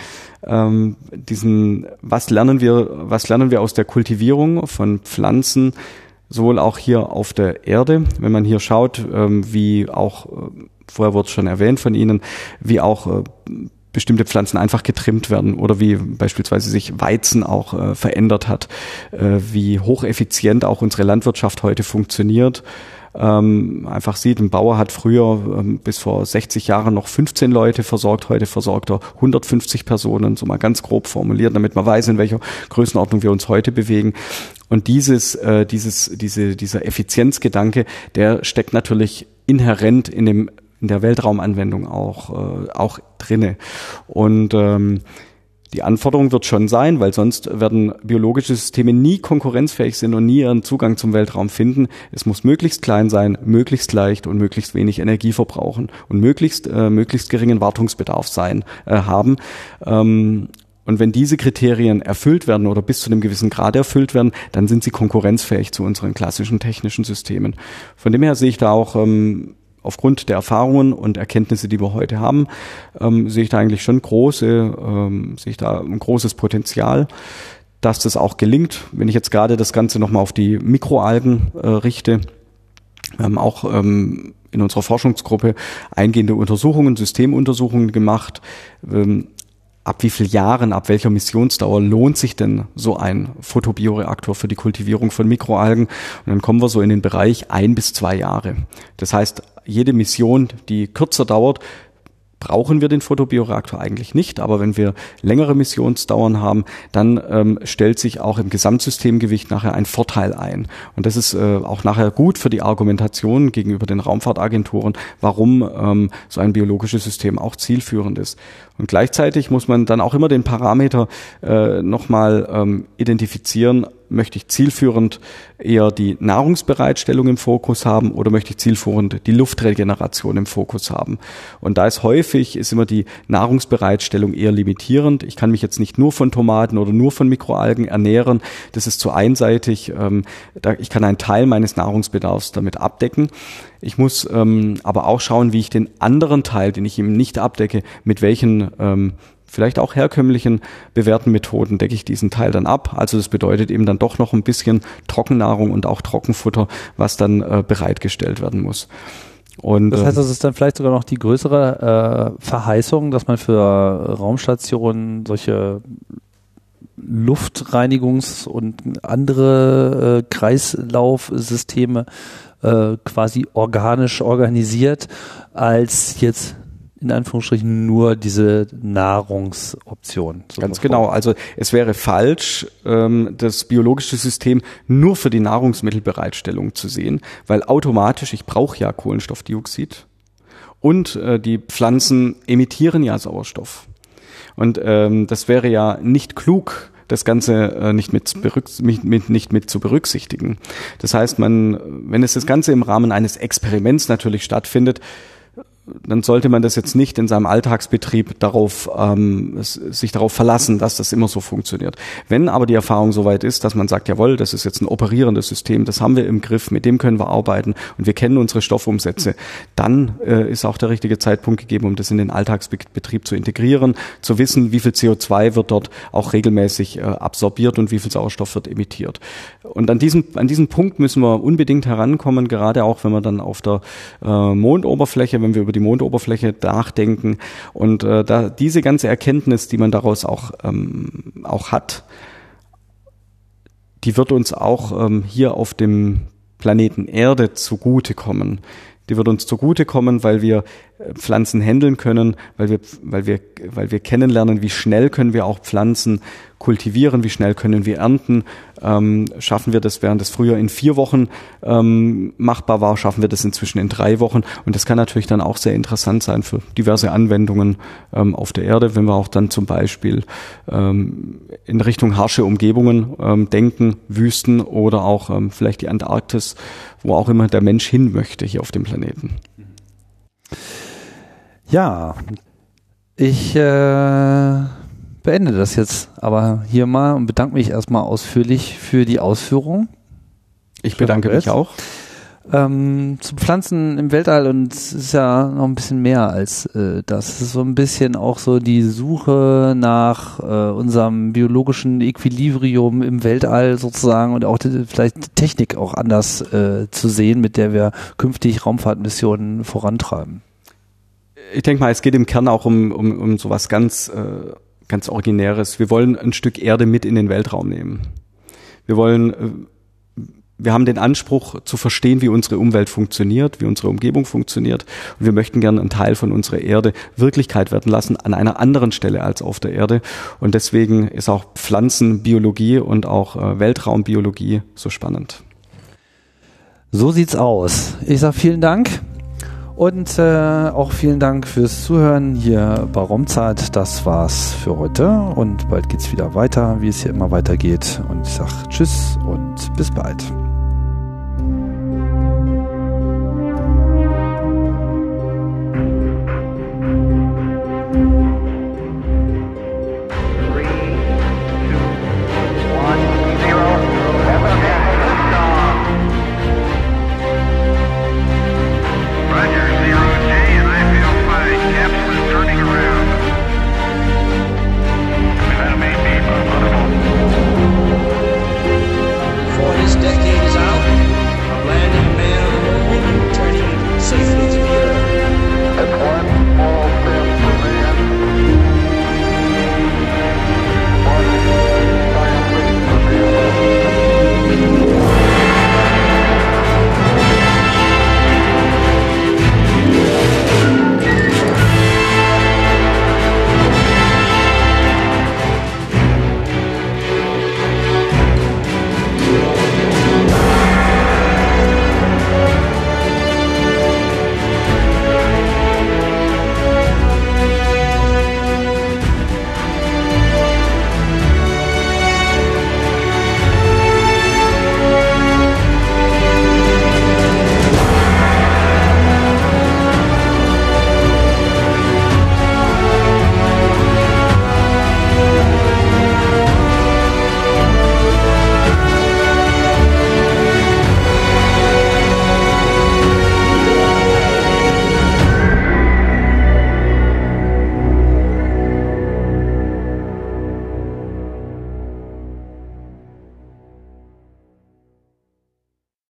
ähm, diesen, was lernen wir, was lernen wir aus der Kultivierung von Pflanzen, sowohl auch hier auf der Erde, wenn man hier schaut, ähm, wie auch, äh, vorher wurde es schon erwähnt von Ihnen, wie auch äh, bestimmte Pflanzen einfach getrimmt werden oder wie beispielsweise sich Weizen auch äh, verändert hat, wie hocheffizient auch unsere Landwirtschaft heute funktioniert. Ähm, einfach sieht, ein Bauer hat früher ähm, bis vor 60 Jahren noch 15 Leute versorgt, heute versorgt er 150 Personen, so mal ganz grob formuliert, damit man weiß, in welcher Größenordnung wir uns heute bewegen. Und dieses, äh, dieses, diese, dieser Effizienzgedanke, der steckt natürlich inhärent in dem in der Weltraumanwendung auch äh, auch drinne. Und ähm, die Anforderung wird schon sein, weil sonst werden biologische Systeme nie konkurrenzfähig sind und nie ihren Zugang zum Weltraum finden. Es muss möglichst klein sein, möglichst leicht und möglichst wenig Energie verbrauchen und möglichst äh, möglichst geringen Wartungsbedarf sein äh, haben. Ähm, und wenn diese Kriterien erfüllt werden oder bis zu einem gewissen Grad erfüllt werden, dann sind sie konkurrenzfähig zu unseren klassischen technischen Systemen. Von dem her sehe ich da auch ähm, aufgrund der Erfahrungen und Erkenntnisse, die wir heute haben, ähm, sehe ich da eigentlich schon große, ähm, sehe ich da ein großes Potenzial, dass das auch gelingt. Wenn ich jetzt gerade das Ganze nochmal auf die Mikroalgen äh, richte, wir haben auch ähm, in unserer Forschungsgruppe eingehende Untersuchungen, Systemuntersuchungen gemacht. Ähm, ab wie vielen Jahren, ab welcher Missionsdauer lohnt sich denn so ein Photobioreaktor für die Kultivierung von Mikroalgen? Und dann kommen wir so in den Bereich ein bis zwei Jahre. Das heißt, jede Mission, die kürzer dauert, brauchen wir den Photobioreaktor eigentlich nicht, aber wenn wir längere Missionsdauern haben, dann ähm, stellt sich auch im Gesamtsystemgewicht nachher ein Vorteil ein. Und das ist äh, auch nachher gut für die Argumentation gegenüber den Raumfahrtagenturen, warum ähm, so ein biologisches System auch zielführend ist. Und gleichzeitig muss man dann auch immer den Parameter äh, nochmal ähm, identifizieren, möchte ich zielführend eher die Nahrungsbereitstellung im Fokus haben oder möchte ich zielführend die Luftregeneration im Fokus haben? Und da ist häufig, ist immer die Nahrungsbereitstellung eher limitierend. Ich kann mich jetzt nicht nur von Tomaten oder nur von Mikroalgen ernähren. Das ist zu einseitig. Ähm, ich kann einen Teil meines Nahrungsbedarfs damit abdecken. Ich muss ähm, aber auch schauen, wie ich den anderen Teil, den ich ihm nicht abdecke, mit welchen ähm, vielleicht auch herkömmlichen bewährten Methoden decke ich diesen Teil dann ab. Also das bedeutet eben dann doch noch ein bisschen Trockennahrung und auch Trockenfutter, was dann äh, bereitgestellt werden muss. Und, das heißt, das ist dann vielleicht sogar noch die größere äh, Verheißung, dass man für Raumstationen solche Luftreinigungs- und andere äh, Kreislaufsysteme äh, quasi organisch organisiert, als jetzt in Anführungsstrichen nur diese Nahrungsoption. So Ganz genau. Also es wäre falsch, ähm, das biologische System nur für die Nahrungsmittelbereitstellung zu sehen, weil automatisch, ich brauche ja Kohlenstoffdioxid und äh, die Pflanzen emittieren ja Sauerstoff. Und ähm, das wäre ja nicht klug, das Ganze äh, nicht mit, mit, nicht mit zu berücksichtigen. Das heißt, man, wenn es das Ganze im Rahmen eines Experiments natürlich stattfindet, dann sollte man das jetzt nicht in seinem Alltagsbetrieb darauf ähm, sich darauf verlassen, dass das immer so funktioniert. Wenn aber die Erfahrung soweit ist, dass man sagt, jawohl, das ist jetzt ein operierendes System, das haben wir im Griff, mit dem können wir arbeiten und wir kennen unsere Stoffumsätze, dann äh, ist auch der richtige Zeitpunkt gegeben, um das in den Alltagsbetrieb zu integrieren, zu wissen, wie viel CO2 wird dort auch regelmäßig äh, absorbiert und wie viel Sauerstoff wird emittiert. Und an diesem an diesem Punkt müssen wir unbedingt herankommen, gerade auch wenn wir dann auf der äh, Mondoberfläche, wenn wir über die Mondoberfläche nachdenken. Und äh, da diese ganze Erkenntnis, die man daraus auch, ähm, auch hat, die wird uns auch ähm, hier auf dem Planeten Erde zugutekommen. Die wird uns zugutekommen, weil wir äh, Pflanzen handeln können, weil wir, weil wir, weil wir kennenlernen, wie schnell können wir auch Pflanzen kultivieren, wie schnell können wir ernten. Ähm, schaffen wir das, während es früher in vier Wochen ähm, machbar war, schaffen wir das inzwischen in drei Wochen. Und das kann natürlich dann auch sehr interessant sein für diverse Anwendungen ähm, auf der Erde, wenn wir auch dann zum Beispiel ähm, in Richtung harsche Umgebungen ähm, denken, Wüsten oder auch ähm, vielleicht die Antarktis, wo auch immer der Mensch hin möchte hier auf dem Planeten. Ja, ich äh, beende das jetzt aber hier mal und bedanke mich erstmal ausführlich für die Ausführung. Ich bedanke mich auch. Ähm, zu Pflanzen im Weltall und es ist ja noch ein bisschen mehr als äh, das. Es ist so ein bisschen auch so die Suche nach äh, unserem biologischen Equilibrium im Weltall sozusagen und auch die, vielleicht die Technik auch anders äh, zu sehen, mit der wir künftig Raumfahrtmissionen vorantreiben. Ich denke mal, es geht im Kern auch um, um, um sowas ganz, äh, ganz Originäres. Wir wollen ein Stück Erde mit in den Weltraum nehmen. Wir wollen äh, wir haben den Anspruch zu verstehen, wie unsere Umwelt funktioniert, wie unsere Umgebung funktioniert. Und wir möchten gerne einen Teil von unserer Erde Wirklichkeit werden lassen an einer anderen Stelle als auf der Erde. Und deswegen ist auch Pflanzenbiologie und auch äh, Weltraumbiologie so spannend. So sieht's aus. Ich sage vielen Dank. Und äh, auch vielen Dank fürs Zuhören hier bei Raumzeit. Das war's für heute und bald geht's wieder weiter, wie es hier immer weitergeht. Und ich sage Tschüss und bis bald.